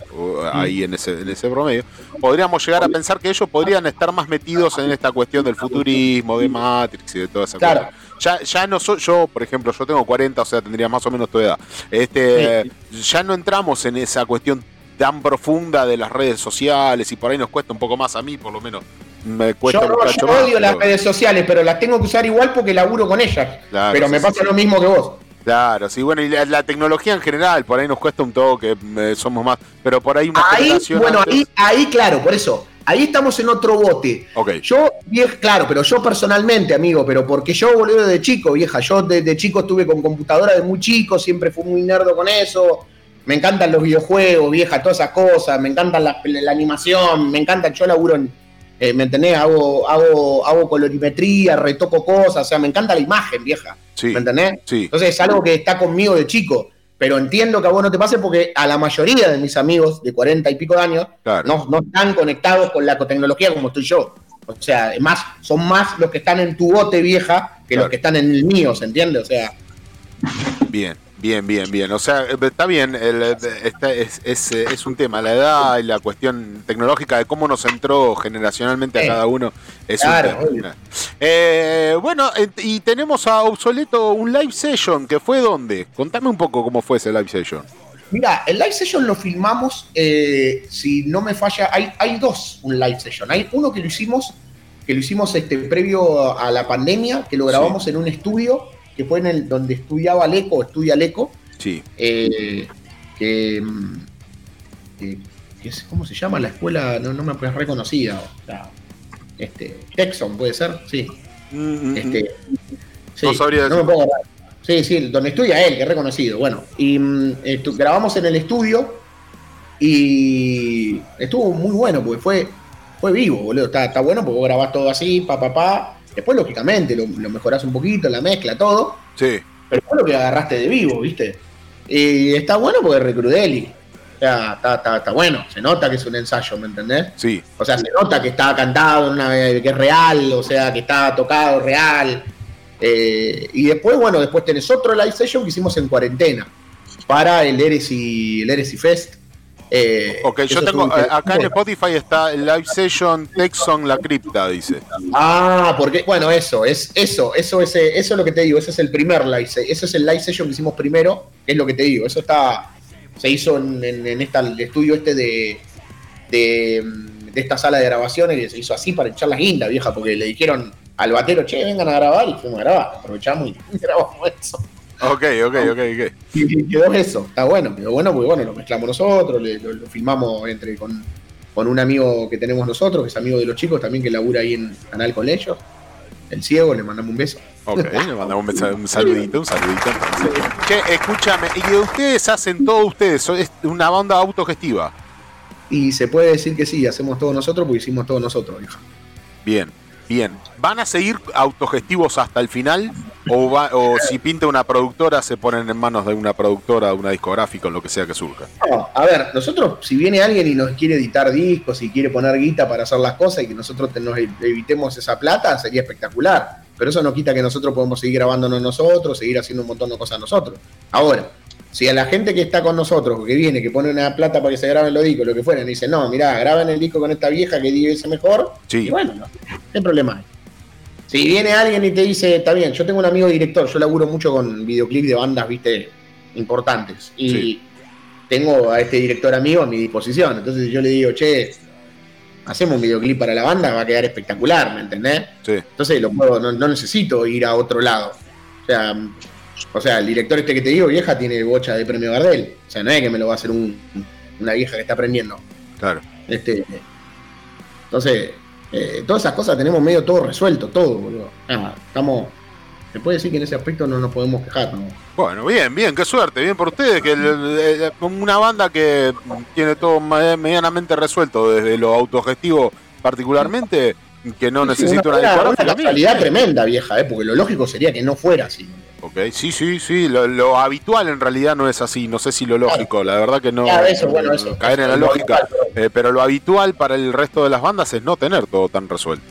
ahí en ese, en ese promedio, podríamos llegar a pensar que ellos podrían estar más metidos en esta cuestión del futurismo, de Matrix y de toda esa claro. Ya, ya no soy yo, por ejemplo, yo tengo 40, o sea, tendría más o menos tu edad. Este, Ya no entramos en esa cuestión tan profunda de las redes sociales y por ahí nos cuesta un poco más a mí, por lo menos me cuesta yo, yo odio las redes sociales, pero las tengo que usar igual porque laburo con ellas. pero me pasa lo mismo que vos. Claro, sí, bueno, y la, tecnología en general, por ahí nos cuesta un toque, somos más, pero por ahí una ahí, Bueno, ahí, ahí, claro, por eso, ahí estamos en otro bote. Okay. Yo, vieja, claro, pero yo personalmente, amigo, pero porque yo, boludo, de chico, vieja, yo desde chico estuve con computadora de muy chico, siempre fui muy nerdo con eso, me encantan los videojuegos, vieja, todas esas cosas, me encantan la, la animación, me encanta, yo laburo en eh, ¿me entendés? Hago, hago, hago colorimetría, retoco cosas, o sea, me encanta la imagen, vieja. ¿Me entendés? Sí. Entonces es algo que está conmigo de chico. Pero entiendo que a vos no te pase porque a la mayoría de mis amigos de cuarenta y pico de años no, no están conectados con la tecnología como estoy yo. O sea, más, son más los que están en tu bote vieja que los que están en el mío, ¿se entiende? O sea. Bien. Bien, bien, bien. O sea, eh, está bien, el, eh, es, eh, es, un tema, la edad y la cuestión tecnológica de cómo nos entró generacionalmente a cada uno. Es claro, bueno, y tenemos a Obsoleto un live session, que fue dónde? Contame un poco cómo fue ese live session. Mira, el live session lo filmamos, si no me falla, hay, hay dos, un live session. Hay uno que lo hicimos, que lo hicimos este, previo a la pandemia, que lo grabamos en un estudio que fue en el donde estudiaba Leco, estudia Leco. Sí. Eh, que, ¿Cómo se llama la escuela? No, no me parece reconocida. este, Texon, ¿puede ser? Sí. Mm, mm, este, sí no sabría no me Sí, sí, donde estudia él, que es reconocido. Bueno, y mm, grabamos en el estudio y estuvo muy bueno, porque fue, fue vivo, boludo. Está, está bueno porque vos grabás todo así, pa, pa, pa. Después, lógicamente, lo, mejorás un poquito, la mezcla, todo. Sí. Pero fue lo que agarraste de vivo, ¿viste? Y está bueno porque Recrudeli. O sea, está, está, bueno. Se nota que es un ensayo, ¿me entendés? Sí. O sea, se nota que está cantado, una, que es real, o sea, que está tocado real. Eh, y después, bueno, después tenés otro live session que hicimos en cuarentena para el Eresi, el Fest eh, ok, yo tengo, eh, acá en Spotify está el live session Texon La Cripta, dice. Ah, porque, bueno, eso, es eso, eso, ese, eso es lo que te digo, ese es el primer live, ese es el live session que hicimos primero, es lo que te digo, eso está se hizo en, en, esta, el estudio este de, de, esta sala de grabaciones y se hizo así para echar la guinda, vieja, porque le dijeron al batero, che, vengan a grabar y fuimos a grabar, aprovechamos y grabamos eso. Ok, ok, ok, ok. Y quedó eso, está bueno, quedó bueno porque bueno, lo mezclamos nosotros, lo, filmamos entre con, con, un amigo que tenemos nosotros, que es amigo de los chicos también, que labura ahí en Canal con ellos, el ciego, le mandamos un beso. Ok, le mandamos un, saludito, un saludito. Che, escúchame, y ustedes hacen todo ustedes, es una banda autogestiva. Y se puede decir que sí, hacemos todo nosotros porque hicimos todo nosotros. Bien. Bien, ¿van a seguir autogestivos hasta el final? ¿O, o si pinta una productora, se ponen en manos de una productora, de una discográfica, o lo que sea que surja? No, a ver, nosotros, si viene alguien y nos quiere editar discos y quiere poner guita para hacer las cosas y que nosotros nos evitemos esa plata, sería espectacular. Pero eso no quita que nosotros podemos seguir grabándonos nosotros, seguir haciendo un montón de cosas nosotros. Ahora, si a la gente que está con nosotros, que viene, que pone una plata para que se graben los discos, lo que fuera, dice, no, mirá, graben el disco con esta vieja que dice mejor, sí. y bueno, no, ¿qué problema hay? Si viene alguien y te dice, está bien, yo tengo un amigo director, yo laburo mucho con videoclips de bandas, viste, importantes, y tengo a este director amigo a mi disposición, entonces yo le digo, che, hacemos un videoclip para la banda, va a quedar espectacular, ¿me entendés? Sí. Entonces lo puedo, no necesito ir a otro lado. O sea, o sea, el director este que te digo, vieja, tiene bocha de premio Gardel. O sea, no es que me lo va a hacer una vieja que está aprendiendo. Claro. Este, entonces, eh, todas esas cosas tenemos medio todo resuelto, todo, boludo. Ah, estamos. Se puede decir que en ese aspecto no nos podemos quejar, ¿no? Bueno, bien, bien, qué suerte, bien por ustedes, que una banda que tiene todo medianamente resuelto, desde lo autogestivo particularmente, que no necesita una, una, una calidad tremenda, vieja, ¿eh? porque lo lógico sería que no fuera así. Ok, sí, sí, sí, lo, habitual en realidad no es así, no sé si lo lógico, la verdad que no caer en la lógica, eh, pero lo habitual para el resto de las bandas es no tener todo tan resuelto.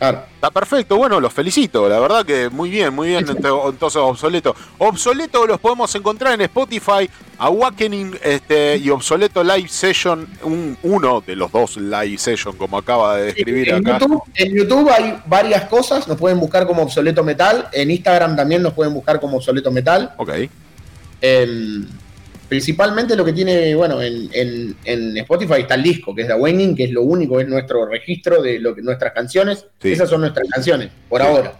Está perfecto, bueno, los felicito, la verdad que muy bien, muy bien, entonces obsoleto. Obsoleto los podemos encontrar en Spotify, Awakening este, y Obsoleto Live Session, uno de los dos live session, como acaba de describir en acá. YouTube, en YouTube hay varias cosas, nos pueden buscar como Obsoleto Metal, en Instagram también nos pueden buscar como Obsoleto Metal. Ok. Em, Principalmente lo que tiene, bueno, en, Spotify está el disco, que es The Awakening, que es lo único, es nuestro registro de lo que, nuestras canciones. Esas son nuestras canciones, por ahora.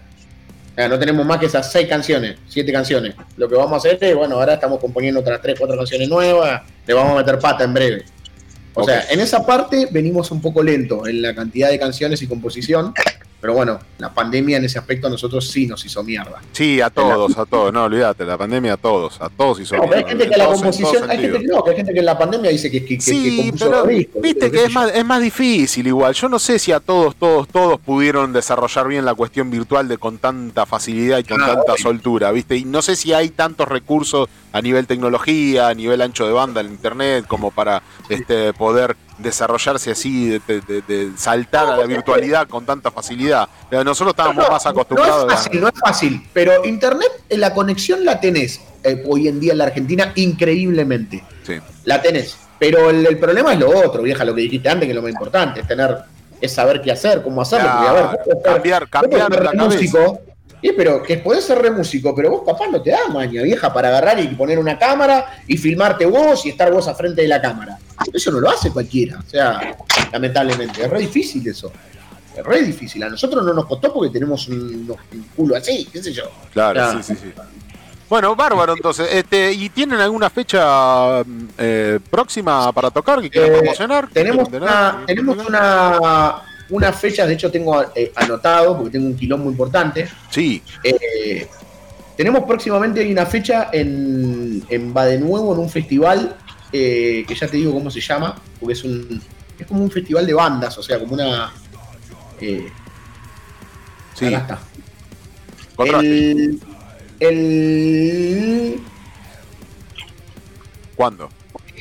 no tenemos más que esas seis canciones, siete canciones. Lo que vamos a hacer es, bueno, ahora estamos componiendo otras tres, cuatro canciones nuevas, le vamos a meter pata en breve. O sea, en esa parte venimos un poco lento en la cantidad de canciones y composición, pero bueno, la pandemia en ese aspecto a nosotros sí nos hizo mierda. Sí, a todos, a todos, no olvídate, la pandemia a todos, a todos hizo mierda. hay gente que la composición, hay gente que no, que hay gente que en la pandemia dice que, que, sí, pero viste que es más, es más difícil igual. Yo no sé si a todos, todos, todos pudieron desarrollar bien la cuestión virtual de con tanta facilidad y con ah, tanta soltura, viste, y no sé si hay tantos recursos a nivel tecnología, a nivel ancho de banda en internet, como para este poder desarrollarse así, de, saltar a la virtualidad con tanta facilidad. Nosotros estábamos más acostumbrados. No es fácil, no es fácil, pero Internet, en la conexión la tenés eh, hoy en día en la Argentina increíblemente. Sí. La tenés. Pero el, problema es lo otro, vieja, lo que dijiste antes, que es lo más importante, es tener, es saber qué hacer, cómo hacerlo. cambiar, cambiar la músico, pero que podés ser re músico, pero vos papá no te da maña, vieja, para agarrar y poner una cámara y filmarte vos y estar vos a frente de la cámara. Eso no lo hace cualquiera. O sea, lamentablemente, es re difícil eso. Es re difícil. A nosotros no nos costó porque tenemos un, culo así, qué sé yo. Claro, sí, sí, sí. Bueno, bárbaro entonces. Este, ¿Y tienen alguna fecha eh, próxima para tocar que quieran eh, promocionar? Tenemos, una, tenemos una, una fecha, de hecho tengo eh, anotado, porque tengo un quilombo importante. Sí. tenemos próximamente una fecha en, en Badenuevo, en un festival eh, que ya te digo cómo se llama, porque es un es como un festival de bandas, o sea, como una... Eh, sí. Acá está. El, el... ¿Cuándo?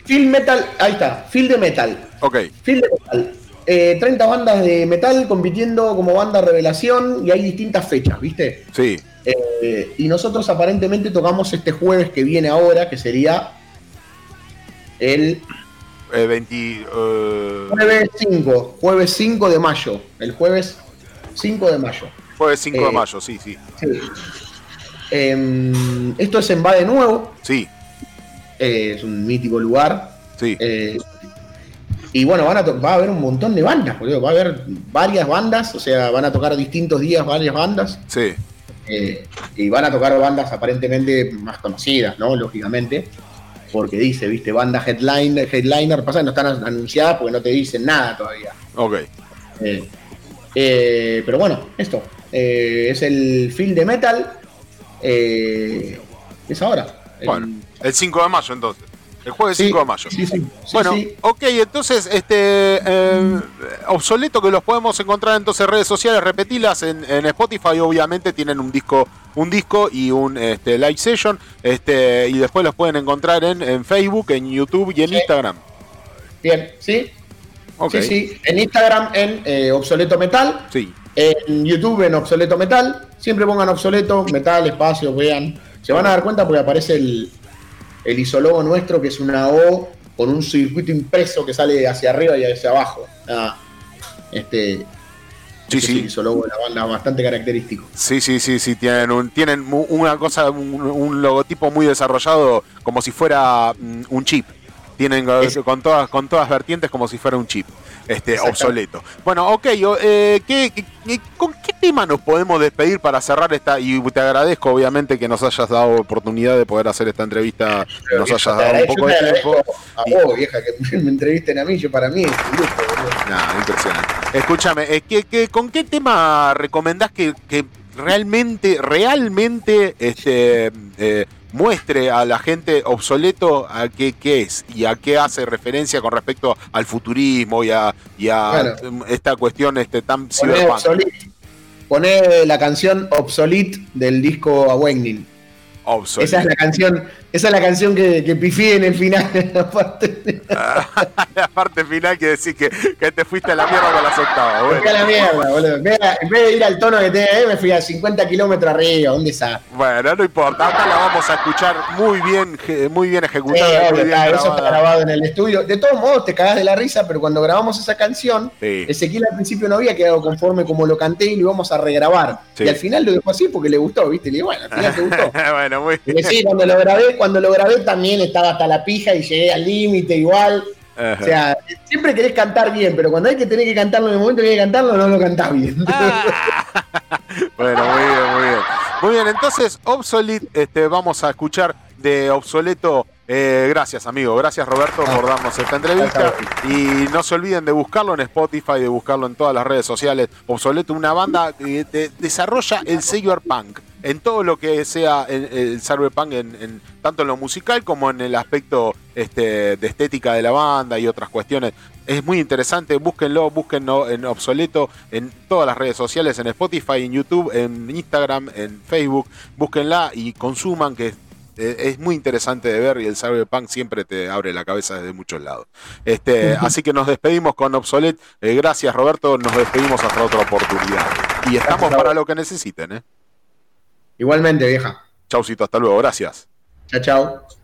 Film Metal, ahí está, Film de Metal. Ok. Film de Metal. 30 eh, bandas de metal compitiendo como banda revelación y hay distintas fechas, ¿viste? Sí. Eh, y nosotros aparentemente tocamos este jueves que viene ahora, que sería el eh, 20, uh... jueves 5, jueves 5 de mayo, el jueves 5 de mayo. Jueves 5 de eh, mayo, sí, sí. sí. Eh, esto es en Va de Nuevo. Sí. Eh, es un mítico lugar. Sí. Eh, y bueno, van a va a haber un montón de bandas, boludo. Va a haber varias bandas, o sea, van a tocar distintos días varias bandas. Sí. Eh, y van a tocar bandas aparentemente más conocidas, ¿no? Lógicamente. Porque dice, viste, banda headliner, headliner, pasa que no están anunciadas porque no te dicen nada todavía. Ok. pero bueno, esto. es el film de metal. es ahora. Bueno, el 5 de mayo entonces. El jueves 5 de mayo. bueno, ok, entonces, este eh, obsoleto que los podemos encontrar entonces en redes sociales, repetilas en, Spotify, obviamente tienen un disco, un disco y un este, live session, este, y después los pueden encontrar en, Facebook, en YouTube y en Instagram. Bien, sí. Sí, sí. En Instagram en eh, Obsoleto Metal. Sí. En YouTube en Obsoleto Metal. Siempre pongan Obsoleto, Metal, espacio, vean. Se van a dar cuenta porque aparece el, el isólogo nuestro, que es una O con un circuito impreso que sale hacia arriba y hacia abajo. este, Sí, sí. isólogo de la banda bastante característico. Sí, sí, sí, sí. Tienen, un, tienen una cosa, un, logotipo muy desarrollado, como si fuera mm, un chip. Tienen con todas, con todas vertientes como si fuera un chip este, obsoleto. Bueno, ok, eh, con qué tema nos podemos despedir para cerrar esta? Y te agradezco, obviamente, que nos hayas dado oportunidad de poder hacer esta entrevista, nos hayas dado un poco de tiempo. A vos, vieja, que me entrevisten a mí, yo para mí es un lujo. impresionante. Escúchame, eh, con qué tema recomendás que, que realmente, realmente, este, eh, muestre a la gente obsoleto a qué, qué, es y a qué hace referencia con respecto al futurismo y a, esta cuestión este, tan cyberpunk. Poné la canción Obsolete del disco Awakening. Esa es la canción esa es la canción que, que pifié en el final. La parte, la parte final que decís que, que, te fuiste a la mierda con las octavas. Fui a la mierda, boludo. En vez, de ir al tono que tenía ahí, me fui a 50 kilómetros arriba. ¿Dónde está? Bueno, no importa. Acá la vamos a escuchar muy bien, muy bien ejecutada. Sí, eso está grabado en el estudio. De todos modos, te cagás de la risa, pero cuando grabamos esa canción, Ezequiel al principio no había quedado conforme como lo canté y lo íbamos a regrabar. Y al final lo dejó así porque le gustó, ¿viste? Le dije, bueno, al final te gustó. bueno, muy bien. sí, cuando lo grabé, cuando lo grabé también estaba hasta la pija y llegué al límite igual. O sea, siempre querés cantar bien, pero cuando hay que tener que cantarlo en el momento que hay que cantarlo, no lo cantás bien. Ah. bueno, muy bien, muy bien. Muy bien, entonces, Obsolete, este, vamos a escuchar de Obsoleto. Eh, gracias, amigo. Gracias, Roberto, por darnos esta entrevista. Y no se olviden de buscarlo en Spotify, de buscarlo en todas las redes sociales. Obsoleto, una banda que desarrolla el cyberpunk en todo lo que sea el, cyberpunk, en, tanto en lo musical como en el aspecto este, de estética de la banda y otras cuestiones. Es muy interesante, búsquenlo, búsquenlo en Obsoleto, en todas las redes sociales, en Spotify, en YouTube, en Instagram, en Facebook, búsquenla y consuman, que es muy interesante de ver y el cyberpunk siempre te abre la cabeza desde muchos lados. Este, así que nos despedimos con Obsolet. Eh, gracias Roberto, nos despedimos hasta otra oportunidad. Y estamos para lo que necesiten. ¿eh? Igualmente, vieja. Chaucito, hasta luego, gracias. Chao, chao.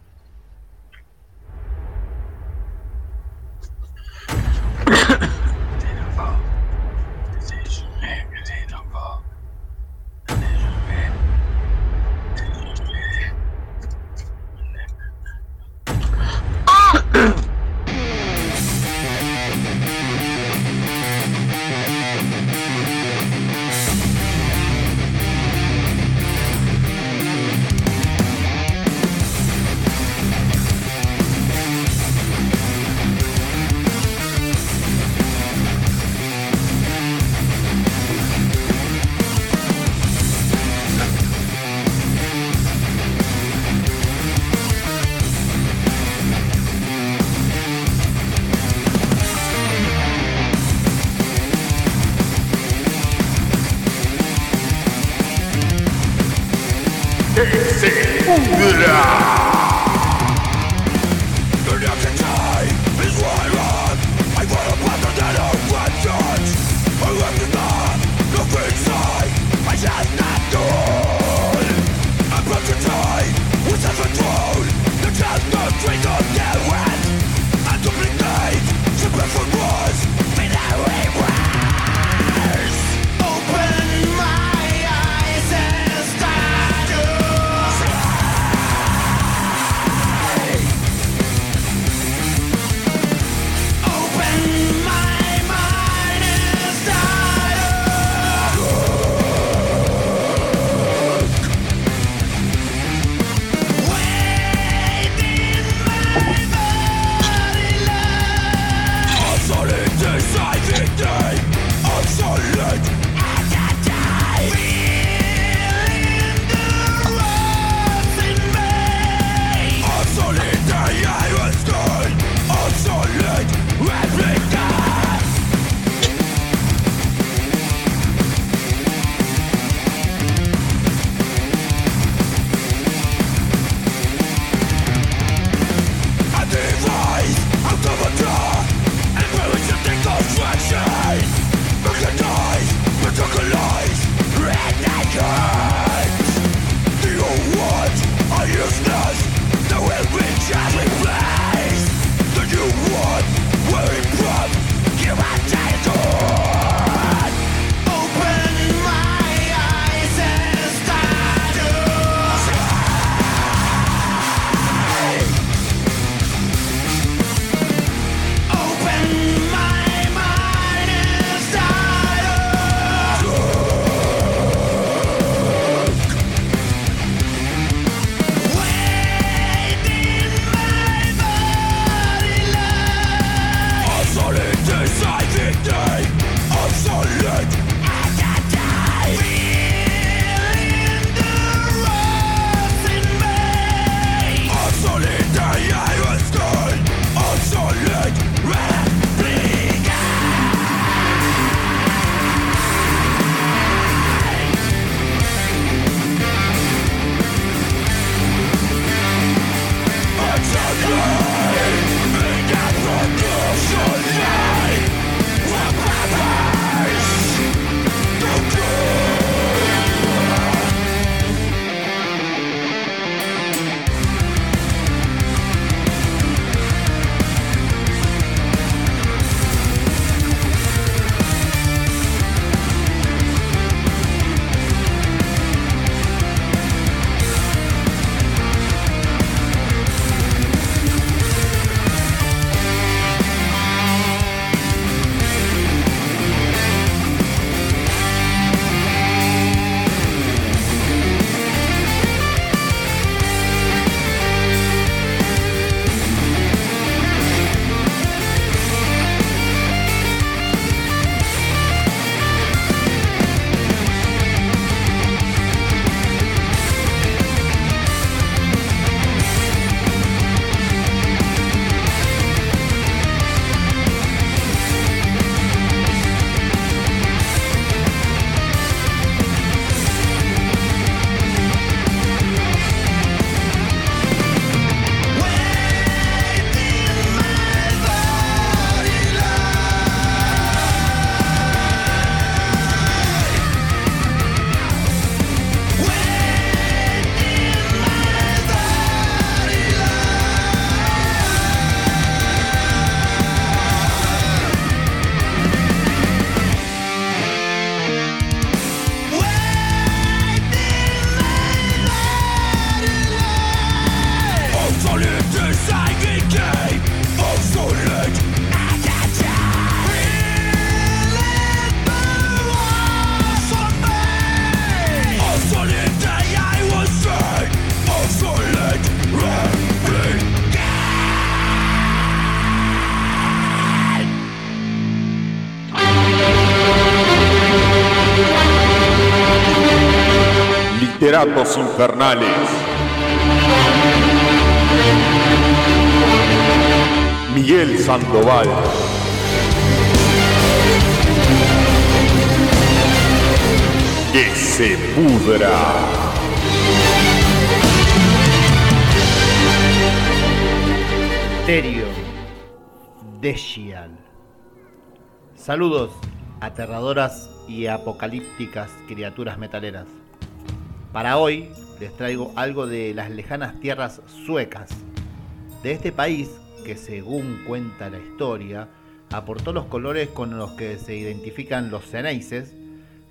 Literatos infernales. Miguel Sandoval. Que se pudra. Terio Deshial. Saludos, aterradoras y apocalípticas criaturas metaleras. Para hoy les traigo algo de las lejanas tierras suecas, de este país que según cuenta la historia, aportó los colores con los que se identifican los ceneices,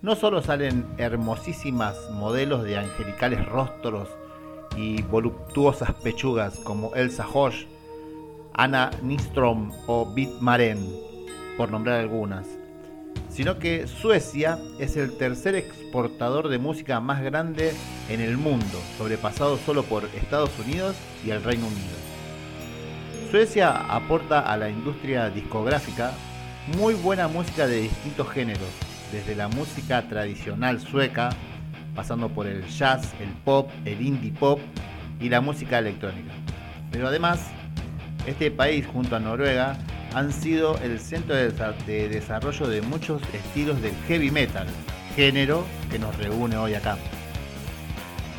no solo salen hermosísimas modelos de angelicales rostros y voluptuosas pechugas como Elsa Hosch, Anna Nistrom o Bit Maren, por nombrar algunas, sino que Suecia es el tercer exportador de música más grande en el mundo, sobrepasado solo por Estados Unidos y el Reino Unido. Suecia aporta a la industria discográfica muy buena música de distintos géneros, desde la música tradicional sueca, pasando por el jazz, el pop, el indie pop y la música electrónica. Pero además, este país junto a Noruega han sido el centro de desarrollo de muchos estilos del heavy metal, género que nos reúne hoy acá.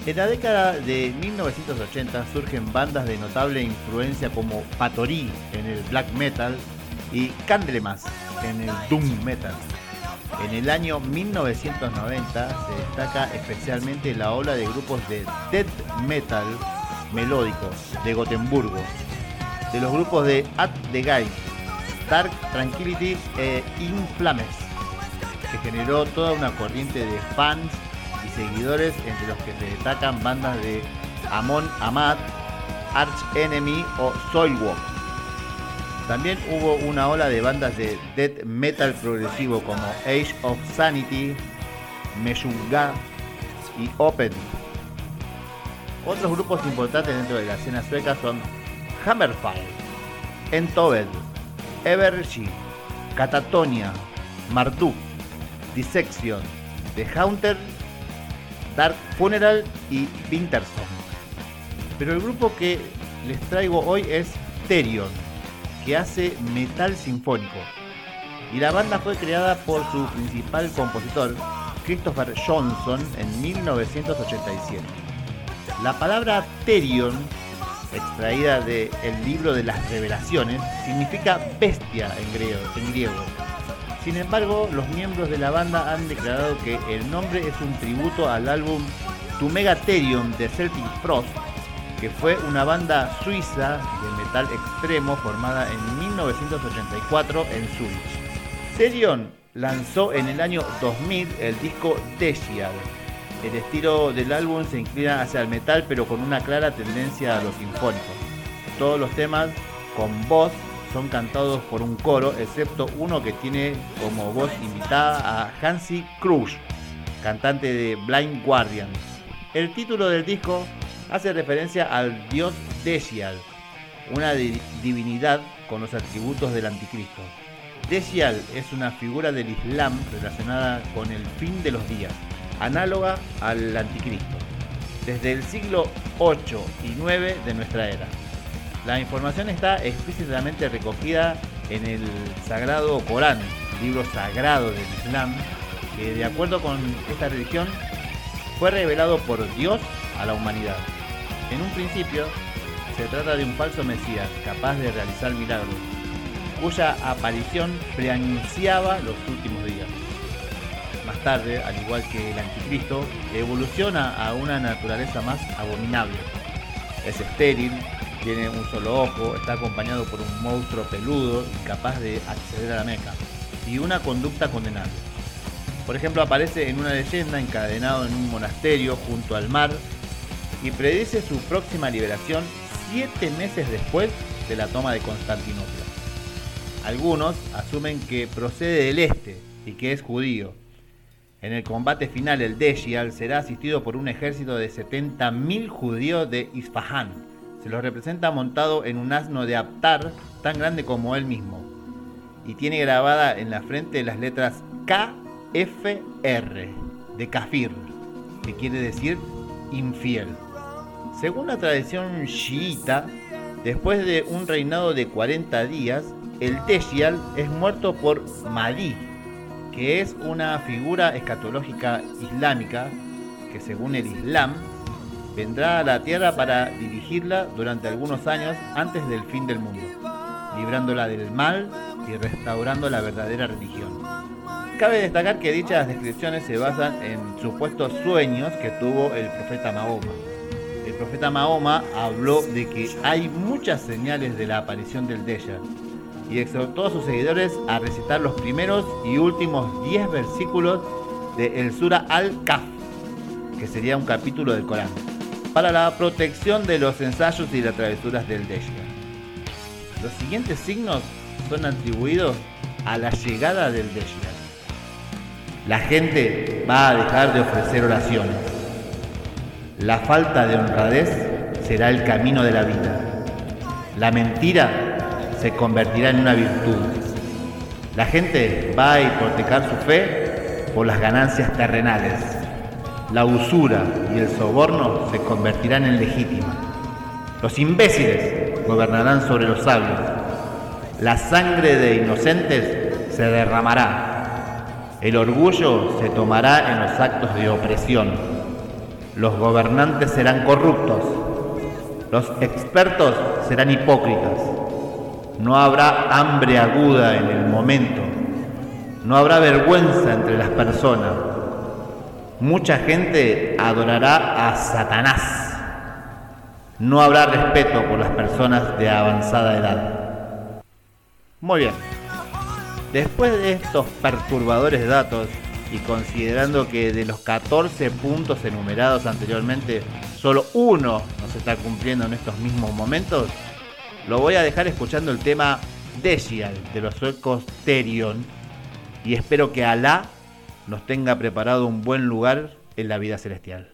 En la década de 1980 surgen bandas de notable influencia como Patori en el black metal y Candlemas en el doom metal. En el año 1990 se destaca especialmente la ola de grupos de death metal melódico de Gotemburgo, de los grupos de At the Guy, Dark Tranquility e Inflames, que generó toda una corriente de fans y seguidores entre los que se destacan bandas de Amon Amat, Arch Enemy o Soilwalk. También hubo una ola de bandas de death metal progresivo como Age of Sanity, Meshuggah y Open. Otros grupos importantes dentro de la escena sueca son Hammerfall, Entobed, Evergy, Catatonia, Marduk, Dissection, The Haunter, Dark Funeral y Winterson. Pero el grupo que les traigo hoy es Therion, que hace metal sinfónico. Y la banda fue creada por su principal compositor, Christopher Johnson, en 1987. La palabra Therion extraída del libro de las revelaciones, significa bestia en griego. Sin embargo, los miembros de la banda han declarado que el nombre es un tributo al álbum Tu Megatherium de Celtic Frost, que fue una banda suiza de metal extremo formada en 1984 en Zurich. Therion lanzó en el año 2000 el disco Deshial, el estilo del álbum se inclina hacia el metal, pero con una clara tendencia a lo sinfónico. Todos los temas con voz son cantados por un coro, excepto uno que tiene como voz invitada a Hansi Krusch, cantante de Blind Guardian. El título del disco hace referencia al dios Desial, una divinidad con los atributos del anticristo. Desial es una figura del Islam relacionada con el fin de los días análoga al anticristo, desde el siglo 8 y 9 de nuestra era. La información está explícitamente recogida en el Sagrado Corán, libro sagrado del Islam, que de acuerdo con esta religión fue revelado por Dios a la humanidad. En un principio, se trata de un falso Mesías capaz de realizar milagros, cuya aparición preanunciaba los últimos días tarde, al igual que el anticristo, evoluciona a una naturaleza más abominable. Es estéril, tiene un solo ojo, está acompañado por un monstruo peludo incapaz de acceder a la Meca y una conducta condenable. Por ejemplo, aparece en una leyenda encadenado en un monasterio junto al mar y predice su próxima liberación siete meses después de la toma de Constantinopla. Algunos asumen que procede del este y que es judío, en el combate final, el Deshial será asistido por un ejército de 70.000 judíos de Isfahan. Se lo representa montado en un asno de Aptar tan grande como él mismo. Y tiene grabada en la frente las letras KFR de Kafir, que quiere decir infiel. Según la tradición chiita, después de un reinado de 40 días, el Teshial es muerto por Mahdi, que es una figura escatológica islámica que según el Islam vendrá a la tierra para dirigirla durante algunos años antes del fin del mundo, librándola del mal y restaurando la verdadera religión. Cabe destacar que dichas descripciones se basan en supuestos sueños que tuvo el profeta Mahoma. El profeta Mahoma habló de que hay muchas señales de la aparición del Deya y exhortó a sus seguidores a recitar los primeros y últimos 10 versículos de el Sura Al-Kaf, que sería un capítulo del Corán, para la protección de los ensayos y las travesuras del Deya. Los siguientes signos son atribuidos a la llegada del Deya. La gente va a dejar de ofrecer oraciones. La falta de honradez será el camino de la vida. La mentira se convertirá en una virtud. La gente va a hipotecar su fe por las ganancias terrenales. La usura y el soborno se convertirán en legítima. Los imbéciles gobernarán sobre los sabios. La sangre de inocentes se derramará el orgullo se tomará en los actos de opresión. Los gobernantes serán corruptos. Los expertos serán hipócritas. No habrá hambre aguda en el momento. No habrá vergüenza entre las personas. Mucha gente adorará a Satanás. No habrá respeto por las personas de avanzada edad. Muy bien. Después de estos perturbadores datos y considerando que de los 14 puntos enumerados anteriormente, solo uno nos está cumpliendo en estos mismos momentos, lo voy a dejar escuchando el tema Decial de los suecos Terion y espero que Alá nos tenga preparado un buen lugar en la vida celestial.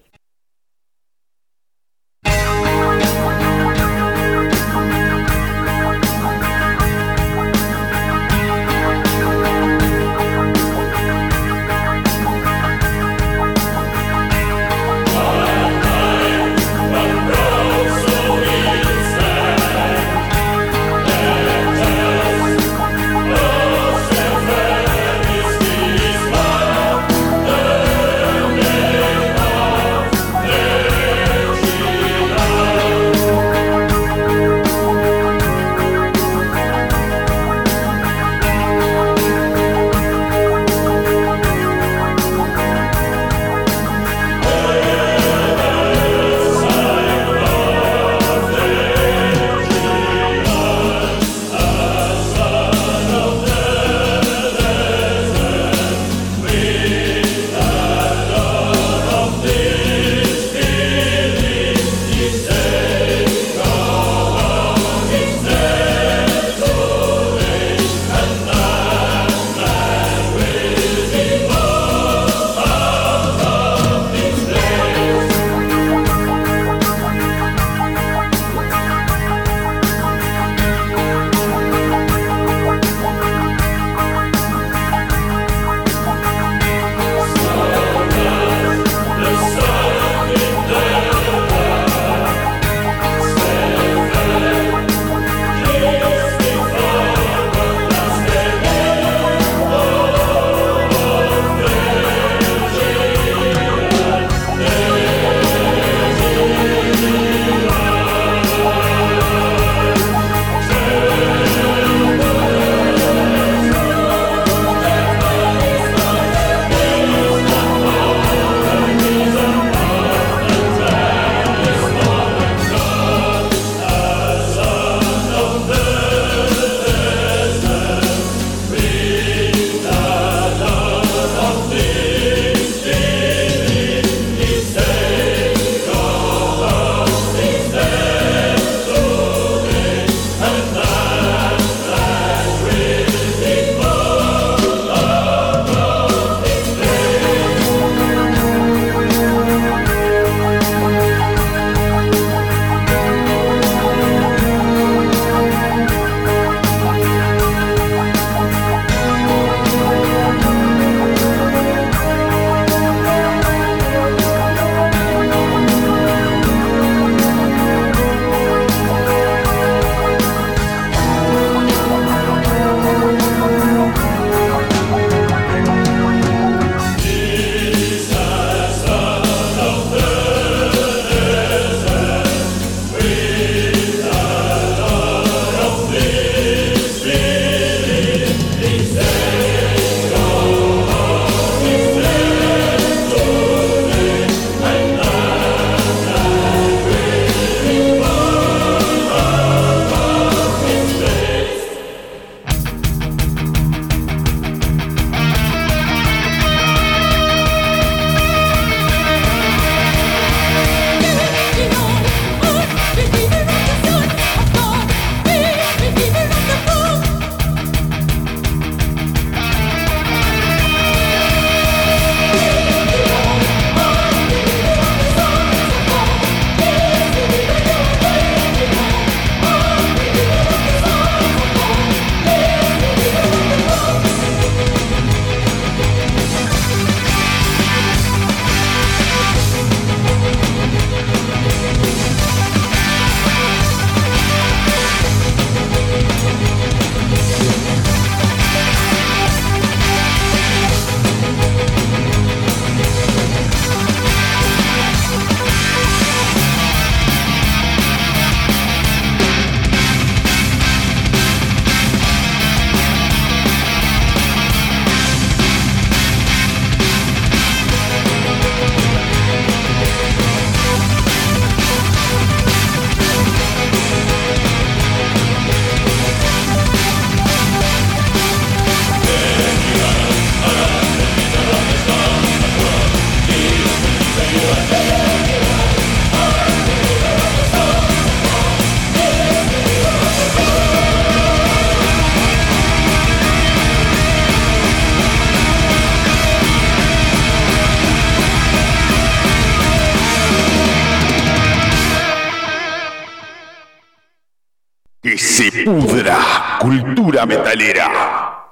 Metalera.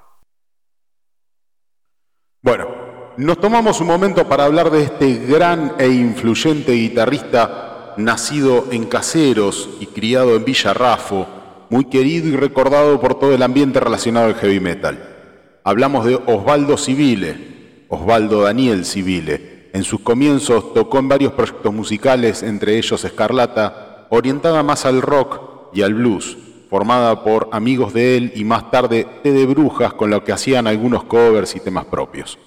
Bueno, nos tomamos un momento para hablar de este gran e influyente guitarrista nacido en Caseros y criado en Villa Rafo, muy querido y recordado por todo el ambiente relacionado al heavy metal. Hablamos de Osvaldo Civile, Osvaldo Daniel Civile. En sus comienzos tocó en varios proyectos musicales, entre ellos Escarlata, orientada más al rock y al blues, formada por amigos de él y más tarde T de Brujas, con lo que hacían algunos covers y temas propios.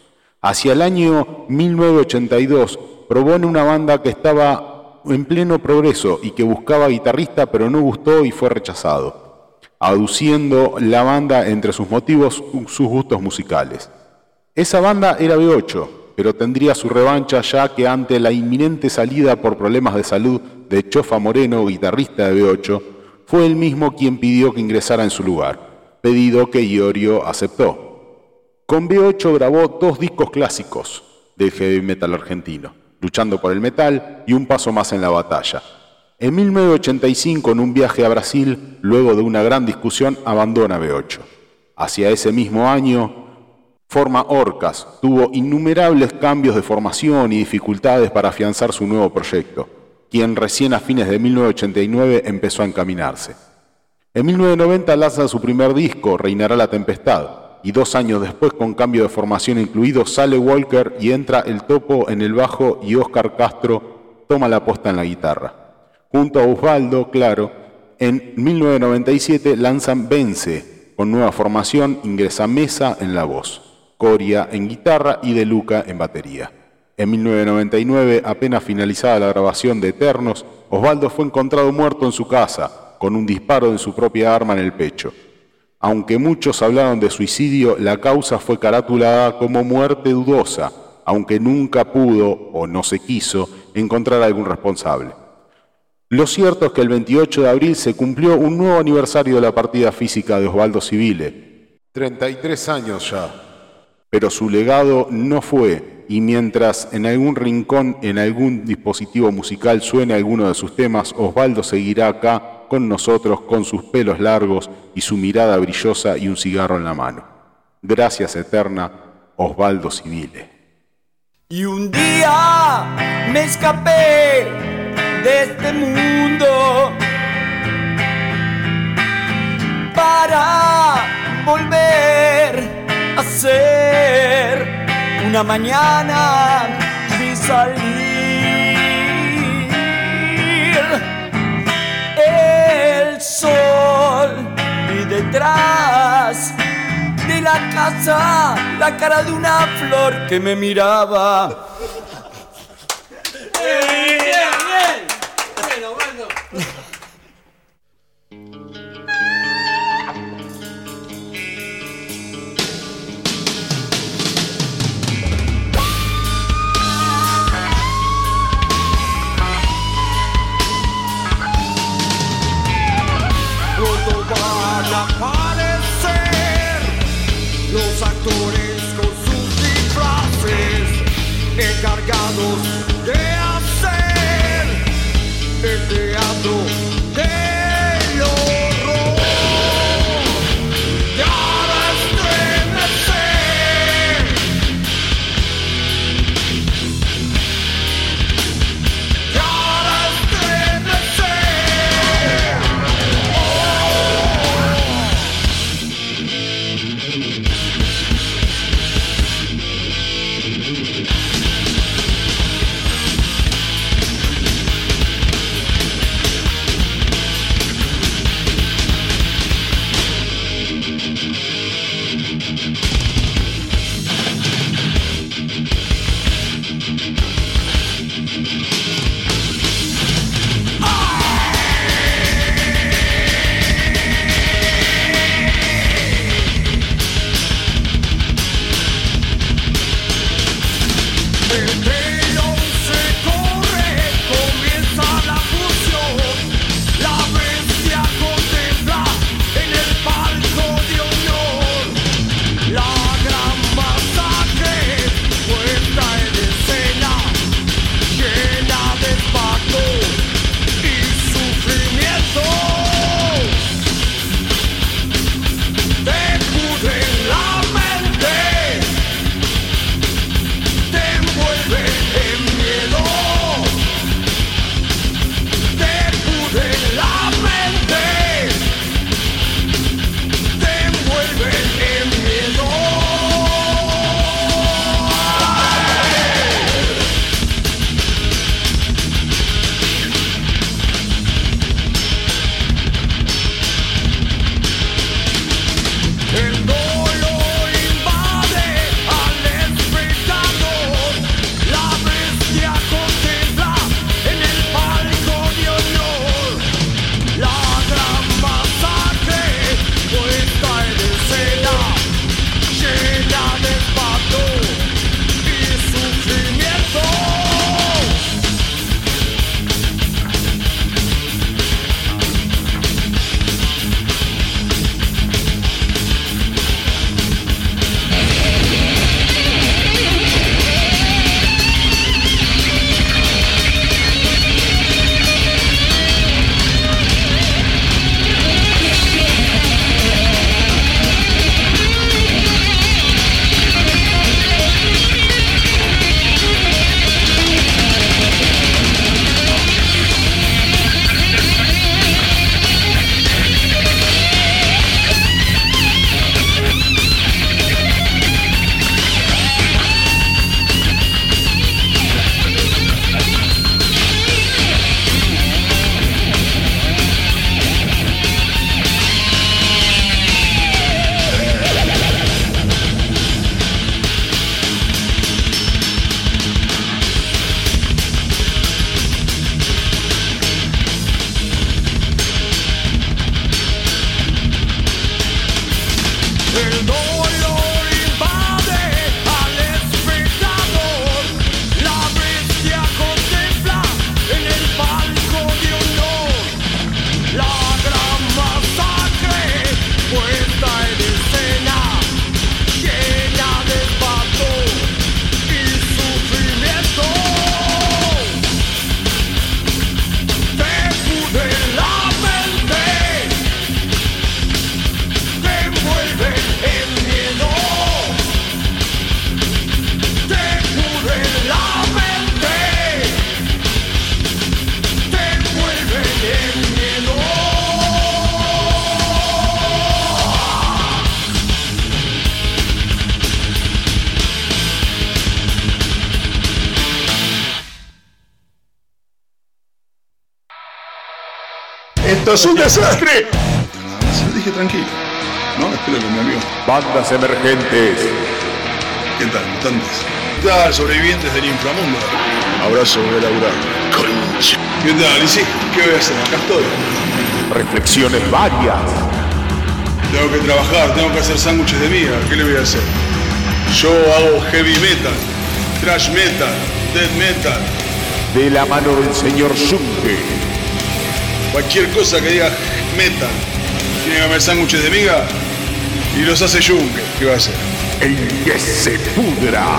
Hacia el año 1982 probó en una banda que estaba en pleno progreso y que buscaba guitarrista pero no gustó y fue rechazado, aduciendo la banda entre sus motivos sus gustos musicales. Esa banda era B8, pero tendría su revancha ya que ante la inminente salida por problemas de salud de Chofa Moreno, guitarrista de B8, fue él mismo quien pidió que ingresara en su lugar, pedido que Iorio aceptó. Con B8 grabó dos discos clásicos del heavy metal argentino, Luchando por el Metal y Un Paso Más en la Batalla. En 1985, en un viaje a Brasil, luego de una gran discusión, abandona B8. Hacia ese mismo año, forma Orcas, tuvo innumerables cambios de formación y dificultades para afianzar su nuevo proyecto, quien recién a fines de 1989 empezó a encaminarse. En 1990 lanza su primer disco, Reinará la Tempestad, y dos años después, con cambio de formación incluido, sale Walker y entra el topo en el bajo y Oscar Castro toma la posta en la guitarra. Junto a Osvaldo, claro, en 1997 lanzan Vence, con nueva formación, ingresa Mesa en la voz, Coria en guitarra y De Luca en batería. En 1999, apenas finalizada la grabación de Eternos, Osvaldo fue encontrado muerto en su casa, con un disparo de su propia arma en el pecho. Aunque muchos hablaron de suicidio, la causa fue caratulada como muerte dudosa, aunque nunca pudo o no se quiso encontrar algún responsable. Lo cierto es que el 28 de abril se cumplió un nuevo aniversario de la partida física de Osvaldo Civile. 33 años ya. Pero su legado no fue, y mientras en algún rincón, en algún dispositivo musical suene alguno de sus temas, Osvaldo seguirá acá con nosotros con sus pelos largos y su mirada brillosa y un cigarro en la mano. Gracias eterna, Osvaldo Civile. Y un día me escapé de este mundo para volver a ser una mañana y salir sol y detrás de la casa la cara de una flor que me miraba. bien, bien. aparecer los actores con sus disfraces encargados desastre. Se lo dije tranquilo. No, espero que mi amigo. Bandas emergentes. ¿Qué tal, mutantes? ¿Qué tal, sobrevivientes del inframundo? Abrazo, voy a laburar. Concha. ¿Qué tal, sí? ¿Qué voy a hacer? Acá estoy. Reflexiones varias. Tengo que trabajar, tengo que hacer sándwiches de miga. ¿Qué le voy a hacer? Yo hago heavy metal, thrash metal, death metal. De la mano del señor Zunke. Cualquier cosa que diga metal. Tiene que haber sándwiches de miga y los hace Junke. ¿Qué va a hacer? El que se pudra.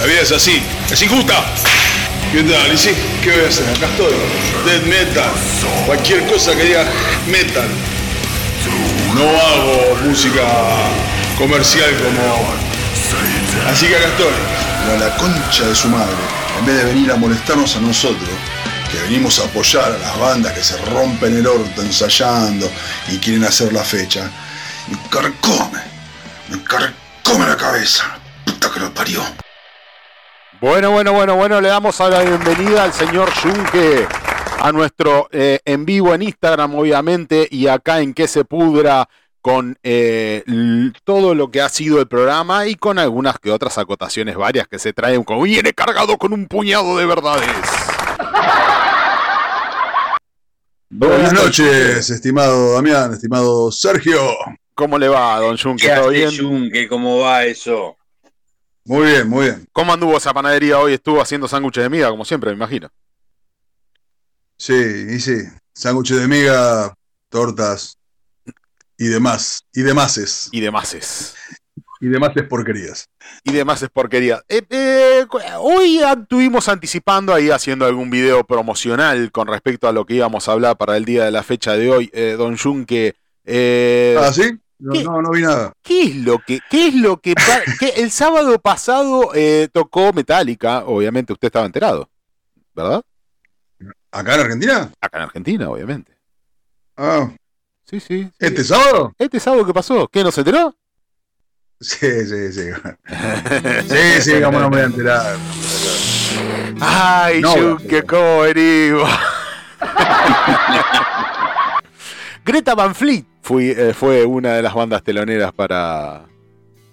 La vida es así, es injusta. ¿Qué tal? ¿Y sí? ¿Qué voy a hacer? Acá estoy. Dead metal. Cualquier cosa que diga metal. No hago música comercial como. Así que acá estoy. A la concha de su madre. En vez de venir a molestarnos a nosotros, venimos a apoyar a las bandas que se rompen el orto ensayando y quieren hacer la fecha, me carcome. Me carcome la cabeza. Puta que lo parió. Bueno, bueno, bueno, bueno, le damos a la bienvenida al señor Junque a nuestro eh, en vivo en Instagram, obviamente, y acá en que se pudra con eh, todo lo que ha sido el programa y con algunas que otras acotaciones varias que se traen como viene cargado con un puñado de verdades. Buenas noches, estimado Damián, estimado Sergio. ¿Cómo le va, don Junque? ¿Todo bien? Junque? ¿Cómo va eso? Muy bien, muy bien. ¿Cómo anduvo esa panadería hoy? Estuvo haciendo sándwiches de miga, como siempre, me imagino. Sí, y sí. Sándwiches de miga, tortas y demás. Y demases. Y demases. Y demás es porquerías. Y demás es porquería. Eh, eh, hoy estuvimos anticipando ahí haciendo algún video promocional con respecto a lo que íbamos a hablar para el día de la fecha de hoy, eh, Don Junque. ah, sí. No, no, vi nada. ¿Qué es lo que, qué es lo que, el sábado pasado tocó Metallica? Obviamente usted estaba enterado, ¿verdad? ¿Acá en Argentina? Acá en Argentina, obviamente. Ah. Sí, sí. ¿Este sábado? ¿Este sábado qué pasó? ¿Qué no se enteró? Sí, sí, sí. sí, sí, cómo no me voy a enterar. Ay, no, qué cómo Greta Van Fleet fue, fue una de las bandas teloneras para,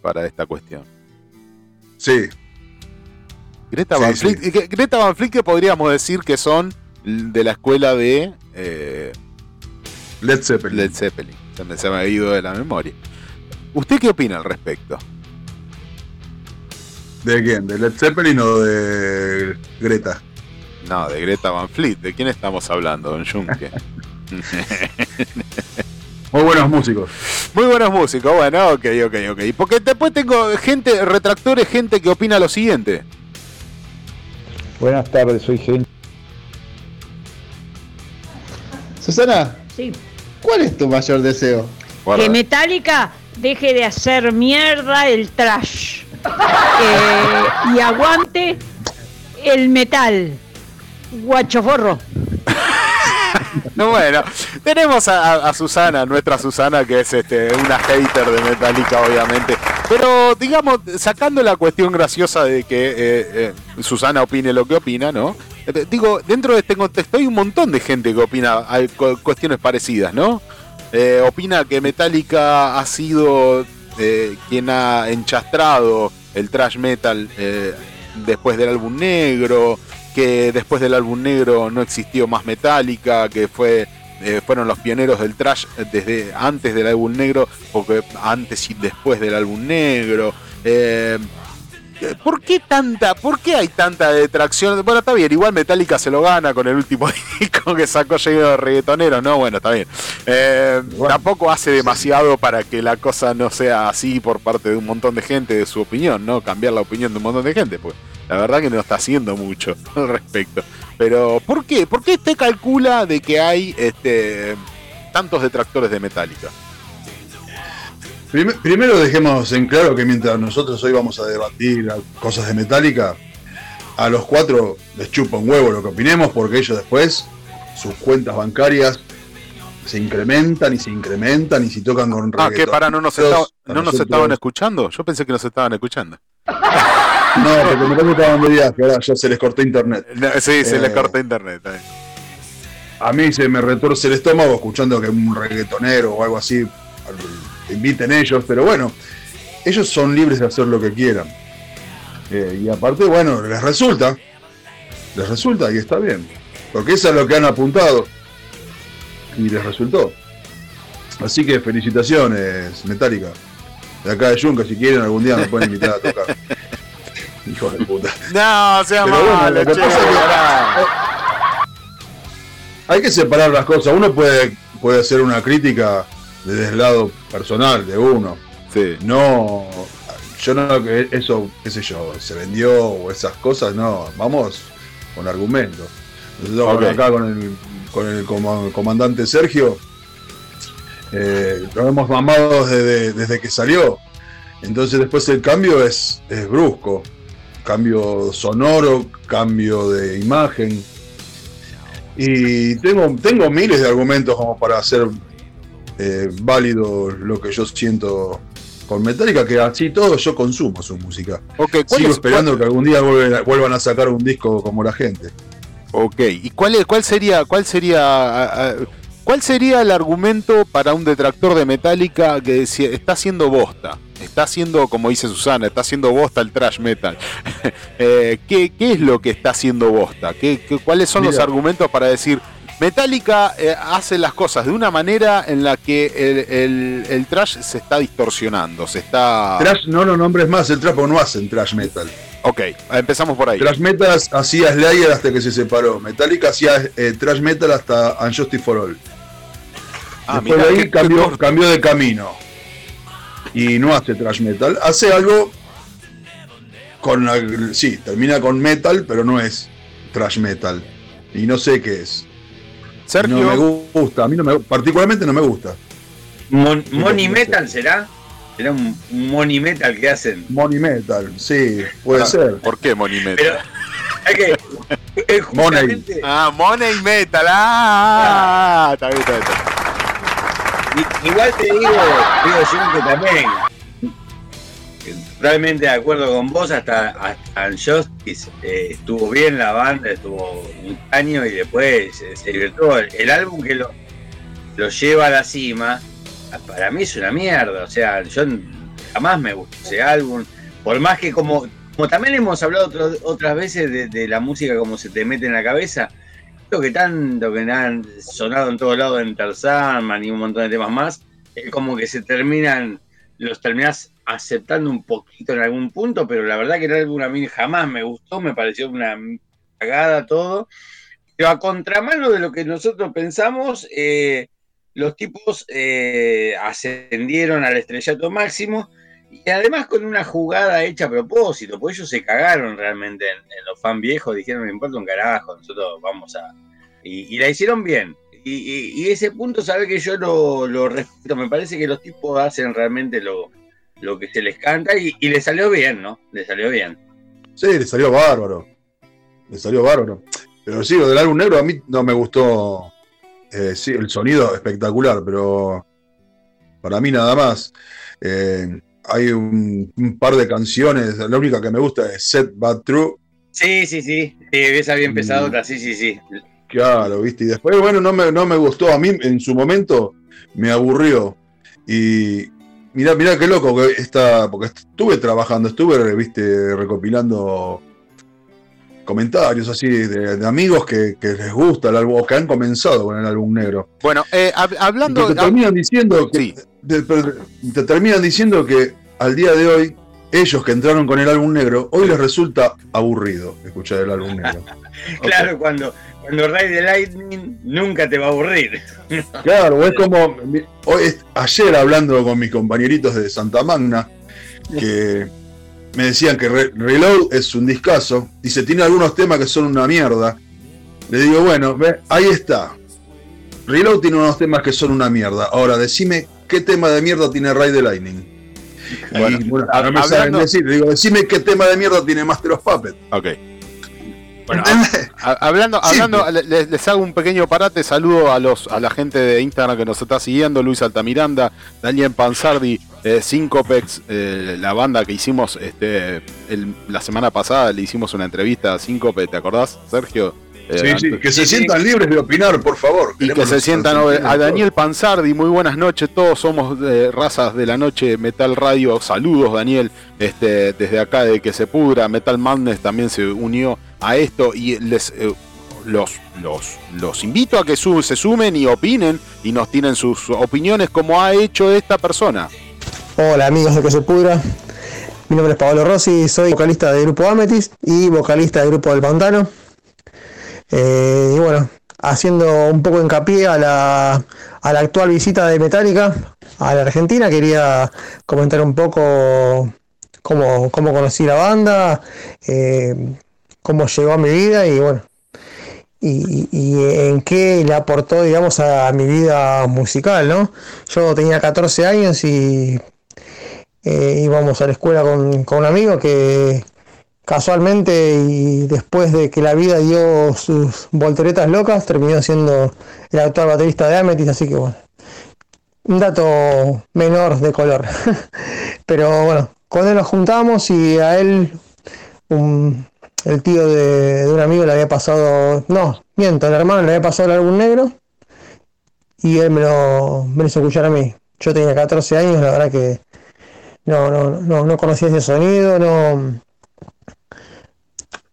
para esta cuestión. Sí. Greta, Van Fleet, Greta Van Fleet que podríamos decir que son de la escuela de eh, Led Zeppelin. Led Zeppelin. Se me, se me ha ido de la memoria. ¿Usted qué opina al respecto? ¿De quién? ¿De Led Zeppelin o de Greta? No, de Greta Van Fleet. ¿De quién estamos hablando, don Junke? Muy buenos músicos. Muy buenos músicos, bueno, ok, ok, ok. Porque después tengo gente, retractores, gente que opina lo siguiente. Buenas tardes, soy gente. Susana. Sí. ¿Cuál es tu mayor deseo? Que Metallica deje de hacer mierda el trash. Eh, y aguante el metal. Guachoforro. No, bueno, tenemos a, Susana, nuestra Susana, que es este, una hater de Metallica, obviamente. Pero, digamos, sacando la cuestión graciosa de que eh, eh, Susana opine lo que opina, ¿no? digo, dentro de este contexto hay un montón de gente que opina hay cuestiones parecidas, ¿no? Eh, opina que Metallica ha sido eh, quien ha enchastrado el trash metal eh, después del álbum negro, que después del álbum negro no existió más Metallica, que fue fueron los pioneros del trash desde antes del álbum negro, porque antes y después del álbum negro. ¿Por qué tanta, por qué hay tanta detracción? Bueno, está bien, igual Metallica se lo gana con el último disco que sacó lleno de reggaetoneros, ¿no? Bueno, está bien. Eh, tampoco hace demasiado para que la cosa no sea así por parte de un montón de gente, de su opinión, ¿no? Cambiar la opinión de un montón de gente, pues la verdad que no está haciendo mucho al respecto. Pero, ¿por qué? ¿Por qué usted calcula de que hay este, tantos detractores de Metallica? Primero dejemos en claro que mientras nosotros hoy vamos a debatir cosas de Metallica, a los cuatro les chupa un huevo lo que opinemos porque ellos después, sus cuentas bancarias se incrementan y se incrementan y si tocan con Ah, que para no nos, no nos estaban escuchando. Yo pensé que nos estaban escuchando. No, porque me estaban de viaje, ahora ya se les cortó internet. sí, se les eh, cortó internet. a mí se me retorce el estómago escuchando que un reggaetonero o algo así inviten ellos, pero bueno, ellos son libres de hacer lo que quieran. Eh, y aparte, bueno, les resulta, les resulta y está bien, porque eso es lo que han apuntado y les resultó. Así que felicitaciones, Metallica. De acá de Junca, si quieren algún día me pueden invitar a tocar. Hijo de puta. No, sea malo, hay que separar las cosas. Uno puede, puede hacer una crítica desde el lado personal de uno. Sí. No, yo no, eso, qué sé yo, se vendió o esas cosas, no. Vamos con argumentos. Nosotros acá con el, con el comandante Sergio, eh, lo hemos mamado desde, desde, que salió. Entonces después el cambio es, es brusco. Cambio sonoro, cambio de imagen y tengo, tengo miles de argumentos como para hacer eh, válido lo que yo siento con Metallica, que así todo yo consumo su música. Sigo esperando que algún día vuelvan a sacar un disco como la gente. Ok, ¿y cuál, es, cuál sería, cuál sería, cuál sería el argumento para un detractor de Metallica que está haciendo bosta? está haciendo, como dice Susana, está haciendo bosta el trash metal. Eh, ¿qué, es lo que está haciendo bosta? ¿Qué, cuáles son los argumentos para decir, Metallica eh, hace las cosas de una manera en la que el, trash se está distorsionando, se está... Trash no lo nombres más, el trash no hacen trash metal. Ok, empezamos por ahí. Trash metal hacía Slayer hasta que se separó. Metallica hacía eh, trash metal hasta Unjustice for All. Ah, Después de ahí cambió, cambió de camino y no hace trash metal, hace algo con sí, termina con metal, pero no es trash metal. Y no sé qué es. Sergio. No me gusta, a mí no me, particularmente no me gusta. money metal será? ¿Será un money metal que hacen? Money metal, sí, puede ser. ¿Por qué money metal? que, money. Ah, money metal. Ah, está bien, está bien. Igual te digo, digo yo que también, realmente de acuerdo con vos, hasta, hasta Justice eh, estuvo bien la banda, estuvo un año y después se divirtió. El, álbum que lo, lo lleva a la cima, para mí es una mierda. O sea, yo jamás me gustó ese álbum. Por más que como, como también hemos hablado otras veces de, la música como se te mete en la cabeza, lo que tanto que han sonado en todos lados en Tarzan y un montón de temas más, es como que se terminan, los terminas aceptando un poquito en algún punto, pero la verdad que el álbum a mí jamás me gustó, me pareció una cagada todo. Pero a contramano de lo que nosotros pensamos, eh, los tipos eh, ascendieron al estrellato máximo y además con una jugada hecha a propósito, porque ellos se cagaron realmente en, los fan viejos, dijeron, me importa un carajo, nosotros vamos a... Y, la hicieron bien. Y, ese punto, sabe que yo lo, respeto, me parece que los tipos hacen realmente lo, lo que se les canta y, y le salió bien, ¿no? Le salió bien. Sí, le salió bárbaro. Le salió bárbaro. Pero sí, lo del álbum negro a mí no me gustó. Eh, sí, el sonido espectacular, pero para mí nada más. Eh, hay un, par de canciones, la única que me gusta es Set Bad True. Sí, sí, sí, sí esa bien empezado otra, sí, sí, sí. Claro, viste, y después, bueno, no me, no me gustó, a mí en su momento me aburrió. Y mira mira qué loco que está, porque estuve trabajando, estuve, viste, recopilando comentarios así de, amigos que, les gusta el álbum, o que han comenzado con el álbum negro. Bueno, eh, hablando... Te terminan diciendo que, te, terminan diciendo que al día de hoy, ellos que entraron con el álbum negro, hoy les resulta aburrido escuchar el álbum negro. claro, cuando, cuando Ray de Lightning nunca te va a aburrir. claro, es como hoy, ayer hablando con mis compañeritos de Santa Magna, que me decían que Reload es un discazo. Dice, tiene algunos temas que son una mierda. Le digo, bueno, ve, ahí está. Reload tiene unos temas que son una mierda. Ahora, decime qué tema de mierda tiene Ray de Lightning. Bueno, no me saben decir. Le digo, decime qué tema de mierda tiene Master of Puppet. Ok. Bueno, hablando, hablando les, hago un pequeño parate. Saludo a los a la gente de Instagram que nos está siguiendo: Luis Altamiranda, Daniel Panzardi, eh, Syncopex, eh, la banda que hicimos este la semana pasada. Le hicimos una entrevista a Syncope, ¿te acordás, Sergio? Sí, sí, que se sientan libres de opinar, por favor. Y que se sientan a Daniel Panzardi, muy buenas noches, todos somos de razas de la noche Metal Radio, saludos Daniel, este, desde acá de que se pudra, Metal Madness también se unió a esto y les los, los, los invito a que se sumen y opinen y nos tienen sus opiniones como ha hecho esta persona. Hola amigos de Que se pudra. Mi nombre es Pablo Rossi, soy vocalista del grupo Amethyst y vocalista del grupo del Pantano. Eh, y bueno, haciendo un poco hincapié a la, a la actual visita de Metallica a la Argentina, quería comentar un poco cómo, cómo conocí la banda, eh, cómo llegó a mi vida y bueno, y, en qué le aportó, digamos, a mi vida musical, ¿no? Yo tenía 14 años y eh, íbamos a la escuela con, un amigo que casualmente y después de que la vida dio sus volteretas locas, terminó siendo el actual baterista de Amethyst, así que bueno, un dato menor de color. Pero bueno, con él nos juntamos y a él un, el tío de, un amigo le había pasado, no, miento, el hermano le había pasado el álbum negro y él me lo, me hizo escuchar a mí. Yo tenía 14 años, la verdad que no, no, no, no conocía ese sonido, no,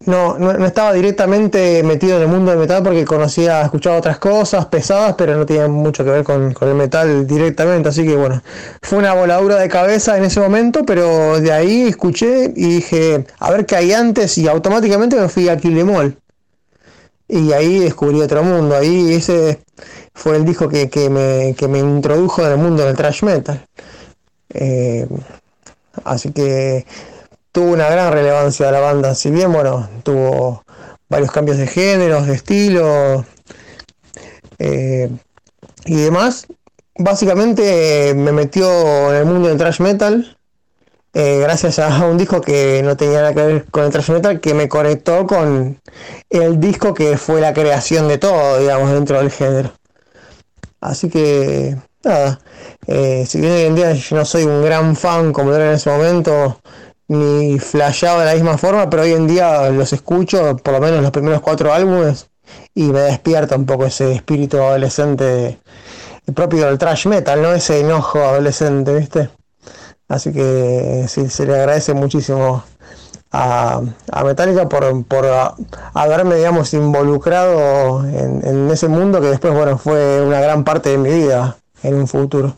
no, no, estaba directamente metido en el mundo del metal porque conocía, escuchaba otras cosas pesadas, pero no tenía mucho que ver con, el metal directamente. Así que bueno, fue una voladura de cabeza en ese momento, pero de ahí escuché y dije, a ver qué hay antes, y automáticamente me fui a Killemol. Y ahí descubrí otro mundo. Ahí ese fue el disco que, me, que me introdujo en el mundo del thrash metal. Eh, así que tuvo una gran relevancia la banda, si bien, bueno, tuvo varios cambios de géneros, de estilo eh, y demás. Básicamente me metió en el mundo del thrash metal eh, gracias a un disco que no tenía nada que ver con el thrash metal, que me conectó con el disco que fue la creación de todo, digamos, dentro del género. Así que, nada, eh, si bien hoy en día yo no soy un gran fan como era en ese momento, ni flasheado de la misma forma, pero hoy en día los escucho, por lo menos los primeros cuatro álbumes, y me despierta un poco ese espíritu adolescente propio del trash metal, ¿no? Ese enojo adolescente, ¿viste? Así que sí, se le agradece muchísimo a, a Metallica por, por haberme, digamos, involucrado en, en ese mundo que después, bueno, fue una gran parte de mi vida en un futuro.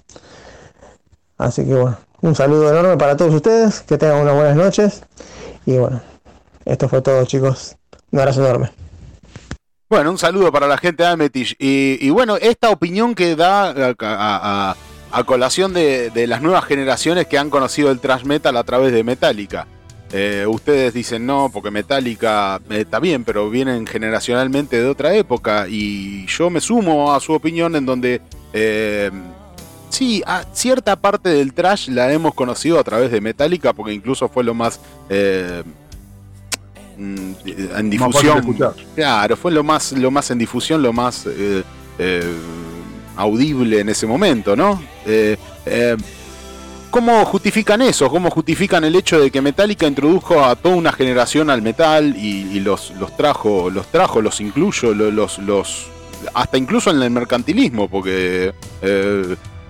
Así que bueno, un saludo enorme para todos ustedes, que tengan unas buenas noches. Y bueno, esto fue todo chicos. Un abrazo enorme. Bueno, un saludo para la gente de Amethyst. Y, bueno, esta opinión que da a, colación de, las nuevas generaciones que han conocido el thrash metal a través de Metallica. Eh, ustedes dicen no, porque Metallica eh, está bien, pero vienen generacionalmente de otra época. Y yo me sumo a su opinión en donde eh, Sí, a cierta parte del trash la hemos conocido a través de Metallica, porque incluso fue lo más eh, mm, en difusión. claro, fue lo más, lo más en difusión, lo más eh, eh, audible en ese momento, ¿no? ¿Cómo justifican eso? ¿Cómo justifican el hecho de que Metallica introdujo a toda una generación al metal y, los, los trajo, los trajo, los incluyo, los, los, hasta incluso en el mercantilismo, porque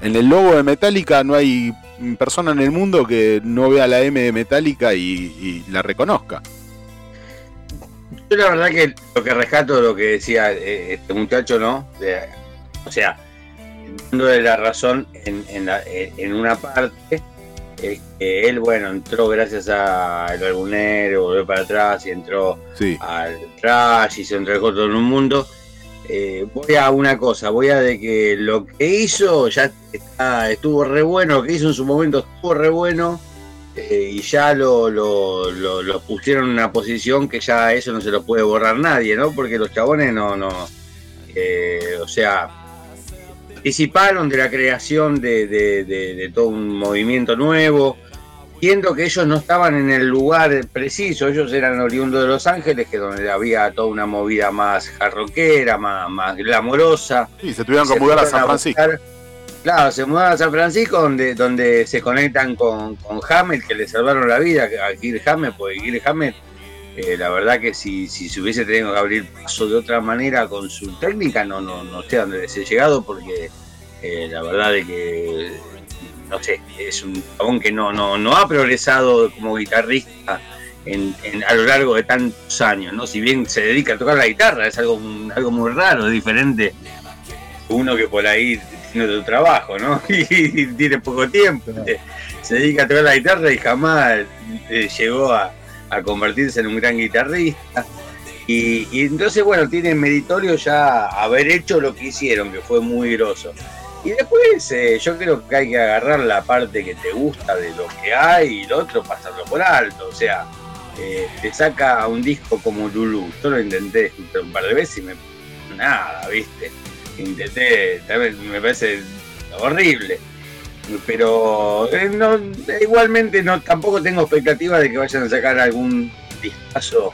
en el logo de Metallica no hay persona en el mundo que no vea la M de Metallica y, la reconozca. Yo la verdad que lo que rescato de lo que decía eh, este muchacho, ¿no? o sea, de la razón en, en, una parte, es que él, bueno, entró gracias al albunero, volvió para atrás y entró al trash y se entregó todo en un mundo eh, voy a una cosa, voy a de que lo que hizo ya estuvo re bueno, lo que hizo en su momento estuvo re bueno eh, y ya lo, lo, pusieron en una posición que ya eso no se lo puede borrar nadie, ¿no? Porque los chabones no, no, eh, o sea, participaron de la creación de, de todo un movimiento nuevo, Siendo que ellos no estaban en el lugar preciso, ellos eran oriundos de Los Ángeles, que donde había toda una movida más jarroquera, más, más glamorosa. Sí, se tuvieron que mudar a San Francisco. claro, se mudaron a San Francisco, donde, donde se conectan con, con Hamlet, que le salvaron la vida a Gil Hamlet, porque Gil Hamlet Eh, la verdad que si, si se hubiese tenido que abrir paso de otra manera con su técnica, no, no, no sé a dónde les he llegado, porque eh, la verdad de que, no sé, es un chabón que no, no, no ha progresado como guitarrista en, a lo largo de tantos años, ¿no? Si bien se dedica a tocar la guitarra, es algo, algo muy raro, diferente. Uno que por ahí tiene otro trabajo, ¿no? Y, tiene poco tiempo. Se dedica a tocar la guitarra y jamás eh, llegó a a convertirse en un gran guitarrista. Y, entonces, bueno, tiene meritorio ya haber hecho lo que hicieron, que fue muy groso. Y después eh, yo creo que hay que agarrar la parte que te gusta de lo que hay y lo otro pasarlo por alto. O sea, eh, te saca un disco como Lulu. Yo lo intenté un par de veces y me... Nada, viste. Intenté, también me parece horrible pero eh, no, igualmente no tampoco tengo expectativa de que vayan a sacar algún discazo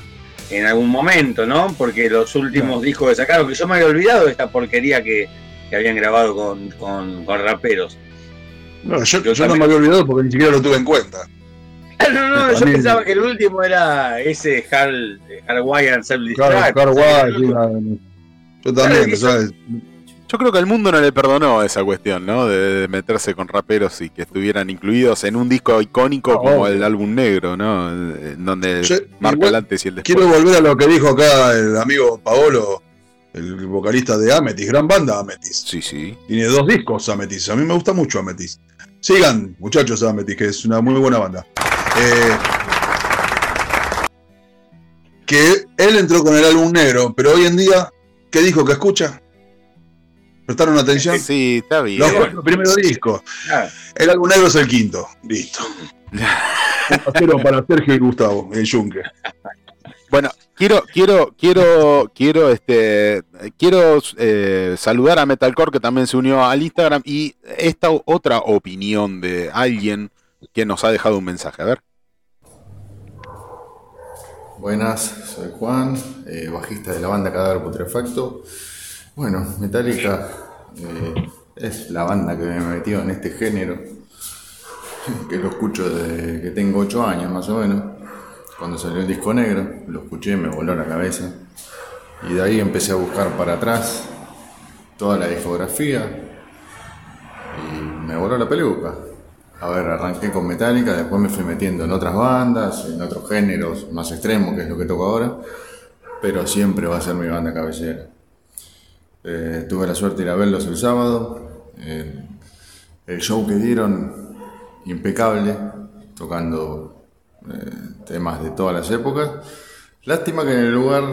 en algún momento, ¿no? Porque los últimos discos que sacaron, que yo me había olvidado de esta porquería que, habían grabado con, con, raperos. No, yo, no me había olvidado porque ni siquiera lo tuve en cuenta. No, no, yo pensaba que el último era ese Hard, Hardwire Self Hardwire, yo también, ¿sabes? Yo creo que el mundo no le perdonó esa cuestión, ¿no? De, meterse con raperos y que estuvieran incluidos en un disco icónico como el álbum negro, ¿no? En donde marca el antes y el después. Quiero volver a lo que dijo acá el amigo Paolo, el vocalista de Ametis, gran banda Ametis. Sí, sí. Tiene dos discos Ametis, a mí me gusta mucho Ametis. Sigan, muchachos, Ametis, que es una muy buena banda. Eh, que él entró con el álbum negro, pero hoy en día, ¿qué dijo que escucha? ¿Prestaron atención? Sí, está bien. Los cuatro primeros discos. El álbum negro es el quinto. Listo. para Sergio y Gustavo, el Junque. Bueno, quiero, quiero, quiero, quiero, este, quiero eh, saludar a Metalcore que también se unió al Instagram y esta otra opinión de alguien que nos ha dejado un mensaje. A ver. Buenas, soy Juan, eh, bajista de la banda Cadáver Putrefacto. Bueno, Metallica eh, es la banda que me metió en este género, que lo escucho desde que tengo 8 años más o menos. Cuando salió el disco negro, lo escuché, me voló la cabeza. Y de ahí empecé a buscar para atrás toda la discografía y me voló la peluca. A ver, arranqué con Metallica, después me fui metiendo en otras bandas, en otros géneros más extremos, que es lo que toco ahora, pero siempre va a ser mi banda cabecera. Eh, tuve la suerte de ir a verlos el sábado. el show que dieron, impecable, tocando eh, temas de todas las épocas. Lástima que en el lugar,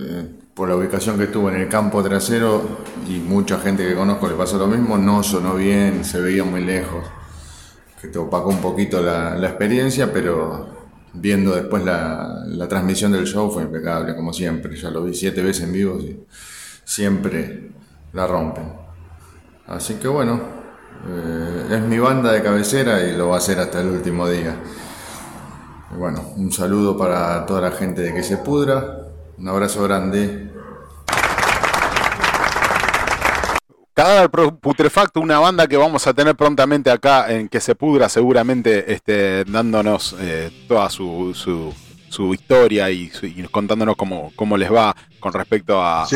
eh, por la ubicación que estuvo en el campo trasero y mucha gente que conozco le pasó lo mismo, no sonó bien, se veía muy lejos. Que te opacó un poquito la, experiencia, pero viendo después la, transmisión del show fue impecable, como siempre. Ya lo vi siete veces en vivo. Y, siempre la rompen. Así que bueno, eh, es mi banda de cabecera y lo va a hacer hasta el último día. Bueno, un saludo para toda la gente de Que Se Pudra, un abrazo grande. Cadáver Putrefacto, una banda que vamos a tener prontamente acá en Que Se Pudra, seguramente este, dándonos eh, toda su, su, historia y, contándonos cómo, cómo les va con respecto a,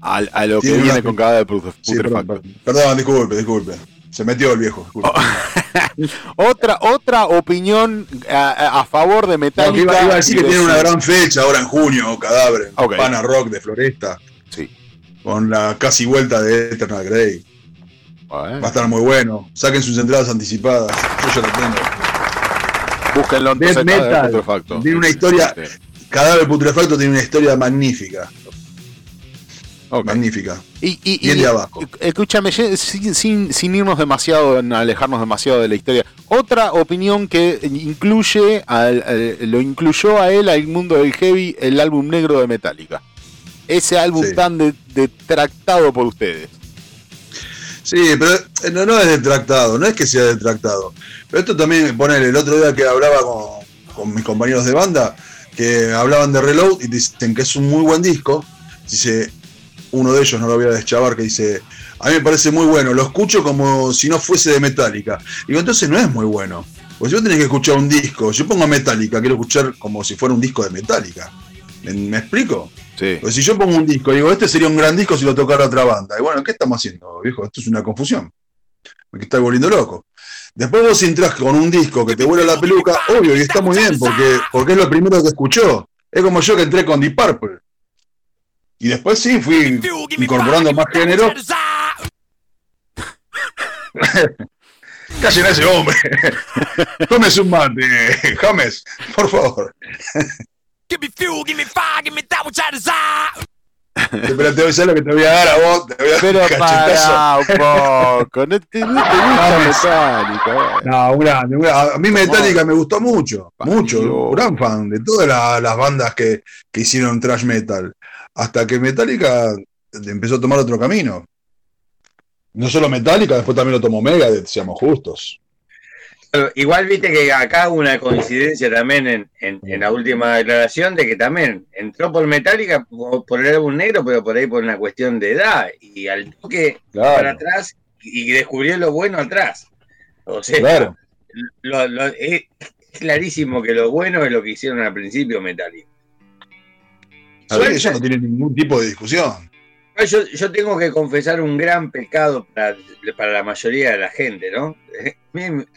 a, lo que viene con cada de putrefacto. perdón, disculpe, disculpe. Se metió el viejo. otra, otra opinión a, favor de Metallica. iba, a decir que tiene una gran fecha ahora en junio, Cadáver. Pana Rock de Floresta. Sí. Con la casi vuelta de Eternal Grey. Va a estar muy bueno. Saquen sus entradas anticipadas. Yo ya lo tengo. Búsquenlo en Metal. Tiene una historia. Cadáver Putrefacto tiene una historia magnífica. Magnífica. Y, y, de abajo. Escúchame, sin, sin, irnos demasiado, alejarnos demasiado de la historia. Otra opinión que incluye, lo incluyó a él, al mundo del heavy, el álbum negro de Metallica. Ese álbum tan detractado por ustedes. Sí, pero eh, no, no es detractado, no es que sea detractado. Pero esto también, poner el otro día que hablaba con, con mis compañeros de banda, que hablaban de Reload y dicen que es un muy buen disco. Dice, uno de ellos, no lo voy a deschavar, que dice, a mí me parece muy bueno, lo escucho como si no fuese de Metallica. Digo, entonces no es muy bueno. Pues yo tenés que escuchar un disco. Yo pongo Metallica, quiero escuchar como si fuera un disco de Metallica. ¿Me, explico? Sí. Pues si yo pongo un disco, digo, este sería un gran disco si lo tocara otra banda. Y bueno, ¿qué estamos haciendo, viejo? Esto es una confusión. Me está volviendo loco. Después vos entras con un disco que te vuela la peluca, obvio, y está muy bien, porque, porque es lo primero que escuchó. Es como yo que entré con Deep Purple. Y después sí, fui incorporando más género. Callen a ese hombre. Tómese un mate, James, por favor. Pero te voy a decir lo que te voy a dar a vos. Te voy a Pero para un poco. No te, no te gusta Metallica. No, un grande, un grande. A mí Metallica me gustó mucho. Mucho. Gran fan de todas las, las bandas que, que hicieron thrash metal. Hasta que Metallica empezó a tomar otro camino. No solo Metallica, después también lo tomó Megadeth, seamos justos. Igual viste que acá hubo una coincidencia también en, en, la última declaración de que también entró por Metallica por, el álbum negro, pero por ahí por una cuestión de edad. Y al toque para atrás y descubrió lo bueno atrás. O sea, es clarísimo que lo bueno es lo que hicieron al principio Metallica. Eso no tiene ningún tipo de discusión. Yo, yo, tengo que confesar un gran pecado para, para, la mayoría de la gente, ¿no?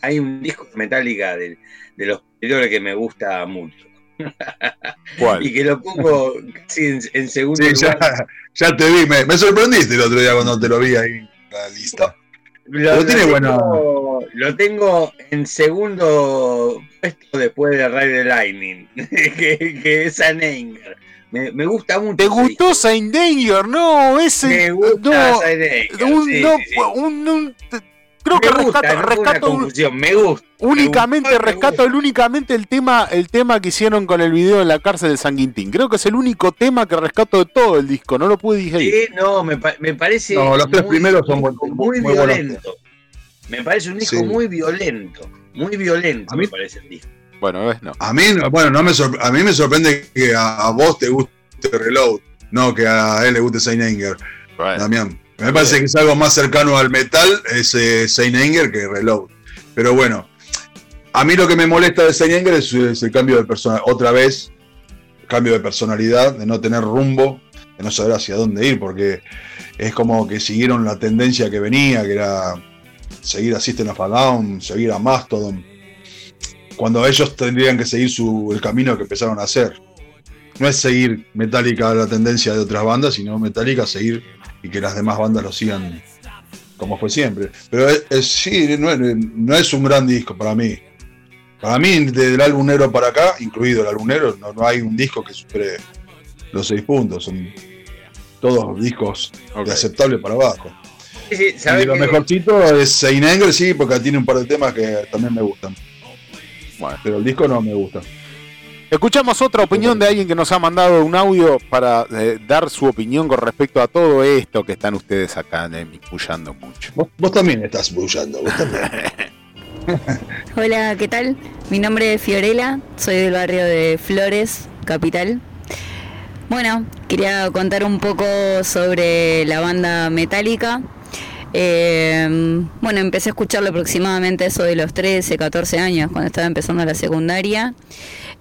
Hay un disco de Metallica de, de los anteriores que me gusta mucho. ¿Cuál? Y que lo pongo casi en, segundo sí, lugar. Ya, te vi, me, me, sorprendiste el otro día cuando te lo vi ahí en la lista. Lo, lo, tiene tengo, lo tengo en segundo puesto después de Ride the Lightning, que, que es Aninger. Me, me, gusta mucho. ¿Te gustó Saint Danger? No, ese. Me gusta no, Saint Danger. Un, sí, no, sí, sí. Un, un, creo me que gusta, rescato, no rescato confusión, me gusta. Únicamente me gusta, rescato el, únicamente el tema, el tema que hicieron con el video de la cárcel de San Quintín. Creo que es el único tema que rescato de todo el disco. No lo pude digerir. Sí, no, me, me parece. No, los tres muy, primeros son muy, muy, muy violento. Me parece un disco muy violento. Muy violento, a mí, me parece el disco. Bueno, ves, no. A mí, bueno, no me a mí me sorprende que a, a vos te guste Reload, no que a él le guste Saint Anger. Bueno. Damián. Me parece que es algo más cercano al metal, ese Saint Anger, que Reload. Pero bueno, a mí lo que me molesta de Saint Anger es, es el cambio de personalidad. Otra vez, cambio de personalidad, de no tener rumbo, de no saber hacia dónde ir, porque es como que siguieron la tendencia que venía, que era seguir a System of a Down, seguir a Mastodon, cuando ellos tendrían que seguir su, el camino que empezaron a hacer no es seguir Metallica la tendencia de otras bandas, sino Metallica seguir y que las demás bandas lo sigan como fue siempre. Pero es, es, sí, no es, no es, un gran disco para mí. Para mí, desde el álbum negro para acá, incluido el álbum negro, no, no hay un disco que supere los seis puntos. Son todos discos okay. de aceptable para abajo. Sí, sí, y lo que... mejorcito es Sein sí, porque tiene un par de temas que también me gustan. Bueno, pero el disco no me gusta. Escuchamos otra opinión de alguien que nos ha mandado un audio para eh, dar su opinión con respecto a todo esto que están ustedes acá bullando mucho. Vos, vos, también estás bullando, vos también. Hola, ¿qué tal? Mi nombre es Fiorella, soy del barrio de Flores, capital. Bueno, quería contar un poco sobre la banda Metallica. Eh, bueno, empecé a escucharlo aproximadamente eso de los 13, 14 años, cuando estaba empezando la secundaria.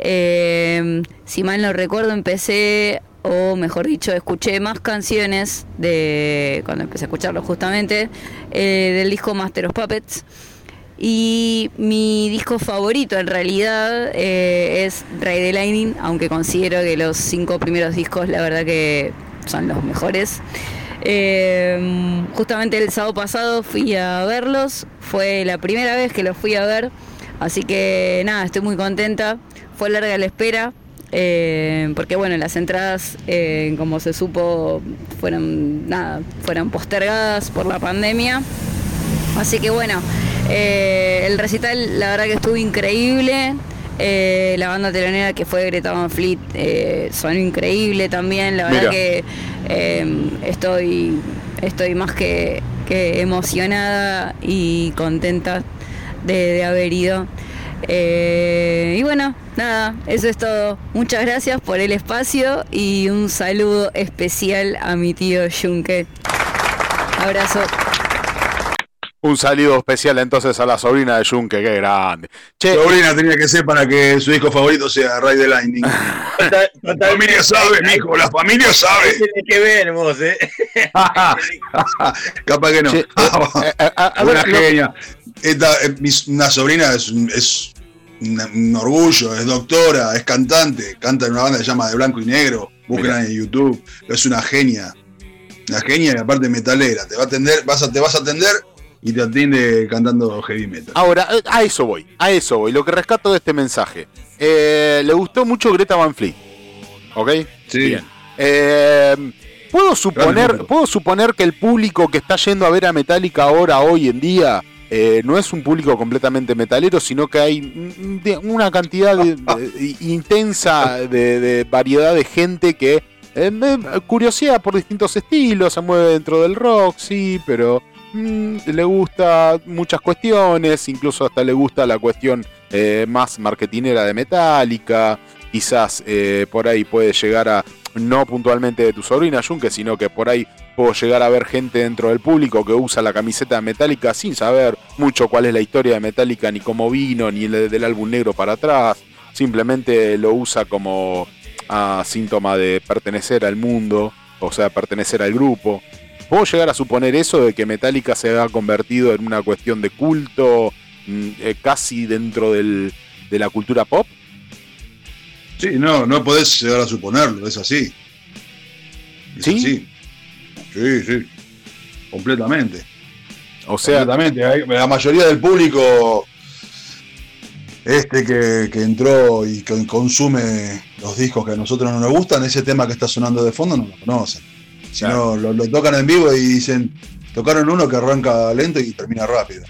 Eh, si mal no recuerdo, empecé, o mejor dicho, escuché más canciones de cuando empecé a escucharlo justamente, eh, del disco Master of Puppets. Y mi disco favorito en realidad es Ray the Lightning, aunque considero que los cinco primeros discos la verdad que son los mejores. Eh, justamente el sábado pasado fui a verlos, fue la primera vez que los fui a ver, así que nada, estoy muy contenta. Fue larga la espera, eh, porque bueno, las entradas, eh, como se supo, fueron nada, fueron postergadas por la pandemia. Así que bueno, el recital la verdad que estuvo increíble. Eh, la banda telonera que fue Greta Van Fleet eh, sonó increíble también. La verdad Mira. que estoy, estoy más que, que, emocionada y contenta de, de haber ido. Eh, y bueno, nada, eso es todo. Muchas gracias por el espacio y un saludo especial a mi tío Junque. Abrazo. Un saludo especial entonces a la sobrina de Junke, qué grande. Che, sobrina tenía que ser para que su disco favorito sea Ray the Lightning. la familia sabe, mijo, la familia sabe. Tiene que ver vos, eh. Capaz que no. Che, eh, eh, una genia. Esta, una sobrina es, es un, orgullo, es doctora, es cantante, canta en una banda que se llama De Blanco y Negro, buscan en YouTube, es una genia. Una genia y aparte metalera, te va a atender, vas a, te vas a atender y te atiende cantando heavy metal. Ahora, eh, a eso voy, a eso voy. Lo que rescato de este mensaje. Eh, le gustó mucho Greta Van Fleet. ¿Ok? Sí. Bien. Eh, ¿puedo, suponer, ¿Puedo suponer que el público que está yendo a ver a Metallica ahora, hoy en día, no es un público completamente metalero, sino que hay una cantidad intensa de, variedad de gente que eh, curiosidad por distintos estilos, se mueve dentro del rock, sí, pero Mm, le gusta muchas cuestiones, incluso hasta le gusta la cuestión eh, más marketinera de Metallica, quizás eh, por ahí puede llegar a, no puntualmente de tu sobrina Junke, sino que por ahí puedo llegar a ver gente dentro del público que usa la camiseta de Metallica sin saber mucho cuál es la historia de Metallica, ni cómo vino, ni el del álbum negro para atrás, simplemente lo usa como síntoma de pertenecer al mundo, o sea, pertenecer al grupo. ¿Puedo llegar a suponer eso de que Metallica se ha convertido en una cuestión de culto mm, eh, casi dentro de la cultura pop? Sí, no, no podés llegar a suponerlo, es así. ¿Sí? Sí, sí. Completamente. O sea. Completamente. La mayoría del público este que, que, entró y que consume los discos que a nosotros no nos gustan, ese tema que está sonando de fondo no lo conocen. Si no, lo, tocan en vivo y dicen, tocaron uno que arranca lento y termina rápido.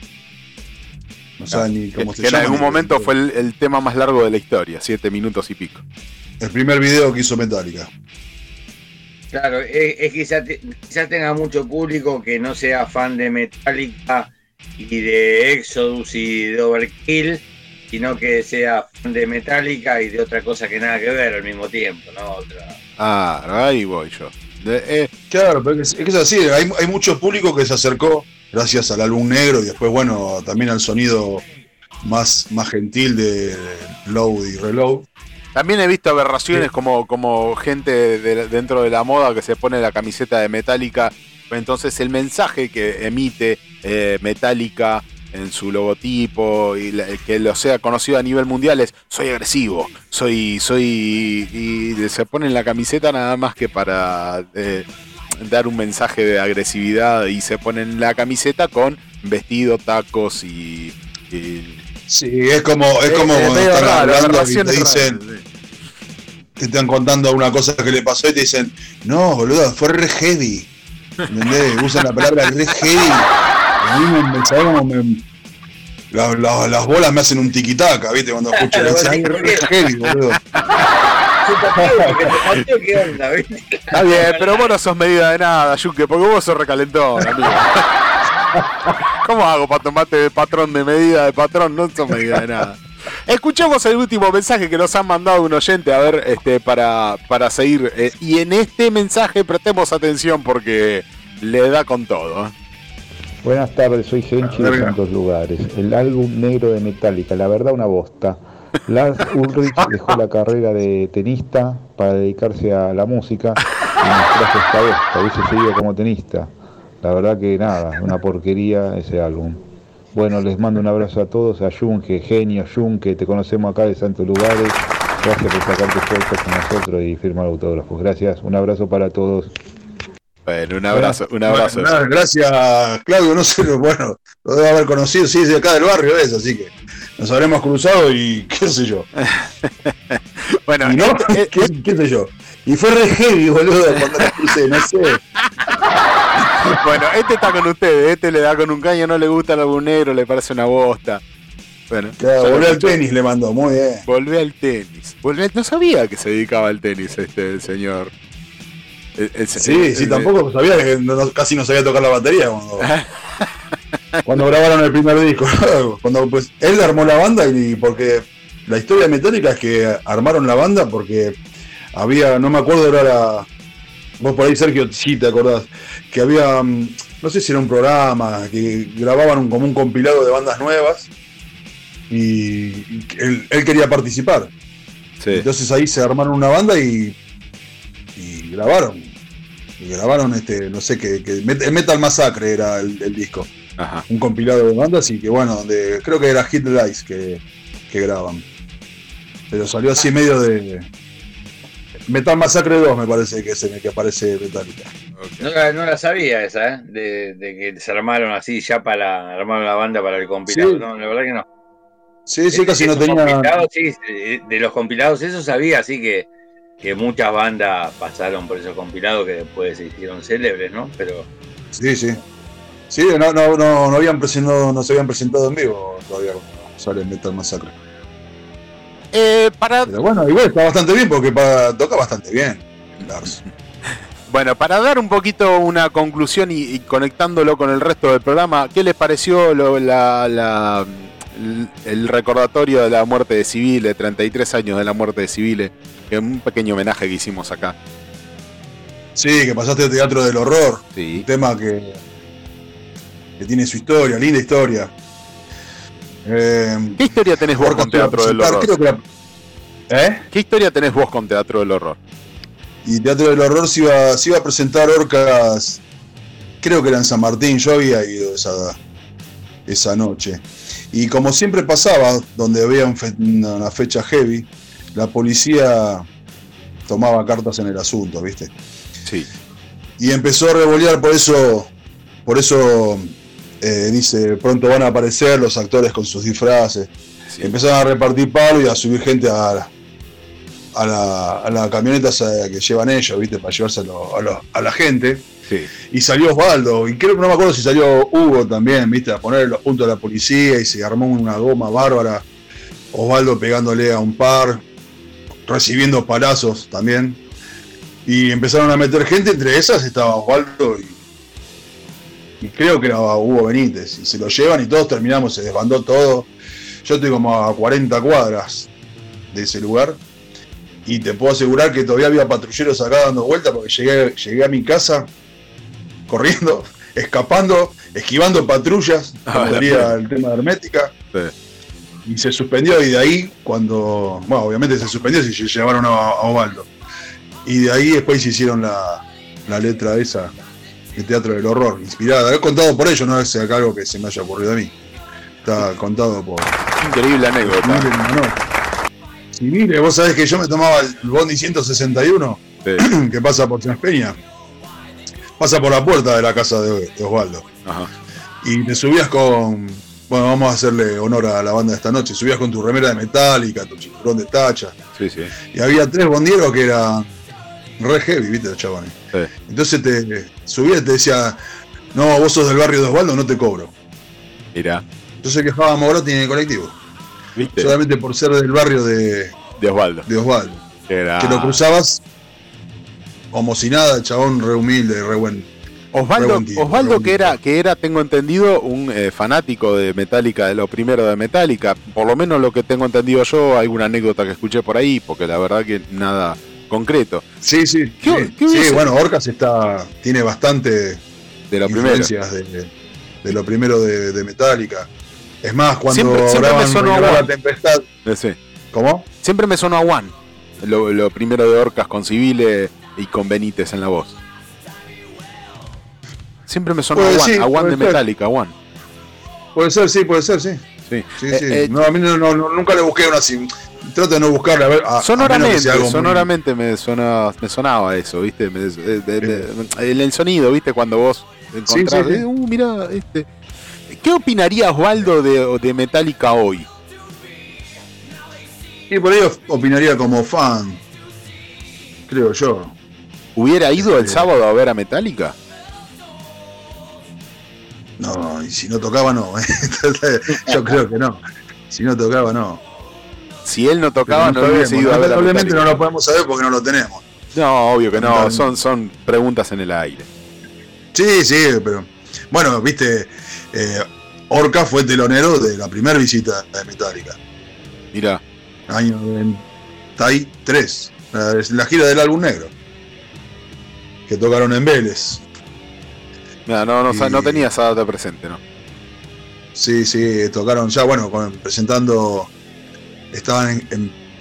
No saben ni cómo se llama. En algún momento fue el, tema más largo de la historia, siete minutos y pico. El primer video que hizo Metallica. Claro, es, que quizás tenga mucho público que no sea fan de Metallica y de Exodus y de Overkill, sino que sea fan de Metallica y de otra cosa que nada que ver al mismo tiempo, ¿no? Otra... Ah, ahí voy yo. Eh, claro, pero es, que es así, hay, mucho público que se acercó gracias al álbum negro y después, bueno, también al sonido más, más gentil de Load y Reload. También he visto aberraciones como, como gente dentro de la moda que se pone la camiseta de Metallica. Entonces el mensaje que emite eh, Metallica en su logotipo y que lo sea conocido a nivel mundial es soy agresivo, soy, soy y se pone en la camiseta nada más que para eh, dar un mensaje de agresividad y se ponen la camiseta con vestido, tacos y, sí es como es como cuando están hablando y te dicen te están contando una cosa que le pasó y te dicen no boludo fue re heavy ¿entendés? usan la palabra re heavy a mí me, me, las bolas me hacen un tiquitaca, ¿viste? Cuando escucho la heavy, boludo. Está bien, pero vos no sos medida de nada, Yuke, porque vos sos recalentón, amigo. ¿Cómo hago para tomarte de patrón de medida de patrón? No sos medida de nada. Escuchamos el último mensaje que nos han mandado un oyente, a ver, este, para, para seguir. Eh, y en este mensaje prestemos atención porque le da con todo. Buenas tardes, soy Genchi de Santos Lugares. El álbum negro de Metallica, la verdad una bosta. Lars Ulrich dejó la carrera de tenista para dedicarse a la música y nos trajo esta bosta, hubiese seguido como tenista. La verdad que nada, una porquería ese álbum. Bueno, les mando un abrazo a todos, a Junke, genio Junke, te conocemos acá de Santos Lugares. Gracias por sacarte fotos con nosotros y firmar autógrafos. Gracias, un abrazo para todos. Bueno, un abrazo, un abrazo. gracias, Claudio. No sé, bueno, lo debo haber conocido, sí, es de acá del barrio es, así que nos habremos cruzado y qué sé yo. bueno, no, eh, ¿Qué, ¿qué, sé yo. Y fue re heavy, boludo, cuando la crucé, no sé. bueno, este está con ustedes, este le da con un caño, no le gusta el álbum negro, le parece una bosta. Bueno, volvió al tenis, le mandó, muy bien. Volvió al tenis. no sabía que se dedicaba al tenis este señor sí, sí, tampoco sabía que casi no sabía tocar la batería cuando, cuando grabaron el primer disco. cuando pues él armó la banda y porque la historia metálica es que armaron la banda porque había, no me acuerdo, era vos por ahí, Sergio, sí te acordás, que había, mm, no sé si era un programa, que grababan un, como un compilado de bandas nuevas y, él, quería participar. Entonces ahí se armaron una banda y, y grabaron. Y grabaron este, no sé qué, que Metal Massacre era el, disco. Un compilado de bandas y que bueno, donde creo que era Hit the Lights que, que graban. Pero salió así medio de, Metal Massacre 2 me parece que es en el que aparece Metallica. No, la, no, la, sabía esa, ¿eh? De, que se armaron así ya para armar la banda para el compilado. No, la verdad que no. Sí, sí, casi no tenía. Sí, de los compilados, eso sabía, así que, que muchas bandas pasaron por esos compilados que después se hicieron célebres, ¿no? Pero. Sí, sí. Sí, no, no, no, no habían presentado, no se habían presentado en vivo todavía cuando sale Metal Massacre. Eh, para... Pero bueno, igual está bastante bien porque toca bastante bien, Bueno, para dar un poquito una conclusión y, conectándolo con el resto del programa, ¿qué les pareció el recordatorio de la muerte de Civile, 33 años de la muerte de Civile? Que es un pequeño homenaje que hicimos acá. Sí, que pasaste al Teatro del Horror. Sí. Un tema que, que tiene su historia, linda historia. Eh, ¿Qué historia tenés vos con Teatro del Horror? ¿Eh? ¿Qué historia tenés vos con Teatro del Horror? Y Teatro del Horror se iba, se iba a presentar Orcas, creo que era en San Martín, yo había ido esa, esa noche. Y como siempre pasaba, donde había una fecha heavy, la policía tomaba cartas en el asunto, ¿viste? Sí. Y empezó a revolear, por eso, por eso eh, dice, pronto van a aparecer los actores con sus disfraces. Empezaron a repartir palo y a subir gente a, a, la, a la camioneta que llevan ellos, ¿viste? Para llevárselo a, la gente. Y salió Osvaldo, y creo que no me acuerdo si salió Hugo también, ¿viste? A poner los puntos de la policía y se armó una goma bárbara. Osvaldo pegándole a un par, recibiendo palazos también. Y empezaron a meter gente, entre esas estaba Osvaldo y y creo que era Hugo Benítez, y se lo llevan y todos terminamos, se desbandó todo. Yo estoy como a 40 cuadras de ese lugar, y te puedo asegurar que todavía había patrulleros acá dando vueltas porque llegué, llegué a mi casa corriendo, escapando, esquivando patrullas, ah, el tema de hermética. Y se suspendió y de ahí cuando, bueno, obviamente se suspendió si se llevaron a, a Ovaldo. Y de ahí después se hicieron la, la letra esa el teatro del horror, inspirada. He contado por ello, no es algo que se me haya ocurrido a mí. Está contado por. Increíble anécdota. Sí, mire, vos sabés que yo me tomaba el Bondi 161, que pasa por Peña. Pasa por la puerta de la casa de, Osvaldo. Ajá. Y te subías con. Bueno, vamos a hacerle honor a la banda de esta noche. Subías con tu remera de metálica, tu cinturón de tacha. Sí, sí. Y había tres bondieros que eran re heavy, viste, los chabones. Entonces te subía y te decía, no, vos sos del barrio de Osvaldo, no te cobro. Mira. Entonces quejaba Morotti en el colectivo. ¿Viste? Solamente por ser del barrio de, de Osvaldo. De Osvaldo. Que lo cruzabas como si nada, chabón re humilde, re buen. Osvaldo, Osvaldo que era, que era, tengo entendido, un eh, fanático de Metallica, de lo primero de Metallica. Por lo menos lo que tengo entendido yo, alguna anécdota que escuché por ahí, porque la verdad que nada, concreto. Sí, sí. sí, bueno, Orcas está, tiene bastante de lo influencias de, de, lo primero de, Metallica. Es más, cuando siempre, me sonó a la tempestad. Sí. ¿Cómo? Siempre me sonó a One. Lo, primero de Orcas con Civile y con Benítez en la voz. Siempre me sonó a One, a One de Metallica, One. Puede ser, sí, puede ser, sí. Sí, sí, eh, eh, no, a mí no, nunca le busqué una así trato de no buscarle a ver. sonoramente, sonoramente me, me sonaba eso, ¿viste? el, sonido, ¿viste? Cuando vos encontrás. Eh, uh, mira, este. ¿Qué opinaría Osvaldo de, de Metallica hoy? Y por ello opinaría como fan. Creo yo. ¿Hubiera ido el sábado a ver a Metallica? No, y si no tocaba, no. yo creo que no. Si no tocaba, no. Si él no tocaba, no, hubiese ido a ver. Obviamente no lo podemos saber porque no lo tenemos. No, obvio que no, son, son preguntas en el aire. Sí, sí, pero bueno, viste, eh, Orca fue telonero de la primera visita de Metallica. Mira. Año 93, la, la gira del álbum negro. Que tocaron en Vélez. no, no, no tenía esa data presente, ¿no? Sí, sí, tocaron ya, bueno, presentando, estaban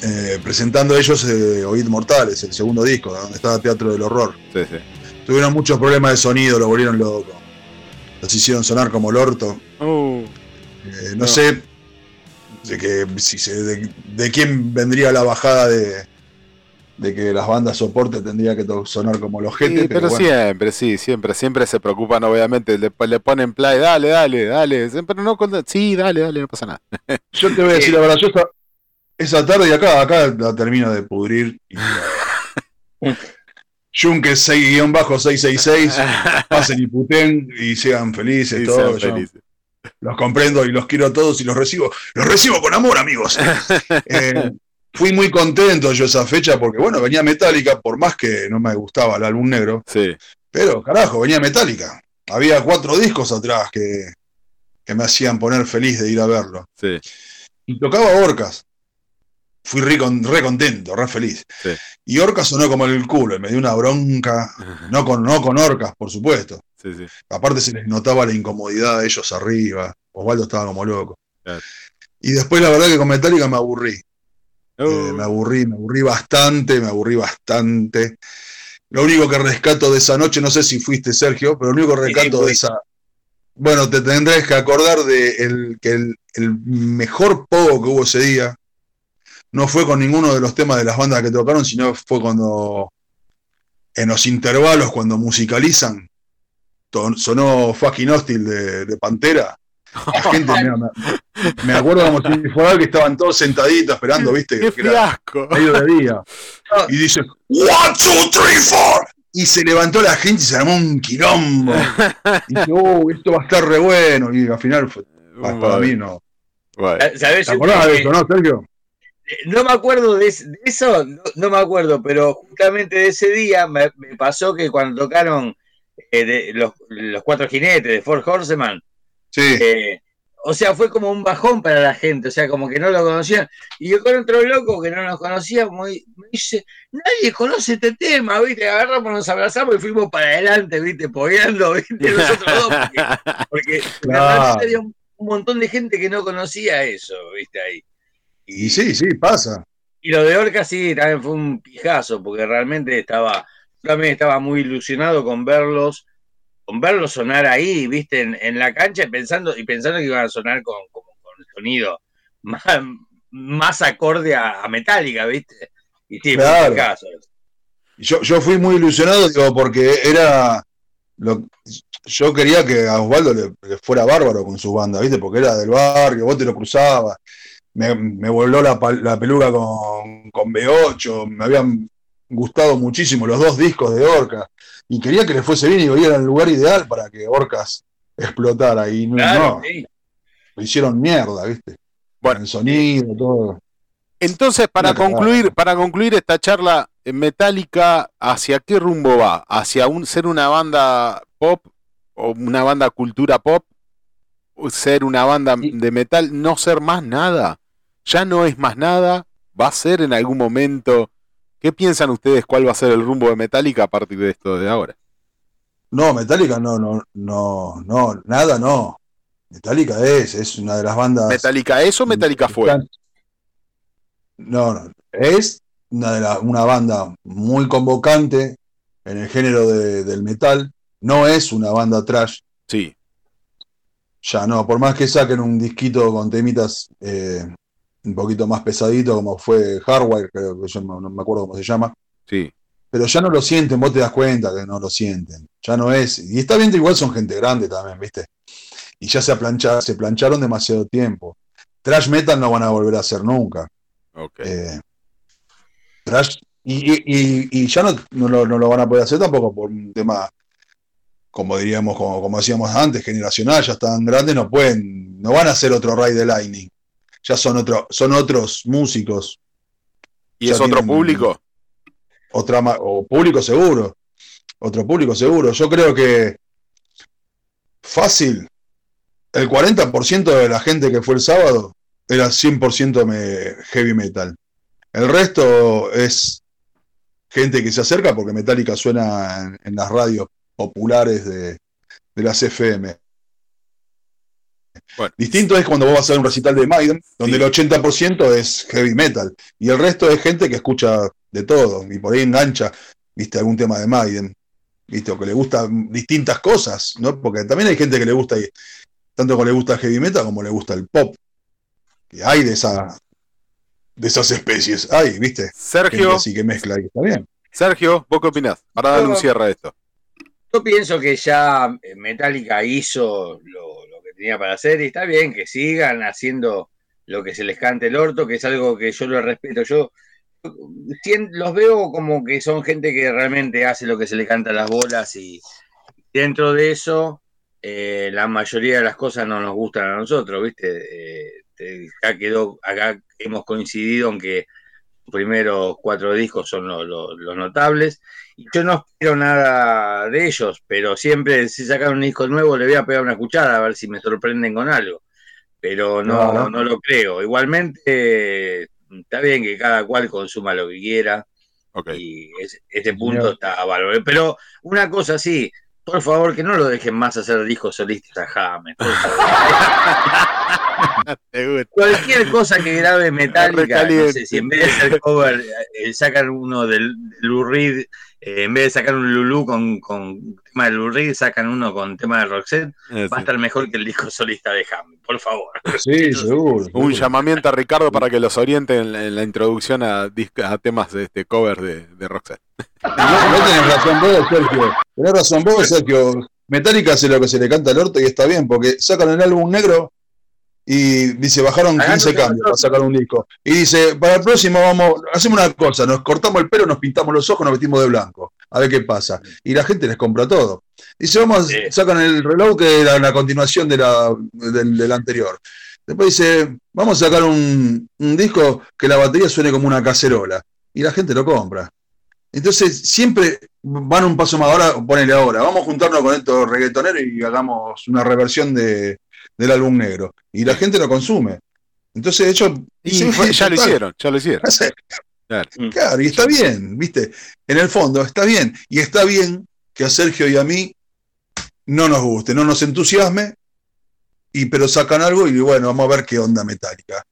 eh, presentando ellos eh, Oíd Mortales, el segundo disco, donde estaba Teatro del Horror. Sí, sí. Tuvieron muchos problemas de sonido, lo volvieron loco. Los hicieron sonar como el orto. Uh. Eh, no, sé de, que, si de, quién vendría la bajada de, de que las bandas soporte tendría que sonar como los gente. pero, siempre, sí, siempre, siempre se preocupan, obviamente, le, le ponen play, dale, dale, dale, pero no sí, dale, dale, no pasa nada. yo te voy a decir la verdad, yo esa, tarde y acá, acá la termino de pudrir. Y, Junque 6-666, pasen y puten y sean felices todos. Los comprendo y los quiero a todos y los recibo. Los recibo con amor, amigos. Eh, fui muy contento yo esa fecha porque, bueno, venía Metallica, por más que no me gustaba el álbum negro. Sí. Pero, carajo, venía Metallica. Había cuatro discos atrás que, me hacían poner feliz de ir a verlo. Sí. Y tocaba Orcas. Fui re, contento, re feliz. Y Orcas sonó como el culo, me dio una bronca. No con, no con Orcas, por supuesto. Sí, sí. Aparte se les notaba la incomodidad de ellos arriba. Osvaldo estaba como loco. Y después la verdad que con Metallica me aburrí. Eh, oh. me aburrí, me aburrí bastante, me aburrí bastante. Lo único que rescato de esa noche, no sé si fuiste Sergio, pero lo único que rescato de esa. Bueno, te tendrás que acordar de el, que el, mejor pogo que hubo ese día no fue con ninguno de los temas de las bandas que tocaron, sino fue cuando en los intervalos, cuando musicalizan, sonó Fucking Hostile de, de Pantera la gente, me, acuerdo como si fuera que estaban todos sentaditos esperando, ¿viste? ¡Qué fiasco! Medio de día. Y dice, one, two, three, four. Y se levantó la gente y se armó un quilombo. Y dice, oh, esto va a estar re bueno. Y al final, fue, para, mí no. ¿Sabes? ¿Te acordás de eso, no, Sergio? No me acuerdo de, eso, no, me acuerdo, pero justamente de ese día me, pasó que cuando tocaron eh, los, los, cuatro jinetes de Ford Horseman, Sí. Eh, o sea, fue como un bajón para la gente, o sea, como que no lo conocían. Y yo con otro loco que no nos conocía, me dice, nadie conoce este tema, ¿viste? Agarramos, nos abrazamos y fuimos para adelante, ¿viste? Pogueando, ¿viste? Nosotros dos, porque, había un, montón de gente que no conocía eso, ¿viste? Ahí. Y, sí, sí, pasa. Y lo de Orca sí, también fue un pijazo, porque realmente estaba, también estaba muy ilusionado con verlos con verlo sonar ahí, viste, en, la cancha, pensando, y pensando que iban a sonar con, con, con sonido más, más acorde a, Metallica, viste. Y sí, claro. caso. Yo, yo fui muy ilusionado, digo, porque era. Lo, yo quería que a Osvaldo le, fuera bárbaro con su banda, ¿viste? Porque era del barrio, vos te lo cruzabas. Me, me voló la, la peluca con, con B8, me habían gustado muchísimo los dos discos de Orca y quería que le fuese bien y hoy era el lugar ideal para que Orcas explotara y no, lo hicieron mierda, ¿viste? Bueno, el sonido, todo. Entonces, para concluir, para concluir esta charla metálica, ¿hacia qué rumbo va? ¿Hacia un, ser una banda pop o una banda cultura pop? ¿Ser una banda de metal? ¿No ser más nada? ¿Ya no es más nada? ¿Va a ser en algún momento ¿Qué piensan ustedes cuál va a ser el rumbo de Metallica a partir de esto de ahora? No, Metallica no, no, no, no, nada no. Metallica es, es una de las bandas. ¿Metallica es o Metallica fue? No, no, es una, de una banda muy convocante en el género del metal. No es una banda trash. Sí. Ya no, por más que saquen un disquito con temitas eh, un poquito más pesadito, como fue Hardware, creo que yo no, me acuerdo cómo se llama. Sí. Pero ya no lo sienten, vos te das cuenta que no lo sienten. Ya no es. Y está bien igual son gente grande también, ¿viste? Y ya se, se plancharon demasiado tiempo. Trash metal no van a volver a hacer nunca. Okay. Eh, trash. Y, ya no, no, lo, van a poder hacer tampoco por un tema, como diríamos, como, como decíamos antes, generacional, ya están grandes, no pueden, no van a hacer otro Ray de Lightning ya son, otro, son otros músicos. ¿Y es otro público? Otra, o público seguro. Otro público seguro. Yo creo que fácil. El 40% de la gente que fue el sábado era 100% heavy metal. El resto es gente que se acerca porque Metallica suena en, las radios populares de, las FM. Distinto es cuando vos vas a ver un recital de Maiden, donde el 80% es heavy metal y el resto es gente que escucha de todo y por ahí engancha, viste, algún tema de Maiden, viste, o que le gustan distintas cosas, ¿no? Porque también hay gente que le gusta, tanto que le gusta el heavy metal como le gusta el pop. Y hay de esa, de esas especies. Hay, ¿viste? Sergio. Así que mezcla y está bien. Sergio, ¿vos qué opinás? Para darle un cierre a esto. Yo pienso que ya Metallica hizo lo, tenía para hacer y está bien que sigan haciendo lo que se les cante el orto, que es algo que yo lo respeto. Yo los veo como que son gente que realmente hace lo que se le canta a las bolas y dentro de eso eh, la mayoría de las cosas no nos gustan a nosotros, ¿viste? Eh, acá quedó, acá hemos coincidido en que los primeros cuatro discos son los, notables. Yo no espero nada de ellos, pero siempre si sacan un disco nuevo le voy a pegar una cuchara a ver si me sorprenden con algo. Pero no, no, lo creo. Igualmente está bien que cada cual consuma lo que quiera. Y ese, punto está a valor. Pero una cosa sí, por favor, que no lo dejen más hacer discos solistas a James. Cualquier cosa que grabe Metallica, no sé, si en vez de hacer cover eh, sacan uno del, del eh, en vez de sacar un Lulu con, con tema de Lou sacan uno con tema de Roxette, eh, va a estar mejor que el disco solista de Ham, por favor. Sí, seguro. Un llamamiento a Ricardo para que los oriente en, la introducción a, a temas de este cover de, de Roxette. No, tenés razón vos, Sergio. Tenés razón vos, Sergio. Metallica hace lo que se le canta al orto y está bien, porque sacan el álbum negro y dice, bajaron 15 cambios para sacar un disco. Y dice, para el próximo vamos, hacemos una cosa, nos cortamos el pelo, nos pintamos los ojos, nos vestimos de blanco, a ver qué pasa. Y la gente les compra todo. Dice, vamos, sacan el reloj que era la continuación de la, del, anterior. Después dice, vamos a sacar un, disco que la batería suene como una cacerola. Y la gente lo compra. Entonces, siempre van un paso más. Ahora, ponele ahora, vamos a juntarnos con estos reggaetoneros y hagamos una reversión de, del álbum negro. Y la gente lo consume. Entonces, de hecho. ya lo hicieron, ya lo hicieron. Claro. y está bien, ¿viste? En el fondo, está bien. Y está bien que a Sergio y a mí no nos guste, no nos entusiasme, y, pero sacan algo y bueno, vamos a ver qué onda Metallica.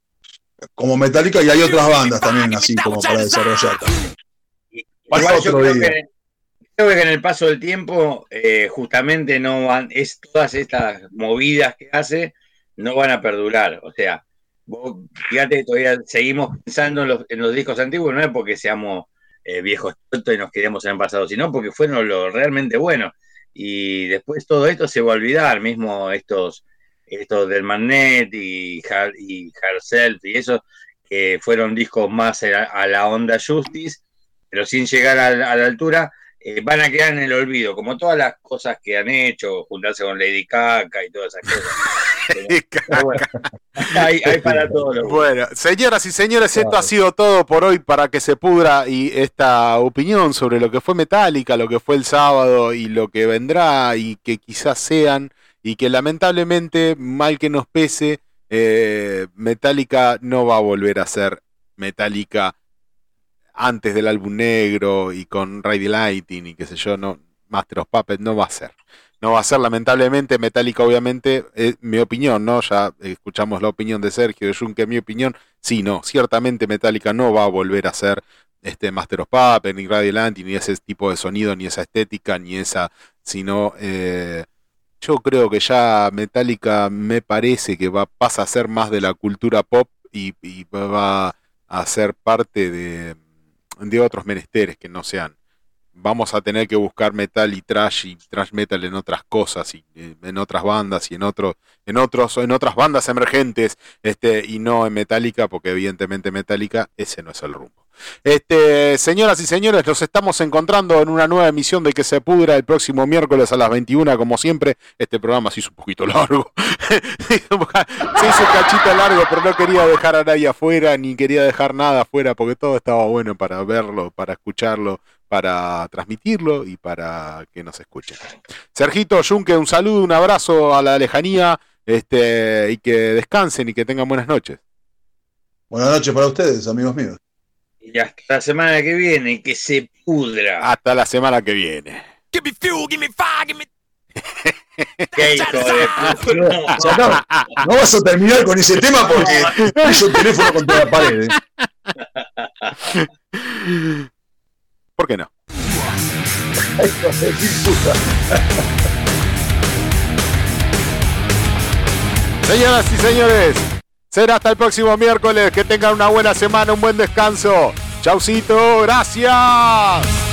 Como Metallica y hay otras bandas también así como para desarrollar. creo que, en el paso del tiempo, eh, justamente no van, es todas estas movidas que hace, no van a perdurar. O sea, vos, fíjate, todavía seguimos pensando en los, discos antiguos, no es porque seamos eh, viejos y nos queremos en el pasado, sino porque fueron lo realmente bueno. Y después todo esto se va a olvidar, mismo estos, estos del Magnet y, y Herself y eso, que fueron discos más a, la onda Justice, pero sin llegar a la altura eh, van a quedar en el olvido, como todas las cosas que han hecho, juntarse con Lady Caca y todas esas cosas. bueno, hay, para todos. Bueno, señoras y señores, esto ha sido todo por hoy para que se pudra y esta opinión sobre lo que fue Metallica, lo que fue el sábado y lo que vendrá y que quizás sean y que lamentablemente, mal que nos pese, eh, Metallica no va a volver a ser Metallica antes del álbum negro y con Ray Lighting y qué sé yo, no, Master of Puppets no va a ser. No va a ser, lamentablemente, Metallica, obviamente, es mi opinión, ¿no? Ya escuchamos la opinión de Sergio, de Juncker, mi opinión. Sí, no, ciertamente Metallica no va a volver a ser este Master of Puppets, ni Radio Lighting, ni ese tipo de sonido, ni esa estética, ni esa, sino eh, yo creo que ya Metallica me parece que va, pasa a ser más de la cultura pop y va a ser parte de, de otros menesteres que no sean. Vamos a tener que buscar metal y trash y trash metal en otras cosas y eh, en otras bandas y en otros en otros en otras bandas emergentes, este y no en Metallica porque evidentemente Metallica ese no es el rumbo. Este, señoras y señores, nos estamos encontrando en una nueva emisión de Que se pudra el próximo miércoles a las 21, como siempre. Este programa se hizo un poquito largo. se hizo un cachito largo, pero no quería dejar a nadie afuera, ni quería dejar nada afuera, porque todo estaba bueno para verlo, para escucharlo, para transmitirlo y para que nos escuchen. Sergito, Junque, un saludo, un abrazo a la lejanía, este, y que descansen y que tengan buenas noches. Buenas noches para ustedes, amigos míos. Y hasta la semana que viene, que se pudra. Hasta la semana que viene. Give me fuel, give me fire, give me. ¿Qué hijo de puta? O sea, no, no vas a terminar con ese tema porque puso el teléfono contra la pared. ¿eh? ¿Por qué no? Señoras y señores, será hasta el próximo miércoles. Que tengan una buena semana, un buen descanso. Chaucito, gracias.